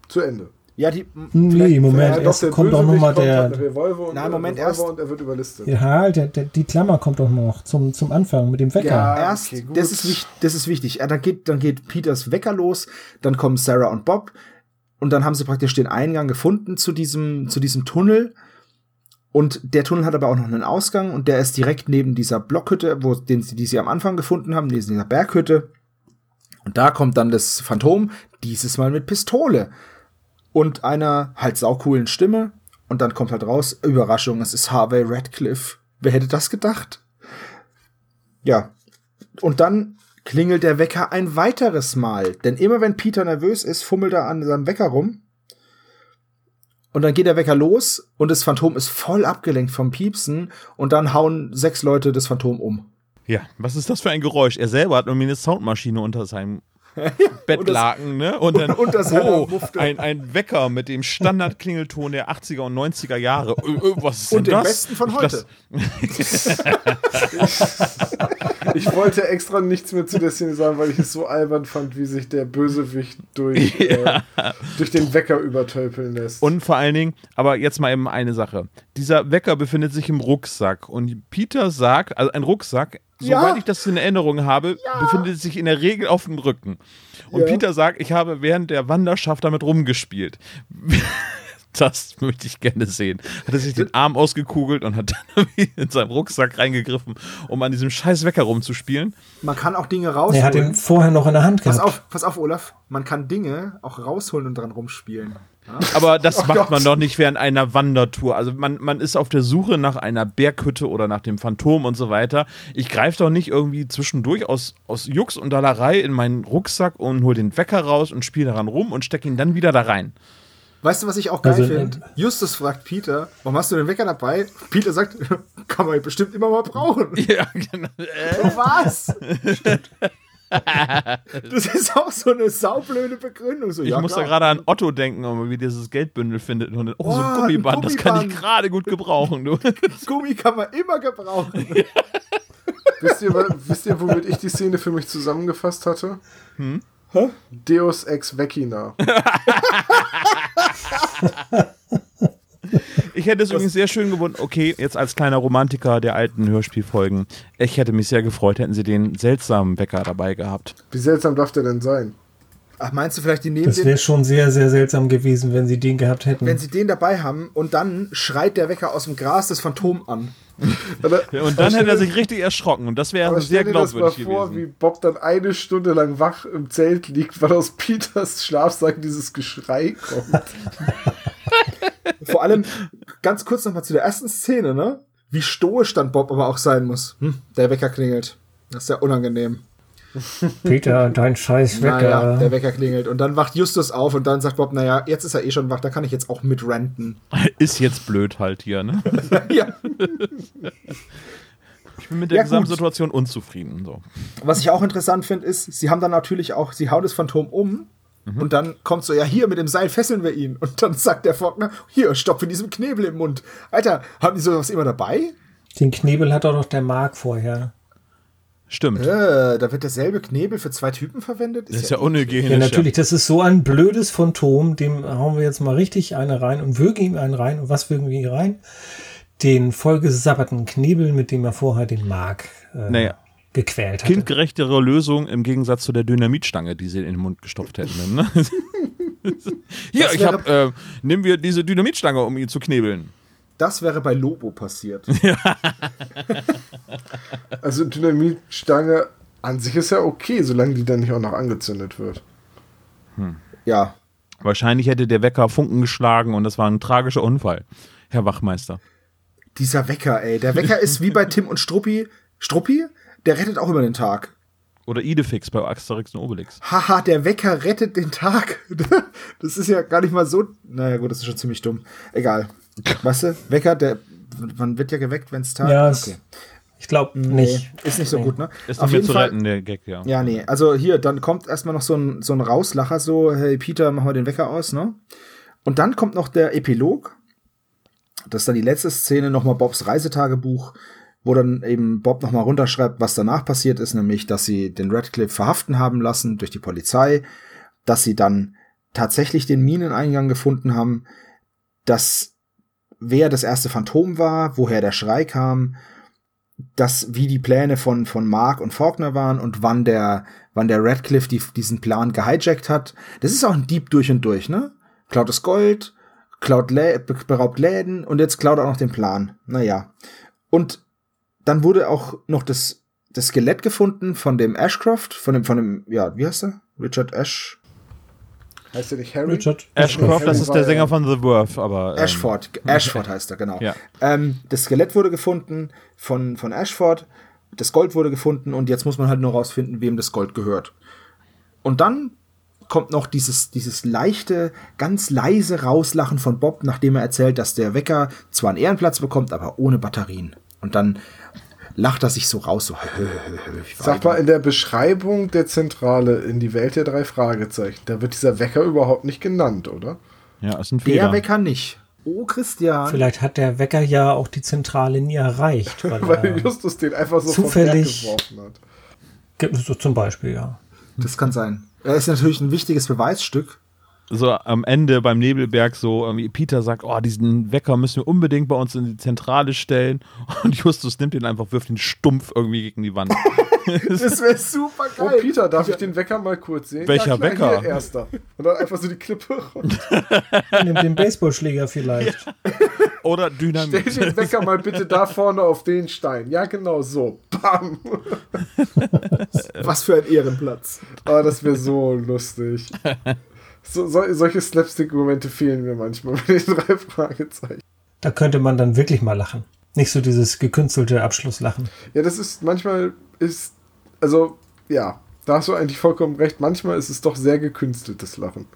[SPEAKER 3] zu Ende.
[SPEAKER 4] Ja, die.
[SPEAKER 5] nee, Moment, erst
[SPEAKER 3] der
[SPEAKER 5] kommt doch
[SPEAKER 3] Bösewicht
[SPEAKER 5] noch mal
[SPEAKER 3] kommt,
[SPEAKER 5] der,
[SPEAKER 3] Revolver und
[SPEAKER 4] Nein, Moment,
[SPEAKER 3] Revolver
[SPEAKER 4] erst-
[SPEAKER 3] und er wird überlistet.
[SPEAKER 5] ja, der, der, die Klammer kommt doch noch zum, zum Anfang mit dem Wecker.
[SPEAKER 3] Ja.
[SPEAKER 4] Erst,
[SPEAKER 3] okay, gut.
[SPEAKER 4] das, ist wichtig, das ist wichtig. Ja, dann, geht, dann geht Peters Wecker los, dann kommen Sarah und Bob. Und dann haben sie praktisch den Eingang gefunden zu diesem, zu diesem Tunnel. Und der Tunnel hat aber auch noch einen Ausgang und der ist direkt neben dieser Blockhütte, wo, den, die sie am Anfang gefunden haben, neben dieser Berghütte. Und da kommt dann das Phantom, dieses Mal mit Pistole und einer halt saucoolen Stimme. Und dann kommt halt raus, Überraschung, es ist Harvey Radcliffe. Wer hätte das gedacht? Ja. Und dann klingelt der Wecker ein weiteres Mal. Denn immer wenn Peter nervös ist, fummelt er an seinem Wecker rum. Und dann geht der Wecker los und das Phantom ist voll abgelenkt vom Piepsen und dann hauen sechs Leute das Phantom um.
[SPEAKER 2] Ja, was ist das für ein Geräusch? Er selber hat irgendwie eine Soundmaschine unter seinem Bettlaken, ne? Und dann,
[SPEAKER 4] unter seiner
[SPEAKER 2] oh, ein, ein Wecker mit dem Standardklingelton der 80er und 90er Jahre. Ö, ö, was ist denn
[SPEAKER 4] Und den
[SPEAKER 2] das?
[SPEAKER 4] besten von heute.
[SPEAKER 3] Ich wollte extra nichts mehr zu der Szene sagen, weil ich es so albern fand, wie sich der Bösewicht durch, äh, durch den Wecker übertölpeln lässt.
[SPEAKER 2] Und vor allen Dingen, aber jetzt mal eben eine Sache. Dieser Wecker befindet sich im Rucksack und Peter sagt, also ein Rucksack,
[SPEAKER 4] Ja.
[SPEAKER 2] soweit ich das in Erinnerung habe, befindet sich in der Regel auf dem Rücken. Und
[SPEAKER 4] Ja.
[SPEAKER 2] Peter sagt, ich habe während der Wanderschaft damit rumgespielt. Das möchte ich gerne sehen. Hat er sich den Arm ausgekugelt und hat dann in seinem Rucksack reingegriffen, um an diesem scheiß Wecker rumzuspielen.
[SPEAKER 4] Man kann auch Dinge
[SPEAKER 5] Er hat ihn
[SPEAKER 4] rausholen.
[SPEAKER 5] vorher noch in der Hand
[SPEAKER 4] Pass
[SPEAKER 5] gehabt.
[SPEAKER 4] auf, pass auf, Olaf. Man kann Dinge auch rausholen und dran rumspielen.
[SPEAKER 2] Aber das macht
[SPEAKER 3] Gott.
[SPEAKER 2] man doch nicht während einer Wandertour. Also man, man ist auf der Suche nach einer Berghütte oder nach dem Phantom und so weiter. Ich greife doch nicht irgendwie zwischendurch aus, aus Jux und Dallerei in meinen Rucksack und hol den Wecker raus und spiele daran rum und stecke ihn dann wieder da rein.
[SPEAKER 4] Weißt du, was ich auch geil
[SPEAKER 5] Also,
[SPEAKER 4] finde? Justus fragt Peter, warum hast du den Wecker dabei? Peter sagt, kann man bestimmt immer mal brauchen.
[SPEAKER 2] Ja, genau.
[SPEAKER 4] So was? Das ist auch so eine saublöde Begründung. So,
[SPEAKER 2] Ich
[SPEAKER 4] ja,
[SPEAKER 2] muss da
[SPEAKER 4] klar.
[SPEAKER 2] gerade an Otto denken, um wie dieses Geldbündel findet. Und dann, oh, so
[SPEAKER 4] Oh,
[SPEAKER 2] ein
[SPEAKER 4] ein
[SPEAKER 2] Gummiband, das kann ich
[SPEAKER 4] Gummiband.
[SPEAKER 2] gerade gut gebrauchen. Du.
[SPEAKER 4] Gummi kann man immer gebrauchen.
[SPEAKER 3] wisst, ihr, wisst ihr, womit ich die Szene für mich zusammengefasst hatte?
[SPEAKER 4] Hm? Hä?
[SPEAKER 3] Deus Ex Vecina.
[SPEAKER 2] Ich hätte es übrigens sehr schön gefunden, okay, jetzt als kleiner Romantiker der alten Hörspielfolgen, ich hätte mich sehr gefreut, hätten sie den seltsamen Wecker dabei gehabt.
[SPEAKER 3] Wie seltsam darf der denn sein?
[SPEAKER 4] Ach, meinst du vielleicht, die nehmen
[SPEAKER 5] Das wäre schon sehr, sehr seltsam gewesen, wenn sie den gehabt hätten.
[SPEAKER 4] wenn sie den dabei haben und dann schreit der Wecker aus dem Gras das Phantom an?
[SPEAKER 3] Aber,
[SPEAKER 2] Und dann hätte er sich richtig erschrocken und das wäre
[SPEAKER 3] aber
[SPEAKER 2] sehr
[SPEAKER 3] stell dir das mal
[SPEAKER 2] glaubwürdig
[SPEAKER 3] vor,
[SPEAKER 2] gewesen.
[SPEAKER 3] wie Bob dann eine Stunde lang wach im Zelt liegt, weil aus Peters Schlafsack dieses Geschrei kommt.
[SPEAKER 4] Vor allem, ganz kurz nochmal zu der ersten Szene, ne? Wie stoisch dann Bob aber auch sein muss. Hm, der Wecker klingelt. Das ist ja unangenehm.
[SPEAKER 5] Peter, dein scheiß Wecker.
[SPEAKER 4] Naja, der Wecker klingelt. Und dann wacht Justus auf und dann sagt Bob, naja, jetzt ist er eh schon wach, da kann ich jetzt auch mit ranten.
[SPEAKER 2] Ist jetzt blöd halt hier, ne?
[SPEAKER 4] ja.
[SPEAKER 2] Ich bin mit der
[SPEAKER 4] Ja.
[SPEAKER 2] Gesamtsituation unzufrieden. So.
[SPEAKER 4] Was ich auch interessant finde, ist, sie haben dann natürlich auch, sie hauen das Phantom um und dann kommt so, ja, hier mit dem Seil fesseln wir ihn. Und dann sagt der Faulkner, hier, stopf in diesem Knebel im Mund. Alter, haben die sowas immer dabei?
[SPEAKER 5] Den Knebel hat doch der Mark vorher.
[SPEAKER 2] Stimmt.
[SPEAKER 4] Äh, da wird derselbe Knebel für zwei Typen verwendet?
[SPEAKER 2] Das ist ja unhygienisch.
[SPEAKER 5] Ja, natürlich, das ist so ein blödes Phantom, dem hauen wir jetzt mal richtig eine rein und würgen ihm einen rein. Und was würgen wir ihm rein? Den vollgesapperten Knebel, mit dem er vorher den Mark äh,
[SPEAKER 2] Naja.
[SPEAKER 5] Gequält hatte.
[SPEAKER 2] Kindgerechtere Lösung im Gegensatz zu der Dynamitstange, die sie in den Mund gestopft hätten. Ne? Hier, ich hab, äh, nehmen wir diese Dynamitstange, um ihn zu knebeln.
[SPEAKER 4] Das wäre bei Lobo passiert.
[SPEAKER 3] Also Dynamitstange an sich ist ja okay, solange die dann nicht auch noch angezündet wird.
[SPEAKER 4] ja.
[SPEAKER 2] Wahrscheinlich hätte der Wecker Funken geschlagen und das war ein tragischer Unfall, Herr Wachmeister.
[SPEAKER 4] Dieser Wecker, ey. Der Wecker ist wie bei Tim und Struppi. Struppi? Der rettet auch immer den Tag.
[SPEAKER 2] Oder Idefix bei Asterix und Obelix.
[SPEAKER 4] Haha, der Wecker rettet den Tag. Das ist ja gar nicht mal so. Naja, gut, das ist schon ziemlich dumm. Egal. Weißt du, Wecker, der. Man wird ja geweckt, wenn es Tag
[SPEAKER 5] Ja,
[SPEAKER 4] okay.
[SPEAKER 5] Ich glaube
[SPEAKER 4] Nee,
[SPEAKER 5] nicht.
[SPEAKER 4] ist nicht so gut, ne?
[SPEAKER 2] Ist
[SPEAKER 4] Auf
[SPEAKER 2] nicht mehr zu
[SPEAKER 4] Fall.
[SPEAKER 2] retten, der Gag, ja.
[SPEAKER 4] Ja, nee. Also hier, dann kommt erstmal noch so ein, so ein Rauslacher, so, hey Peter, mach mal den Wecker aus, ne? Und dann kommt noch der Epilog. Das ist dann die letzte Szene, nochmal Bobs Reisetagebuch, wo dann eben Bob nochmal runterschreibt, was danach passiert ist, nämlich, dass sie den Radcliffe verhaften haben lassen durch die Polizei, dass sie dann tatsächlich den Mineneingang gefunden haben, dass wer das erste Phantom war, woher der Schrei kam, dass wie die Pläne von von Mark und Faulkner waren und wann der wann der Radcliffe die, diesen Plan gehijackt hat. Das ist auch ein Dieb durch und durch, ne? klaut das Gold, klaut Lä beraubt Läden und jetzt klaut er auch noch den Plan. Naja. Und dann wurde auch noch das, das Skelett gefunden von dem Ashcroft, von dem, von dem, ja, wie heißt er? Richard Ash.
[SPEAKER 3] Heißt der nicht Harry?
[SPEAKER 5] Richard
[SPEAKER 2] Ashcroft, das ist der Sänger von The Worth, aber. ähm,
[SPEAKER 4] Ashford. Ashford heißt er, genau.
[SPEAKER 2] Ja.
[SPEAKER 4] Ähm, das Skelett wurde gefunden von, von Ashford. Das Gold wurde gefunden und jetzt muss man halt nur rausfinden, wem das Gold gehört. Und dann kommt noch dieses, dieses leichte, ganz leise Rauslachen von Bob, nachdem er erzählt, dass der Wecker zwar einen Ehrenplatz bekommt, aber ohne Batterien. Und dann lacht er sich so raus, so.
[SPEAKER 3] Sag mal, in der Beschreibung der Zentrale in die Welt der drei Fragezeichen, da wird dieser Wecker überhaupt nicht genannt, oder?
[SPEAKER 2] Ja, ist ein
[SPEAKER 4] der
[SPEAKER 2] Fehler.
[SPEAKER 4] Wecker nicht. Oh, Christian.
[SPEAKER 5] Vielleicht hat der Wecker ja auch die Zentrale nie erreicht. Weil
[SPEAKER 3] Weil Justus den einfach so
[SPEAKER 5] zufällig-
[SPEAKER 3] geworfen hat.
[SPEAKER 5] so zum Beispiel, ja.
[SPEAKER 4] Das kann sein. Er ist natürlich ein wichtiges Beweisstück.
[SPEAKER 2] So am Ende beim Nebelberg so irgendwie Peter sagt, oh, diesen Wecker müssen wir unbedingt bei uns in die Zentrale stellen und Justus nimmt ihn einfach, wirft ihn stumpf irgendwie gegen die Wand.
[SPEAKER 4] Das wäre super
[SPEAKER 3] Oh, Peter, darf ich den Wecker mal kurz sehen?
[SPEAKER 2] Welcher
[SPEAKER 3] ja, klar,
[SPEAKER 2] Wecker?
[SPEAKER 3] Hier, erster. Und dann einfach so die Klippe.
[SPEAKER 5] Nimmt den Baseballschläger vielleicht.
[SPEAKER 2] Oder
[SPEAKER 3] Stell
[SPEAKER 2] Dynamit.
[SPEAKER 3] den Wecker mal bitte da vorne auf den Stein. Ja, genau so. Bam.
[SPEAKER 4] Was für ein Ehrenplatz.
[SPEAKER 3] Oh, das wäre so lustig. So, so, solche Slapstick-Momente fehlen mir manchmal bei den drei Fragezeichen.
[SPEAKER 5] Da könnte man dann wirklich mal lachen. Nicht so dieses gekünstelte Abschlusslachen.
[SPEAKER 3] Ja, das ist manchmal ist, also ja, da hast du eigentlich vollkommen recht. Manchmal ist es doch sehr gekünsteltes Lachen.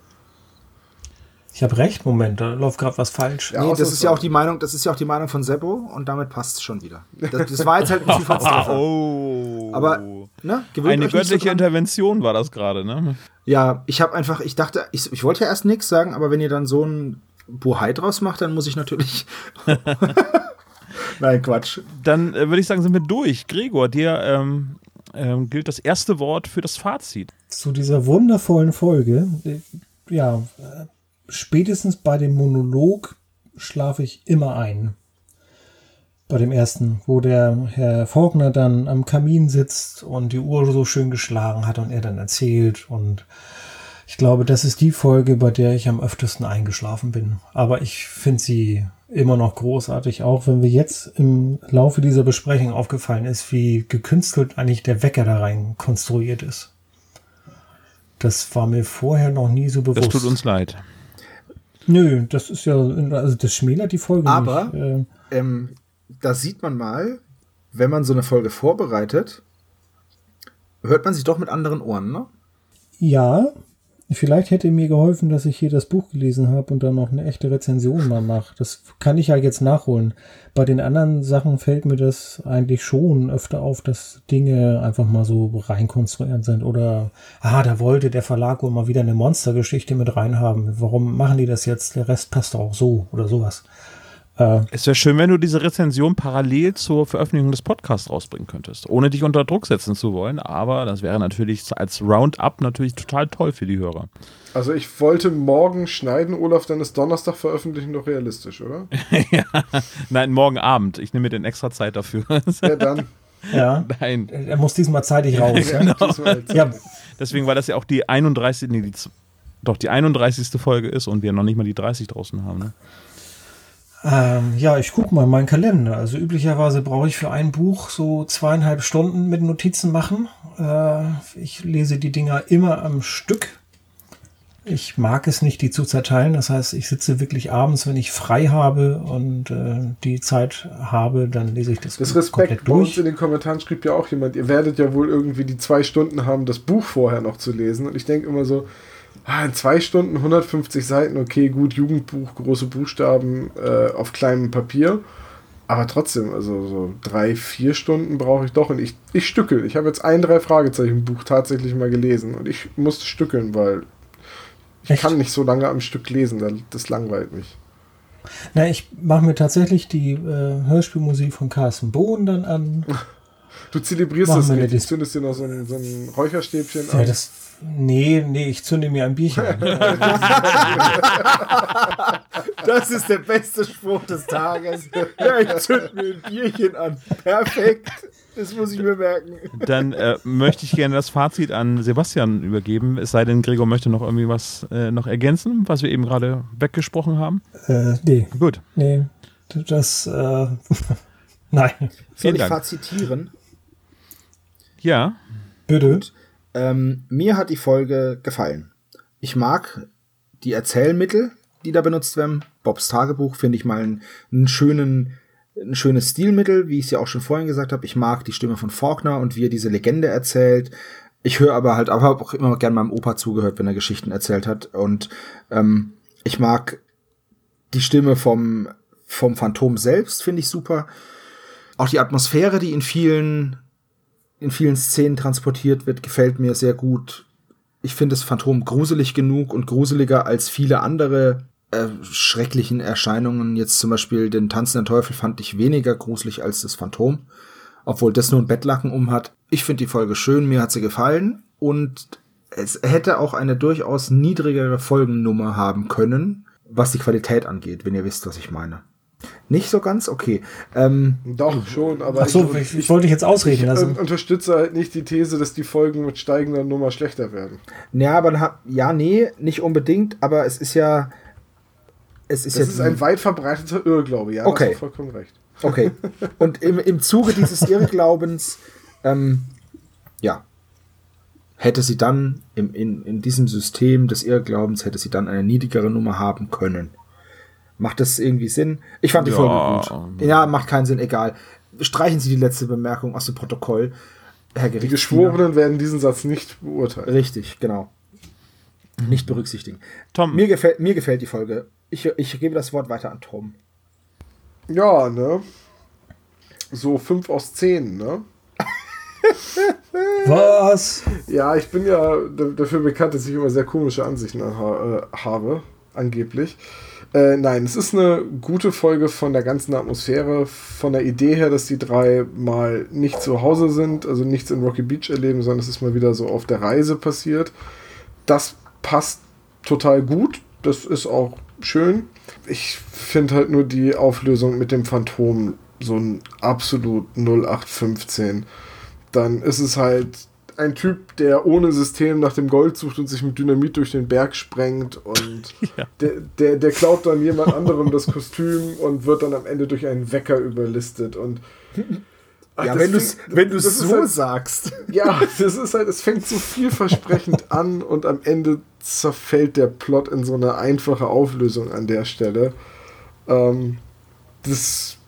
[SPEAKER 5] Ich habe recht, Moment, da läuft gerade was falsch.
[SPEAKER 3] Ja,
[SPEAKER 4] Nee, das ist ja auch die Meinung, das ist ja auch die Meinung von Seppo und damit passt es schon wieder. Das, das war jetzt halt ein Zufallstreffer.
[SPEAKER 2] Oh.
[SPEAKER 4] Aber, ne, gewöhnt
[SPEAKER 2] Eine
[SPEAKER 4] euch nicht so
[SPEAKER 2] göttliche. Intervention war das gerade, ne?
[SPEAKER 4] Ja, ich habe einfach, ich dachte, ich, ich wollte ja erst nichts sagen, aber wenn ihr dann so ein Bohai draus macht, dann muss ich natürlich. Nein, Quatsch.
[SPEAKER 2] Dann äh, würde ich sagen, sind wir durch. Gregor, dir ähm, ähm, gilt das erste Wort für das Fazit.
[SPEAKER 5] Zu dieser wundervollen Folge. äh, Ja, äh, spätestens bei dem Monolog schlafe ich immer ein. Bei dem ersten, wo der Herr Faulkner dann am Kamin sitzt und die Uhr so schön geschlagen hat und er dann erzählt. Und ich glaube, das ist die Folge, bei der ich am öftesten eingeschlafen bin. Aber ich finde sie immer noch großartig, auch wenn mir jetzt im Laufe dieser Besprechung aufgefallen ist, wie gekünstelt eigentlich der Wecker da rein konstruiert ist. Das war mir vorher noch nie so
[SPEAKER 2] Das
[SPEAKER 5] bewusst.
[SPEAKER 2] tut uns leid.
[SPEAKER 5] Nö, das ist ja, also das schmälert die Folge
[SPEAKER 4] Aber-
[SPEAKER 5] nicht. Äh,
[SPEAKER 4] Ähm, da sieht man mal, wenn man so eine Folge vorbereitet, hört man sich doch mit anderen Ohren, ne?
[SPEAKER 5] ja, vielleicht hätte mir geholfen, dass ich hier das Buch gelesen habe und dann noch eine echte Rezension mal mache. Das kann ich ja jetzt nachholen. Bei den anderen Sachen fällt mir das eigentlich schon öfter auf, dass Dinge einfach mal so reinkonstruiert sind. Oder, ah, da wollte der Verlag wohl mal wieder eine Monstergeschichte mit reinhaben. Warum machen die das jetzt? Der Rest passt doch auch so oder sowas. Äh,
[SPEAKER 2] Es wäre schön, wenn du diese Rezension parallel zur Veröffentlichung des Podcasts rausbringen könntest, ohne dich unter Druck setzen zu wollen. Aber das wäre natürlich als Roundup natürlich total toll für die Hörer.
[SPEAKER 3] Also ich wollte morgen schneiden, Olaf, dann ist Donnerstag veröffentlichen doch realistisch, oder?
[SPEAKER 2] Nein, morgen Abend. Ich nehme mir den extra Zeit dafür.
[SPEAKER 3] Ja, dann.
[SPEAKER 5] ja,
[SPEAKER 2] Nein.
[SPEAKER 5] er muss diesmal zeitig raus. ja.
[SPEAKER 2] Genau.
[SPEAKER 3] diesmal jetzt.
[SPEAKER 5] ja,
[SPEAKER 2] Deswegen, weil das ja auch die 31. Nee, die, doch die 31. Folge ist und wir noch nicht mal die 30 draußen haben. Ne?
[SPEAKER 5] Ähm, ja, ich gucke mal meinen Kalender. Also üblicherweise brauche ich für ein Buch so zweieinhalb Stunden mit Notizen machen. Äh, ich lese die Dinger immer am Stück. Ich mag es nicht, die zu zerteilen. Das heißt, ich sitze wirklich abends, wenn ich frei habe und äh, die Zeit habe, dann lese ich das,
[SPEAKER 3] Das Respekt,
[SPEAKER 5] komplett
[SPEAKER 3] bei uns
[SPEAKER 5] durch.
[SPEAKER 3] in den Kommentaren schrieb ja auch jemand, ihr werdet ja wohl irgendwie die zwei Stunden haben, das Buch vorher noch zu lesen. Und ich denke immer so, ah, in zwei Stunden 150 Seiten, okay, gut, Jugendbuch, große Buchstaben äh, auf kleinem Papier. Aber trotzdem, also so drei, vier Stunden brauche ich doch. Und ich, ich stückel. Ich habe jetzt ein drei Fragezeichen Buch tatsächlich mal gelesen. Und ich musste stückeln, weil ich
[SPEAKER 5] Echt?
[SPEAKER 3] kann nicht so lange am Stück lesen. das- Das langweilt mich.
[SPEAKER 5] Na, ich mache mir tatsächlich die äh, Hörspielmusik von Carsten Bohn dann an.
[SPEAKER 3] Du zelebrierst
[SPEAKER 5] Machen
[SPEAKER 3] das
[SPEAKER 5] eine
[SPEAKER 3] richtig.
[SPEAKER 5] Dis-
[SPEAKER 3] Zündest dir noch so ein, so ein Räucherstäbchen
[SPEAKER 5] Ja,
[SPEAKER 3] an.
[SPEAKER 5] das, nee, nee, ich zünde mir ein Bierchen an.
[SPEAKER 4] Das ist der beste Spruch des Tages. Ja, ich zünd mir ein Bierchen an. Perfekt. Das muss ich mir merken.
[SPEAKER 2] Dann äh, möchte ich gerne das Fazit an Sebastian übergeben. Es sei denn, Gregor möchte noch irgendwie was äh, noch ergänzen, was wir eben gerade weggesprochen haben.
[SPEAKER 5] Äh, nee,
[SPEAKER 2] Gut.
[SPEAKER 5] nee, das, äh, nein,
[SPEAKER 4] Soll
[SPEAKER 2] Vielen
[SPEAKER 4] ich
[SPEAKER 2] Dank.
[SPEAKER 4] fazitieren?
[SPEAKER 2] Ja.
[SPEAKER 5] bitte.
[SPEAKER 4] Ähm, mir hat die Folge gefallen. Ich mag die Erzählmittel, die da benutzt werden. Bobs Tagebuch finde ich mal einen schönen, ein schönes Stilmittel, wie ich es ja auch schon vorhin gesagt habe. Ich mag die Stimme von Faulkner und wie er diese Legende erzählt. Ich höre aber halt aber auch immer gern meinem Opa zugehört, wenn er Geschichten erzählt hat. Und ähm, ich mag die Stimme vom, vom Phantom selbst, finde ich super. Auch die Atmosphäre, die in vielen in vielen Szenen transportiert wird, gefällt mir sehr gut. Ich finde das Phantom gruselig genug und gruseliger als viele andere äh, schrecklichen Erscheinungen. Jetzt zum Beispiel den tanzenden Teufel fand ich weniger gruselig als das Phantom, obwohl das nur ein Bettlaken um hat. Ich finde die Folge schön, mir hat sie gefallen und es hätte auch eine durchaus niedrigere Folgennummer haben können, was die Qualität angeht, wenn ihr wisst, was ich meine. Nicht so ganz? Okay. Ähm,
[SPEAKER 3] Doch, schon, aber
[SPEAKER 5] Ach so, ich, ich wollte dich jetzt ausreden
[SPEAKER 3] ich
[SPEAKER 5] lassen.
[SPEAKER 3] äh, unterstütze halt nicht die These, dass die Folgen mit steigender Nummer schlechter werden.
[SPEAKER 4] Ja, aber ja, nee, nicht unbedingt, aber es ist ja. Es ist
[SPEAKER 3] Das
[SPEAKER 4] jetzt
[SPEAKER 3] ist ein weit verbreiteter Irrglaube, ja,
[SPEAKER 4] Okay.
[SPEAKER 3] hast du vollkommen recht.
[SPEAKER 4] Okay. Und im, im Zuge dieses Irrglaubens, ähm, ja, hätte sie dann im, in, in diesem System des Irrglaubens, hätte sie dann eine niedrigere Nummer haben können. Macht das irgendwie Sinn? Ich fand die
[SPEAKER 2] Ja.
[SPEAKER 4] Folge gut. Ja, macht keinen Sinn, egal. Streichen Sie die letzte Bemerkung aus dem Protokoll, Herr
[SPEAKER 3] Die
[SPEAKER 4] Gerichtsdiener.
[SPEAKER 3] Geschworenen werden diesen Satz nicht beurteilen.
[SPEAKER 4] Richtig, genau. Nicht berücksichtigen.
[SPEAKER 2] Tom,
[SPEAKER 4] Mir gefällt, mir gefällt die Folge. Ich, ich gebe das Wort weiter an Tom.
[SPEAKER 3] Ja, ne? So 5 aus 10, ne?
[SPEAKER 5] Was?
[SPEAKER 3] Ja, ich bin ja da- dafür bekannt, dass ich immer sehr komische Ansichten äh, habe, angeblich. Äh, nein, es ist eine gute Folge von der ganzen Atmosphäre, von der Idee her, dass die drei mal nicht zu Hause sind, also nichts in Rocky Beach erleben, sondern es ist mal wieder so auf der Reise passiert. Das passt total gut, das ist auch schön. Ich finde halt nur die Auflösung mit dem Phantom so ein absolut 0815 dann ist es halt ein Typ, der ohne System nach dem Gold sucht und sich mit Dynamit durch den Berg sprengt und
[SPEAKER 2] Ja.
[SPEAKER 3] der, der, der klaut dann jemand anderem das Kostüm und wird dann am Ende durch einen Wecker überlistet und Ach,
[SPEAKER 4] Ja, wenn du es wenn du's so
[SPEAKER 3] halt,
[SPEAKER 4] sagst.
[SPEAKER 3] Ja, das ist halt, es fängt so vielversprechend an und am Ende zerfällt der Plot in so eine einfache Auflösung an der Stelle. Ähm, das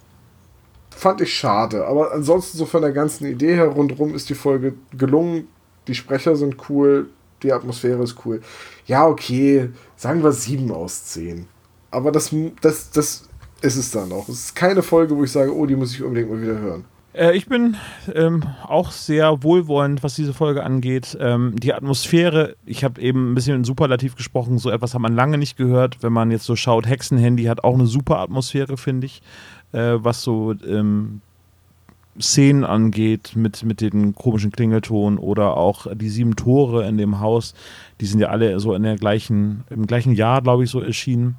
[SPEAKER 3] fand ich schade, aber ansonsten so von der ganzen Idee her rundherum ist die Folge gelungen. Die Sprecher sind cool, die Atmosphäre ist cool. Ja, okay, sagen wir 7 aus 10. Aber das, das, das ist es dann auch. Es ist keine Folge, wo ich sage, oh, die muss ich unbedingt mal wieder hören.
[SPEAKER 2] Äh, ich bin ähm, auch sehr wohlwollend, was diese Folge angeht. Ähm, die Atmosphäre, ich habe eben ein bisschen in Superlativ gesprochen, so etwas hat man lange nicht gehört. Wenn man jetzt so schaut, Hexenhandy hat auch eine super Atmosphäre, finde ich, äh, was so ähm, Szenen angeht mit, mit den komischen Klingelton oder auch die sieben Tore in dem Haus. Die sind ja alle so in der gleichen, im gleichen Jahr, glaube ich, so erschienen.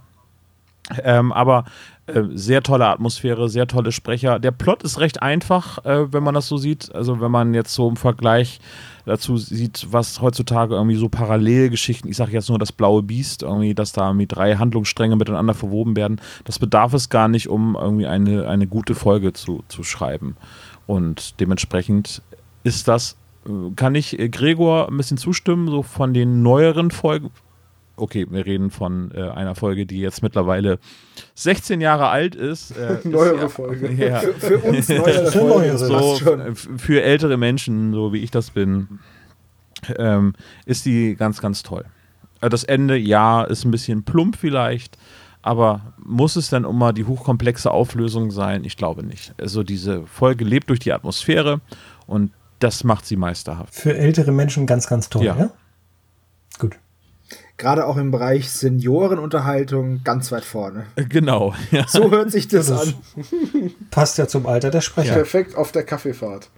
[SPEAKER 2] Ähm, aber äh, sehr tolle Atmosphäre, sehr tolle Sprecher. Der Plot ist recht einfach, äh, wenn man das so sieht. Also wenn man jetzt so im Vergleich dazu sieht, was heutzutage irgendwie so Parallelgeschichten, ich sage jetzt nur das blaue Biest, irgendwie, dass da irgendwie drei Handlungsstränge miteinander verwoben werden, das bedarf es gar nicht, um irgendwie eine, eine gute Folge zu, zu schreiben. Und dementsprechend ist das, äh, kann ich äh, Gregor ein bisschen zustimmen, so von den neueren Folgen, okay, wir reden von äh, einer Folge, die jetzt mittlerweile 16 Jahre alt ist. Äh, ist
[SPEAKER 3] Neuere
[SPEAKER 2] ja,
[SPEAKER 3] Folge.
[SPEAKER 2] Ja,
[SPEAKER 4] Für, für uns neuere
[SPEAKER 5] Für
[SPEAKER 4] Folge,
[SPEAKER 2] so für ältere Menschen, so wie ich das bin, ähm, ist die ganz, ganz toll. Äh, Das Ende, ja, ist ein bisschen plump vielleicht, aber muss es dann immer die hochkomplexe Auflösung sein? Ich glaube nicht. Also diese Folge lebt durch die Atmosphäre und das macht sie meisterhaft.
[SPEAKER 5] Für ältere Menschen ganz, ganz toll,
[SPEAKER 2] Ja.
[SPEAKER 5] ja?
[SPEAKER 4] Gerade auch im Bereich Seniorenunterhaltung ganz weit vorne.
[SPEAKER 2] Äh, Genau. Ja.
[SPEAKER 4] So hört sich das
[SPEAKER 5] Das
[SPEAKER 4] an.
[SPEAKER 5] Passt ja zum Alter der Sprecher.
[SPEAKER 3] Perfekt auf der Kaffeefahrt.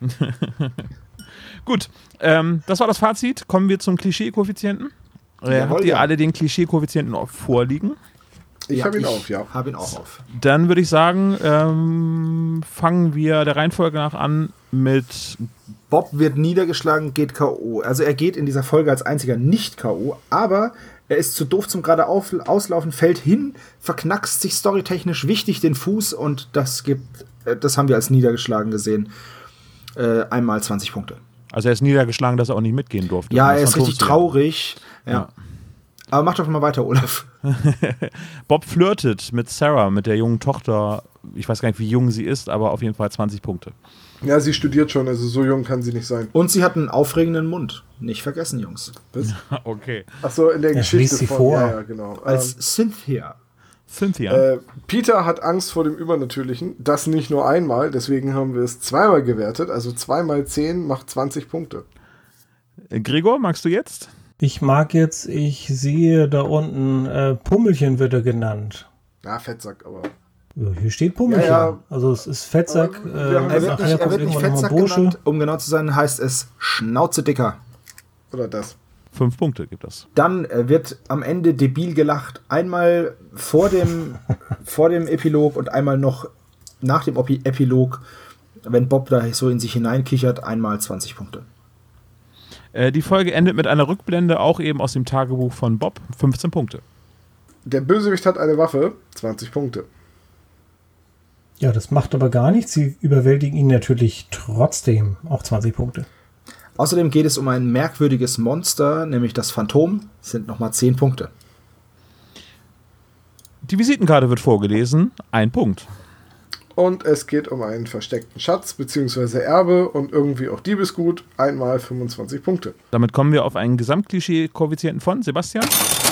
[SPEAKER 2] Gut, ähm, das war das Fazit. Kommen wir zum Klischee-Koeffizienten. Äh,
[SPEAKER 4] Jawohl,
[SPEAKER 2] habt ihr
[SPEAKER 4] ja.
[SPEAKER 2] alle den Klischee-Koeffizienten noch vorliegen?
[SPEAKER 3] Ich
[SPEAKER 4] Ja,
[SPEAKER 3] habe ihn auf, ja.
[SPEAKER 4] Hab ihn auch auf.
[SPEAKER 2] Dann würde ich sagen, ähm, fangen wir der Reihenfolge nach an mit
[SPEAKER 4] Bob wird niedergeschlagen, geht K.O. Also er geht in dieser Folge als einziger nicht K.O., aber er ist zu doof zum gerade auf, auslaufen, fällt hin, verknackst sich storytechnisch wichtig den Fuß und das gibt, äh, das haben wir als niedergeschlagen gesehen. Äh, einmal 20 Punkte.
[SPEAKER 2] Also er ist niedergeschlagen, dass er auch nicht mitgehen durfte.
[SPEAKER 4] Ja, er ist richtig traurig. Ja.
[SPEAKER 2] Ja.
[SPEAKER 4] Aber mach doch mal weiter, Olaf.
[SPEAKER 2] Bob flirtet mit Sarah, mit der jungen Tochter. Ich weiß gar nicht, wie jung sie ist, aber auf jeden Fall 20 Punkte.
[SPEAKER 3] Ja, sie studiert schon, also so jung kann sie nicht sein.
[SPEAKER 4] Und sie hat einen aufregenden Mund. Nicht vergessen, Jungs.
[SPEAKER 2] Okay.
[SPEAKER 3] Achso, in der
[SPEAKER 5] Ja,
[SPEAKER 3] Geschichte
[SPEAKER 5] schließt sie
[SPEAKER 3] von.
[SPEAKER 5] vor.
[SPEAKER 3] Ja, ja, genau.
[SPEAKER 4] Als Cynthia.
[SPEAKER 2] Cynthia.
[SPEAKER 3] Äh, Peter hat Angst vor dem Übernatürlichen. Das nicht nur einmal, deswegen haben wir es zweimal gewertet. Also zweimal 10 macht 20 Punkte.
[SPEAKER 2] Äh, Gregor, magst du jetzt?
[SPEAKER 5] Ich mag jetzt, ich sehe da unten, äh, Pummelchen wird er genannt.
[SPEAKER 3] Ja, Fettsack, aber.
[SPEAKER 5] Hier steht Pummelchen.
[SPEAKER 3] Ja, ja.
[SPEAKER 5] Also es ist Fettsack.
[SPEAKER 3] Haben
[SPEAKER 5] äh,
[SPEAKER 4] Er wird nicht, er wird nicht Fettsack genannt. Um genau zu sein, heißt es Schnauze dicker.
[SPEAKER 3] Oder das.
[SPEAKER 2] Fünf Punkte gibt das.
[SPEAKER 4] Dann äh, wird am Ende debil gelacht. Einmal vor dem, vor dem Epilog und einmal noch nach dem Opi Epilog. Wenn Bob da so in sich hineinkichert, einmal 20 Punkte.
[SPEAKER 2] Äh, die Folge endet mit einer Rückblende, auch eben aus dem Tagebuch von Bob. 15 Punkte.
[SPEAKER 3] Der Bösewicht hat eine Waffe, 20 Punkte.
[SPEAKER 5] Ja, das macht aber gar nichts. Sie überwältigen ihn natürlich trotzdem. Auch 20 Punkte.
[SPEAKER 4] Außerdem geht es um ein merkwürdiges Monster, nämlich das Phantom. Sind nochmal 10 Punkte.
[SPEAKER 2] Die Visitenkarte wird vorgelesen. Ein Punkt.
[SPEAKER 3] Und es geht um einen versteckten Schatz bzw. Erbe und irgendwie auch Diebesgut. Einmal 25 Punkte.
[SPEAKER 2] Damit kommen wir auf einen Gesamtklischee-Koeffizienten von Sebastian.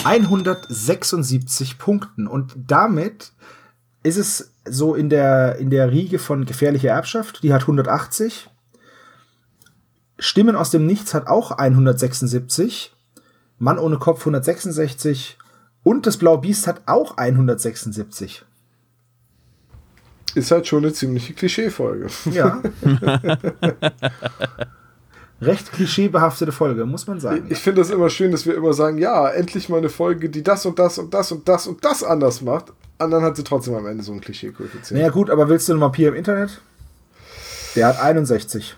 [SPEAKER 4] 176 Punkten. Und damit ist es so in der, in der Riege von gefährlicher Erbschaft. Die hat 180. Stimmen aus dem Nichts hat auch 176. Mann ohne Kopf 166. Und das Blaue Biest hat auch 176.
[SPEAKER 3] Ist halt schon eine ziemliche Klischeefolge.
[SPEAKER 4] Ja. Recht klischeebehaftete Folge, muss man sagen.
[SPEAKER 3] Ich finde das immer schön, dass wir immer sagen, ja, endlich mal eine Folge, die das und das und das und das und das anders macht. Und dann hat sie trotzdem am Ende so einen Klischee-Koeffizient.
[SPEAKER 4] Naja, gut, aber willst du einen Vampir im Internet? Der hat 61.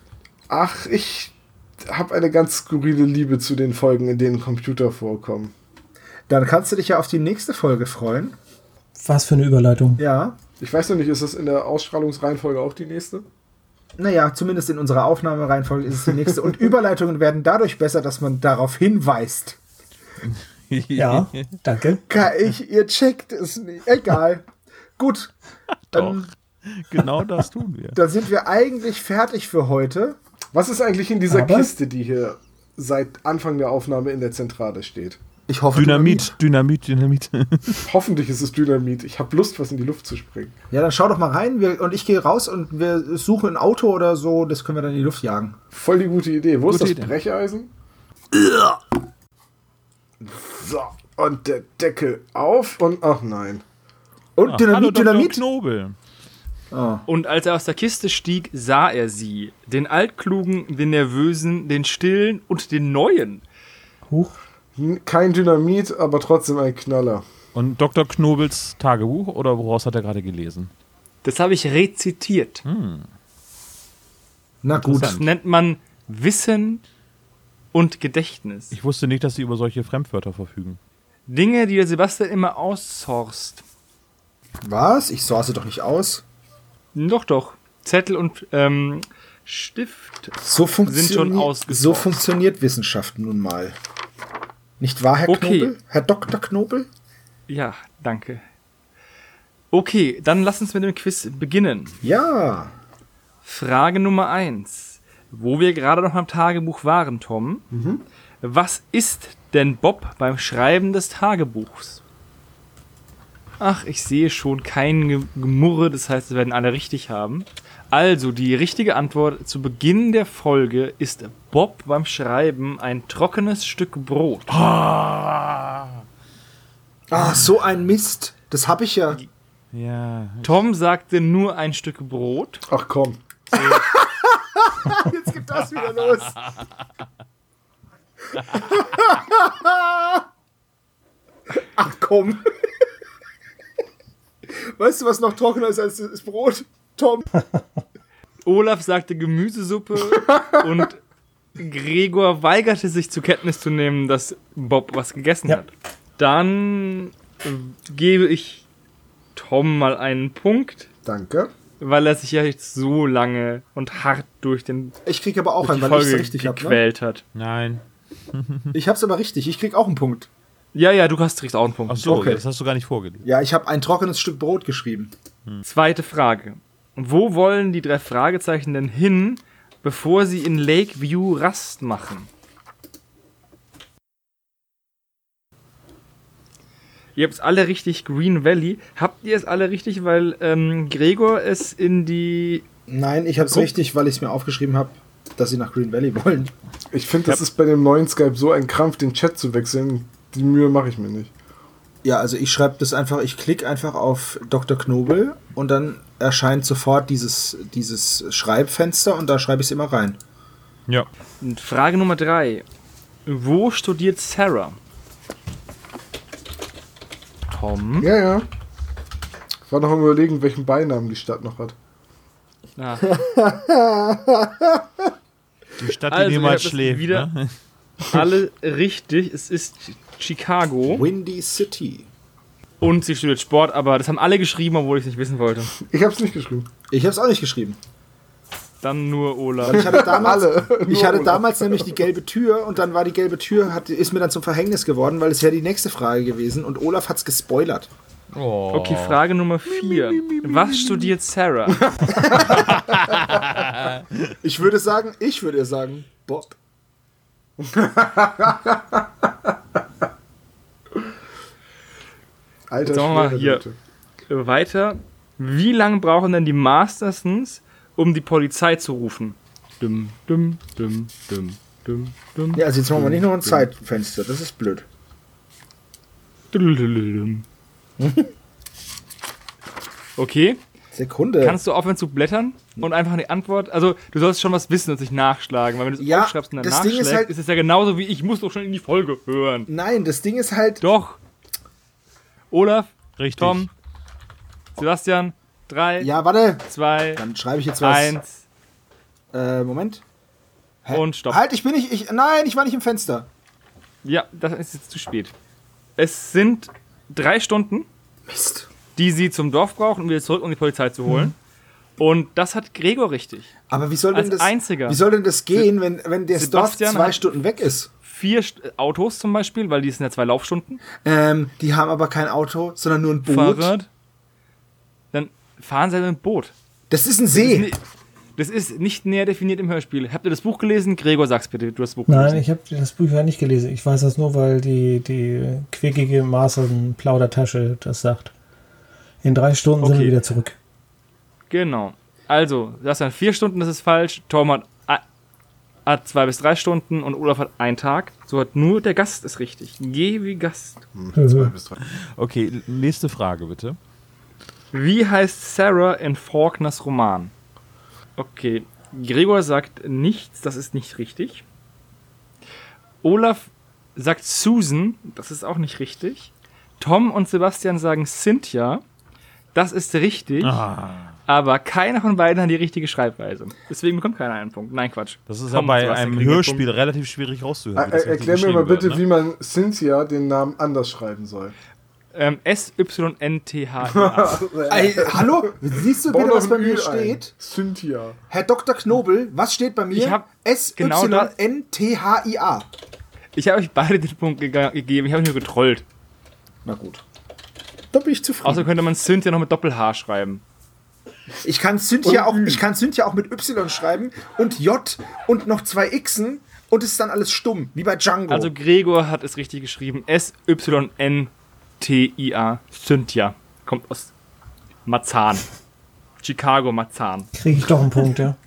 [SPEAKER 3] Ach, ich habe eine ganz skurrile Liebe zu den Folgen, in denen Computer vorkommen.
[SPEAKER 4] Dann kannst du dich ja auf die nächste Folge freuen.
[SPEAKER 5] Was für eine Überleitung.
[SPEAKER 4] Ja.
[SPEAKER 3] Ich weiß noch nicht, ist das in der Ausstrahlungsreihenfolge auch die nächste?
[SPEAKER 4] Naja, zumindest in unserer Aufnahmereihenfolge ist es die nächste. Und Überleitungen werden dadurch besser, dass man darauf hinweist.
[SPEAKER 5] Ja, danke.
[SPEAKER 4] Ich, ihr checkt es nicht. Egal. Gut.
[SPEAKER 2] Doch.
[SPEAKER 4] Dann,
[SPEAKER 2] Genau das tun wir.
[SPEAKER 4] dann sind wir eigentlich fertig für heute.
[SPEAKER 3] Was ist eigentlich in dieser
[SPEAKER 5] Aber-
[SPEAKER 3] Kiste, die hier seit Anfang der Aufnahme in der Zentrale steht?
[SPEAKER 4] Ich hoffe.
[SPEAKER 2] Dynamit, Dynamit, Dynamit.
[SPEAKER 3] Hoffentlich ist es Dynamit. Ich habe Lust, was in die Luft zu springen.
[SPEAKER 4] Ja, dann schau doch mal rein. Wir, und ich gehe raus und wir suchen ein Auto oder so. Das können wir dann in die Luft jagen.
[SPEAKER 3] Voll die gute Idee. Wo
[SPEAKER 2] Gute
[SPEAKER 3] ist das
[SPEAKER 2] Idee.
[SPEAKER 3] Brecheisen? So, und der Deckel auf und ach nein.
[SPEAKER 4] Und
[SPEAKER 2] Ah, Hallo,
[SPEAKER 4] Dynamit,
[SPEAKER 2] Dr.
[SPEAKER 4] Dynamit.
[SPEAKER 2] Knobel.
[SPEAKER 6] Und als er aus der Kiste stieg, sah er sie. Den Altklugen, den Nervösen, den Stillen und den Neuen.
[SPEAKER 5] Huch.
[SPEAKER 3] Kein Dynamit, aber trotzdem ein Knaller.
[SPEAKER 2] Und Dr. Knobels Tagebuch oder woraus hat er gerade gelesen?
[SPEAKER 6] Das habe ich rezitiert.
[SPEAKER 4] Na gut.
[SPEAKER 6] Das nennt man Wissen und Gedächtnis.
[SPEAKER 2] Ich wusste nicht, dass sie über solche Fremdwörter verfügen.
[SPEAKER 6] Dinge, die der Sebastian immer aussourced.
[SPEAKER 4] Was? Ich source doch nicht aus.
[SPEAKER 6] Doch, doch. Zettel und ähm, Stift.
[SPEAKER 4] So,
[SPEAKER 6] schon
[SPEAKER 4] funktioniert,
[SPEAKER 6] ausgesourced.
[SPEAKER 4] so funktioniert Wissenschaft nun mal. Nicht wahr, Herr
[SPEAKER 6] Okay.
[SPEAKER 4] Knobel? Herr Dr. Knobel?
[SPEAKER 6] Ja, danke. Okay, dann lass uns mit dem Quiz beginnen.
[SPEAKER 4] Ja.
[SPEAKER 6] Frage Nummer eins, Wo wir gerade noch am Tagebuch waren, Tom. Was ist denn Bob beim Schreiben des Tagebuchs? Ach, ich sehe schon kein Ge- Gemurre, das heißt, wir werden alle richtig haben. Also, die richtige Antwort zu Beginn der Folge ist Bob beim Schreiben ein trockenes Stück Brot.
[SPEAKER 4] Ah, so ein Mist. Das habe ich ja.
[SPEAKER 2] Ja.
[SPEAKER 6] Tom sagte nur ein Stück Brot.
[SPEAKER 3] Ach komm.
[SPEAKER 4] Jetzt geht das wieder los. Ach komm. Weißt du, was noch trockener ist als das Brot? Tom.
[SPEAKER 6] Olaf sagte Gemüsesuppe und Gregor weigerte sich zur Kenntnis zu nehmen, dass Bob was gegessen
[SPEAKER 5] Ja.
[SPEAKER 6] hat. Dann gebe ich Tom mal einen Punkt,
[SPEAKER 3] Danke.
[SPEAKER 6] Weil er sich ja jetzt so lange und hart durch, den,
[SPEAKER 4] Ich krieg aber auch einen, weil ich es richtig habe. Ne?
[SPEAKER 6] gequält hat.
[SPEAKER 2] Nein.
[SPEAKER 4] Ich hab's aber richtig. Ich krieg auch einen Punkt.
[SPEAKER 6] Ja, ja, du hast kriegst auch einen Punkt.
[SPEAKER 2] Ach so,
[SPEAKER 4] Okay.
[SPEAKER 2] das hast du gar nicht vorgelesen.
[SPEAKER 4] Ja, ich habe ein trockenes Stück Brot geschrieben.
[SPEAKER 6] Zweite Frage. Wo wollen die drei Fragezeichen denn hin, bevor sie in Lakeview Rast machen? Ihr habt es alle richtig, Green Valley. Habt ihr es alle richtig, weil ähm, Gregor es in die.
[SPEAKER 4] Nein, ich hab's
[SPEAKER 6] Guck.
[SPEAKER 4] richtig, weil ich es mir aufgeschrieben habe, dass sie nach Green Valley wollen.
[SPEAKER 3] Ich finde, das ist bei dem neuen Skype so ein Krampf, den Chat zu wechseln. Die Mühe mache ich mir nicht.
[SPEAKER 4] Ja, also ich schreibe das einfach, ich klicke einfach auf Dr. Knobel und dann erscheint sofort dieses, dieses Schreibfenster und da schreibe ich es immer rein.
[SPEAKER 2] Ja.
[SPEAKER 6] Und Frage Nummer drei. Wo studiert Sarah? Tom?
[SPEAKER 3] Ja, ja. Ich war noch am überlegen, welchen Beinamen die Stadt noch hat.
[SPEAKER 6] Ah,
[SPEAKER 2] Die Stadt, die
[SPEAKER 6] Also,
[SPEAKER 2] niemals schläft.
[SPEAKER 6] wieder-
[SPEAKER 2] Ne?
[SPEAKER 6] alle richtig. Es ist Chicago.
[SPEAKER 4] Windy City.
[SPEAKER 6] Und sie studiert Sport, aber das haben alle geschrieben, obwohl ich es nicht wissen wollte.
[SPEAKER 3] Ich habe es nicht geschrieben.
[SPEAKER 4] Ich habe es auch nicht geschrieben.
[SPEAKER 6] Dann nur Olaf.
[SPEAKER 4] Ich hatte damals,
[SPEAKER 3] Alle.
[SPEAKER 4] ich hatte
[SPEAKER 3] Olaf.
[SPEAKER 4] damals nämlich die gelbe Tür und dann war die gelbe Tür, hat, ist mir dann zum Verhängnis geworden, weil es ja die nächste Frage gewesen und Olaf hat's gespoilert.
[SPEAKER 2] Oh.
[SPEAKER 6] Okay, Frage Nummer 4. Was studiert Sarah?
[SPEAKER 4] Ich würde sagen, ich würde sagen, Bob.
[SPEAKER 3] Alter,
[SPEAKER 6] Sagen wir mal hier.
[SPEAKER 3] Leute.
[SPEAKER 6] Weiter. Wie lange brauchen denn die Mastersons, um die Polizei zu rufen? Dum, dum, dum, dum, dum, dum.
[SPEAKER 4] Ja, also jetzt machen wir nicht noch ein Zeitfenster, das ist blöd.
[SPEAKER 6] Okay,
[SPEAKER 4] Sekunde.
[SPEAKER 6] kannst du aufhören zu blättern und einfach die Antwort, also du sollst schon was wissen und sich nachschlagen, weil wenn du es
[SPEAKER 4] Ja,
[SPEAKER 6] aufschreibst und dann
[SPEAKER 4] das Ding ist
[SPEAKER 6] nachschlägst,
[SPEAKER 4] halt-
[SPEAKER 6] ist es ja genauso wie ich muss doch schon in die Folge hören.
[SPEAKER 4] Nein, das Ding ist halt,
[SPEAKER 6] Doch. Olaf,
[SPEAKER 2] Richtig.
[SPEAKER 6] Tom, Sebastian, drei,
[SPEAKER 4] ja, warte,
[SPEAKER 6] zwei,
[SPEAKER 4] dann schreibe ich jetzt was.
[SPEAKER 6] eins
[SPEAKER 4] Äh, Moment. Hä?
[SPEAKER 6] und stopp.
[SPEAKER 4] Halt, ich bin nicht, ich, nein, ich war nicht im Fenster.
[SPEAKER 6] Ja, das ist jetzt zu spät. Es sind drei Stunden,
[SPEAKER 4] Mist.
[SPEAKER 6] die sie zum Dorf brauchen, um wieder zurück, um die Polizei zu holen. Und das hat Gregor richtig.
[SPEAKER 4] Aber wie soll denn das,
[SPEAKER 6] einziger.
[SPEAKER 4] wie soll denn das gehen, wenn, wenn Dorf
[SPEAKER 6] Sebastian
[SPEAKER 4] zwei
[SPEAKER 6] hat-
[SPEAKER 4] Stunden weg ist?
[SPEAKER 6] Vier Autos zum Beispiel, weil die sind ja zwei Laufstunden.
[SPEAKER 4] Ähm, die haben aber kein Auto, sondern nur ein Boot.
[SPEAKER 6] Fahrrad. Dann fahren sie halt mit dem Boot.
[SPEAKER 4] Das ist ein
[SPEAKER 6] Das
[SPEAKER 4] See.
[SPEAKER 6] das ist nicht näher definiert im Hörspiel. Habt ihr das Buch gelesen? Gregor, sag's bitte, du hast das Buch
[SPEAKER 5] Nein,
[SPEAKER 6] gelesen.
[SPEAKER 5] ich habe das Buch ja nicht gelesen. Ich weiß das nur, weil die, die quickige Maßen-Plaudertasche das sagt. In drei Stunden sind
[SPEAKER 6] Okay.
[SPEAKER 5] wir wieder zurück.
[SPEAKER 6] Genau. Also, das sind vier Stunden, das ist falsch. Tom hat, hat zwei bis drei Stunden und Olaf hat einen Tag. So hat nur der Gast ist richtig. Geh wie Gast.
[SPEAKER 5] Zwei
[SPEAKER 3] bis drei.
[SPEAKER 2] Okay, nächste Frage bitte.
[SPEAKER 6] Wie heißt Sarah in Faulkners Roman? Okay, Gregor sagt nichts, das ist nicht richtig. Olaf sagt Susan, das ist auch nicht richtig. Tom und Sebastian sagen Cynthia, das ist richtig. Aber keiner von beiden hat die richtige Schreibweise. Deswegen bekommt keiner einen Punkt. Nein, Quatsch.
[SPEAKER 2] Das ist ja bei einem Hörspiel relativ schwierig rauszuhören.
[SPEAKER 3] Er, er,
[SPEAKER 2] richtig
[SPEAKER 3] erklär mir mal bitte,
[SPEAKER 2] wird, ne?
[SPEAKER 3] wie man Cynthia den Namen anders schreiben soll.
[SPEAKER 6] Ähm, S-Y-N-T-H-I-A.
[SPEAKER 4] Ey, hallo? Siehst du bitte, was bei mir steht?
[SPEAKER 3] Cynthia.
[SPEAKER 4] Herr Dr. Knobel, was steht bei mir?
[SPEAKER 6] Ich hab genau das-
[SPEAKER 4] S-Y-N-T-H-I-A.
[SPEAKER 6] Ich habe euch beide den Punkt gegeben. Ich habe nur getrollt.
[SPEAKER 4] Na gut. Da bin ich zufrieden.
[SPEAKER 6] Außer könnte man Cynthia noch mit Doppel-H schreiben.
[SPEAKER 4] ich kann Cynthia auch, ich kann Cynthia auch mit Y schreiben und J und noch zwei Xen und es ist dann alles stumm, wie bei Django.
[SPEAKER 6] Also Gregor hat es richtig geschrieben. S-Y-N-T-I-A. Cynthia. Kommt aus Marzahn. Chicago Marzahn.
[SPEAKER 5] Kriege ich doch einen Punkt, ja.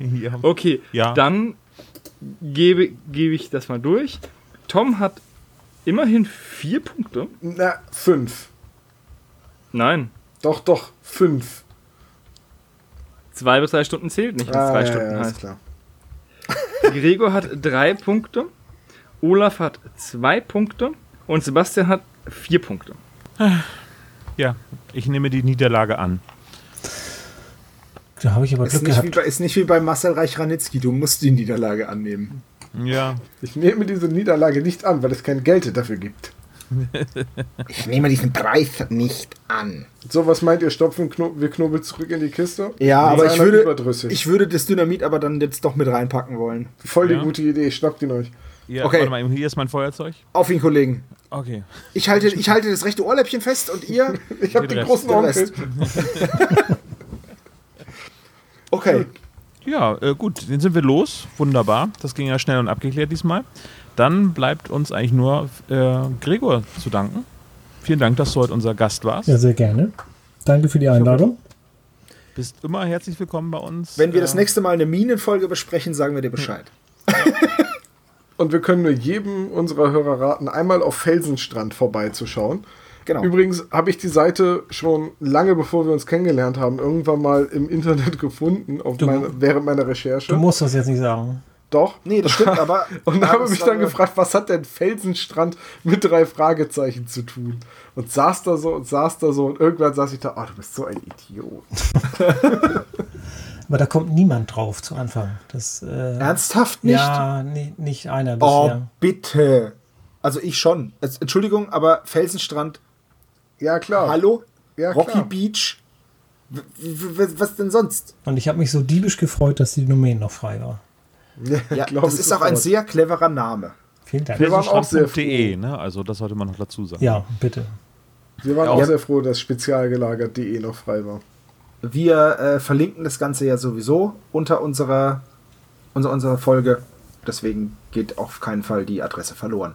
[SPEAKER 2] Ja.
[SPEAKER 6] Okay,
[SPEAKER 2] Ja.
[SPEAKER 6] dann gebe, gebe ich das mal durch. Tom hat immerhin vier Punkte.
[SPEAKER 3] Na, fünf.
[SPEAKER 6] Nein,
[SPEAKER 3] Doch, doch, fünf.
[SPEAKER 6] zwei bis drei Stunden zählt nicht, wenn es drei
[SPEAKER 3] Ah, ja,
[SPEAKER 6] Stunden
[SPEAKER 3] ja, ist
[SPEAKER 6] heißt.
[SPEAKER 3] klar.
[SPEAKER 6] Gregor hat drei Punkte. Olaf hat zwei Punkte. Und Sebastian hat vier Punkte.
[SPEAKER 2] ja, ich nehme die Niederlage an.
[SPEAKER 5] Da habe ich aber
[SPEAKER 4] Ist
[SPEAKER 5] Glück
[SPEAKER 4] nicht, wie
[SPEAKER 5] gehabt.
[SPEAKER 4] bei, ist nicht wie bei Marcel Reich-Ranitzky. Du musst die Niederlage annehmen.
[SPEAKER 2] Ja.
[SPEAKER 3] Ich nehme diese Niederlage nicht an, weil es kein Geld dafür gibt.
[SPEAKER 4] Ich nehme diesen Preis nicht an.
[SPEAKER 3] So, was meint ihr? Stopfen Kno wir Knobel zurück in die Kiste?
[SPEAKER 4] Ja,
[SPEAKER 3] Ist
[SPEAKER 4] aber ich würde, ich würde das Dynamit aber dann jetzt doch mit reinpacken wollen.
[SPEAKER 3] Voll die
[SPEAKER 2] Ja.
[SPEAKER 3] gute Idee. Schnappt ihn euch.
[SPEAKER 2] Ja
[SPEAKER 4] Okay.
[SPEAKER 2] Warte mal, hier ist mein Feuerzeug.
[SPEAKER 4] Auf ihn, Kollegen.
[SPEAKER 2] Okay.
[SPEAKER 4] Ich halte, ich halte das rechte Ohrläppchen fest und ihr
[SPEAKER 3] Ich habe
[SPEAKER 2] Den
[SPEAKER 3] den großen.
[SPEAKER 4] Rest. Okay.
[SPEAKER 2] Ja, äh, gut, den sind wir los. Wunderbar. Das ging ja schnell und abgeklärt diesmal. Dann bleibt uns eigentlich nur äh, Gregor zu danken. Vielen Dank, dass du heute unser Gast warst.
[SPEAKER 5] Ja, sehr gerne. Danke für die Einladung.
[SPEAKER 2] Bist immer herzlich willkommen bei uns.
[SPEAKER 4] Wenn wir das
[SPEAKER 2] Äh,
[SPEAKER 4] nächste Mal eine Minenfolge besprechen, sagen wir dir Bescheid.
[SPEAKER 3] Und wir können nur jedem unserer Hörer raten, einmal auf Felsenstrand vorbeizuschauen.
[SPEAKER 4] Genau.
[SPEAKER 3] Übrigens habe ich die Seite schon lange bevor wir uns kennengelernt haben, irgendwann mal im Internet gefunden, auf
[SPEAKER 5] Du-
[SPEAKER 3] meine, während meiner Recherche.
[SPEAKER 5] Du musst das jetzt nicht sagen.
[SPEAKER 3] Doch.
[SPEAKER 4] Nee, das stimmt, aber.
[SPEAKER 3] Und habe mich dann gefragt, was hat denn Felsenstrand mit drei Fragezeichen zu tun? Und saß da so und saß da so und irgendwann saß ich da, oh, du bist so ein Idiot.
[SPEAKER 5] Aber da kommt niemand drauf zu Anfang. Das, äh,
[SPEAKER 4] Ernsthaft nicht?
[SPEAKER 5] Ja, nee, nicht einer
[SPEAKER 4] Oh,
[SPEAKER 5] bisher.
[SPEAKER 4] bitte. Also ich schon. Entschuldigung, aber Felsenstrand,
[SPEAKER 3] Ja, klar.
[SPEAKER 4] hallo?
[SPEAKER 3] Ja,
[SPEAKER 4] Rocky
[SPEAKER 3] klar.
[SPEAKER 4] Beach? W was denn sonst?
[SPEAKER 5] Und ich habe mich so diebisch gefreut, dass die Domain noch frei war.
[SPEAKER 4] Ja,
[SPEAKER 3] glaub
[SPEAKER 4] das ist auch ein sehr cleverer Name.
[SPEAKER 5] Vielen Dank.
[SPEAKER 3] Wir waren auch sehr
[SPEAKER 2] felsenstrand.de, ne? Also das sollte man noch dazu sagen.
[SPEAKER 5] Ja, bitte.
[SPEAKER 3] Wir waren
[SPEAKER 2] Ja.
[SPEAKER 3] auch sehr froh, dass spezialgelagert.de noch frei war.
[SPEAKER 4] Wir äh, verlinken das Ganze ja sowieso unter unserer, unser, unserer Folge. Deswegen geht auf keinen Fall die Adresse verloren.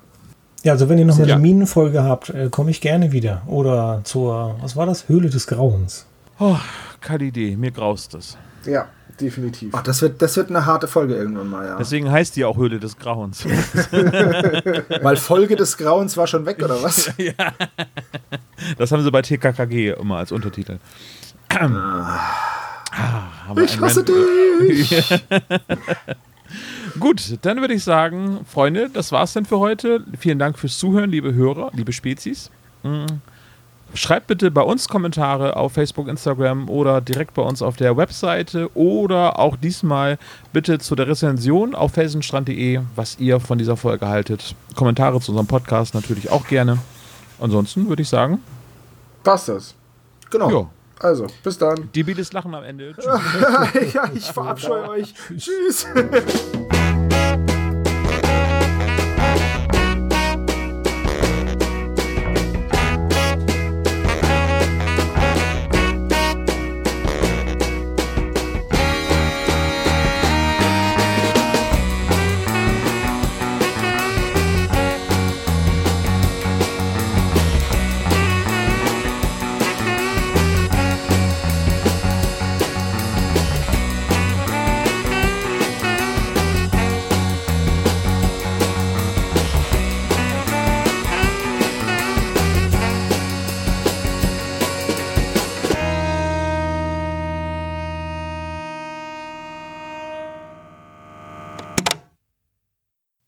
[SPEAKER 5] Ja, also wenn ihr noch eine
[SPEAKER 2] Ja.
[SPEAKER 5] Minenfolge habt, äh, komme ich gerne wieder. Oder zur, was war das? Höhle des Grauens.
[SPEAKER 2] Oh, keine Idee, mir graust es.
[SPEAKER 3] Ja, definitiv.
[SPEAKER 4] Ach, das wird, das wird eine harte Folge irgendwann mal, ja.
[SPEAKER 2] Deswegen heißt die auch Höhle des Grauens.
[SPEAKER 4] Weil Folge des Grauens war schon weg, oder was?
[SPEAKER 2] Das haben sie bei TKKG immer als Untertitel. Ah,
[SPEAKER 4] Ich hasse dich!
[SPEAKER 2] Gut, dann würde ich sagen, Freunde, das war's denn für heute. Vielen Dank fürs Zuhören, liebe Hörer, liebe Spezies. Mm. Schreibt bitte bei uns Kommentare auf Facebook, Instagram oder direkt bei uns auf der Webseite oder auch diesmal bitte zu der Rezension auf felsenstrand.de, was ihr von dieser Folge haltet. Kommentare zu unserem Podcast natürlich auch gerne. Ansonsten würde ich sagen,
[SPEAKER 3] Passt das.
[SPEAKER 4] Genau.
[SPEAKER 2] ja,
[SPEAKER 3] Also, bis dann.
[SPEAKER 2] debiles Lachen am Ende.
[SPEAKER 4] Ja, ich verabscheue euch. Tschüss.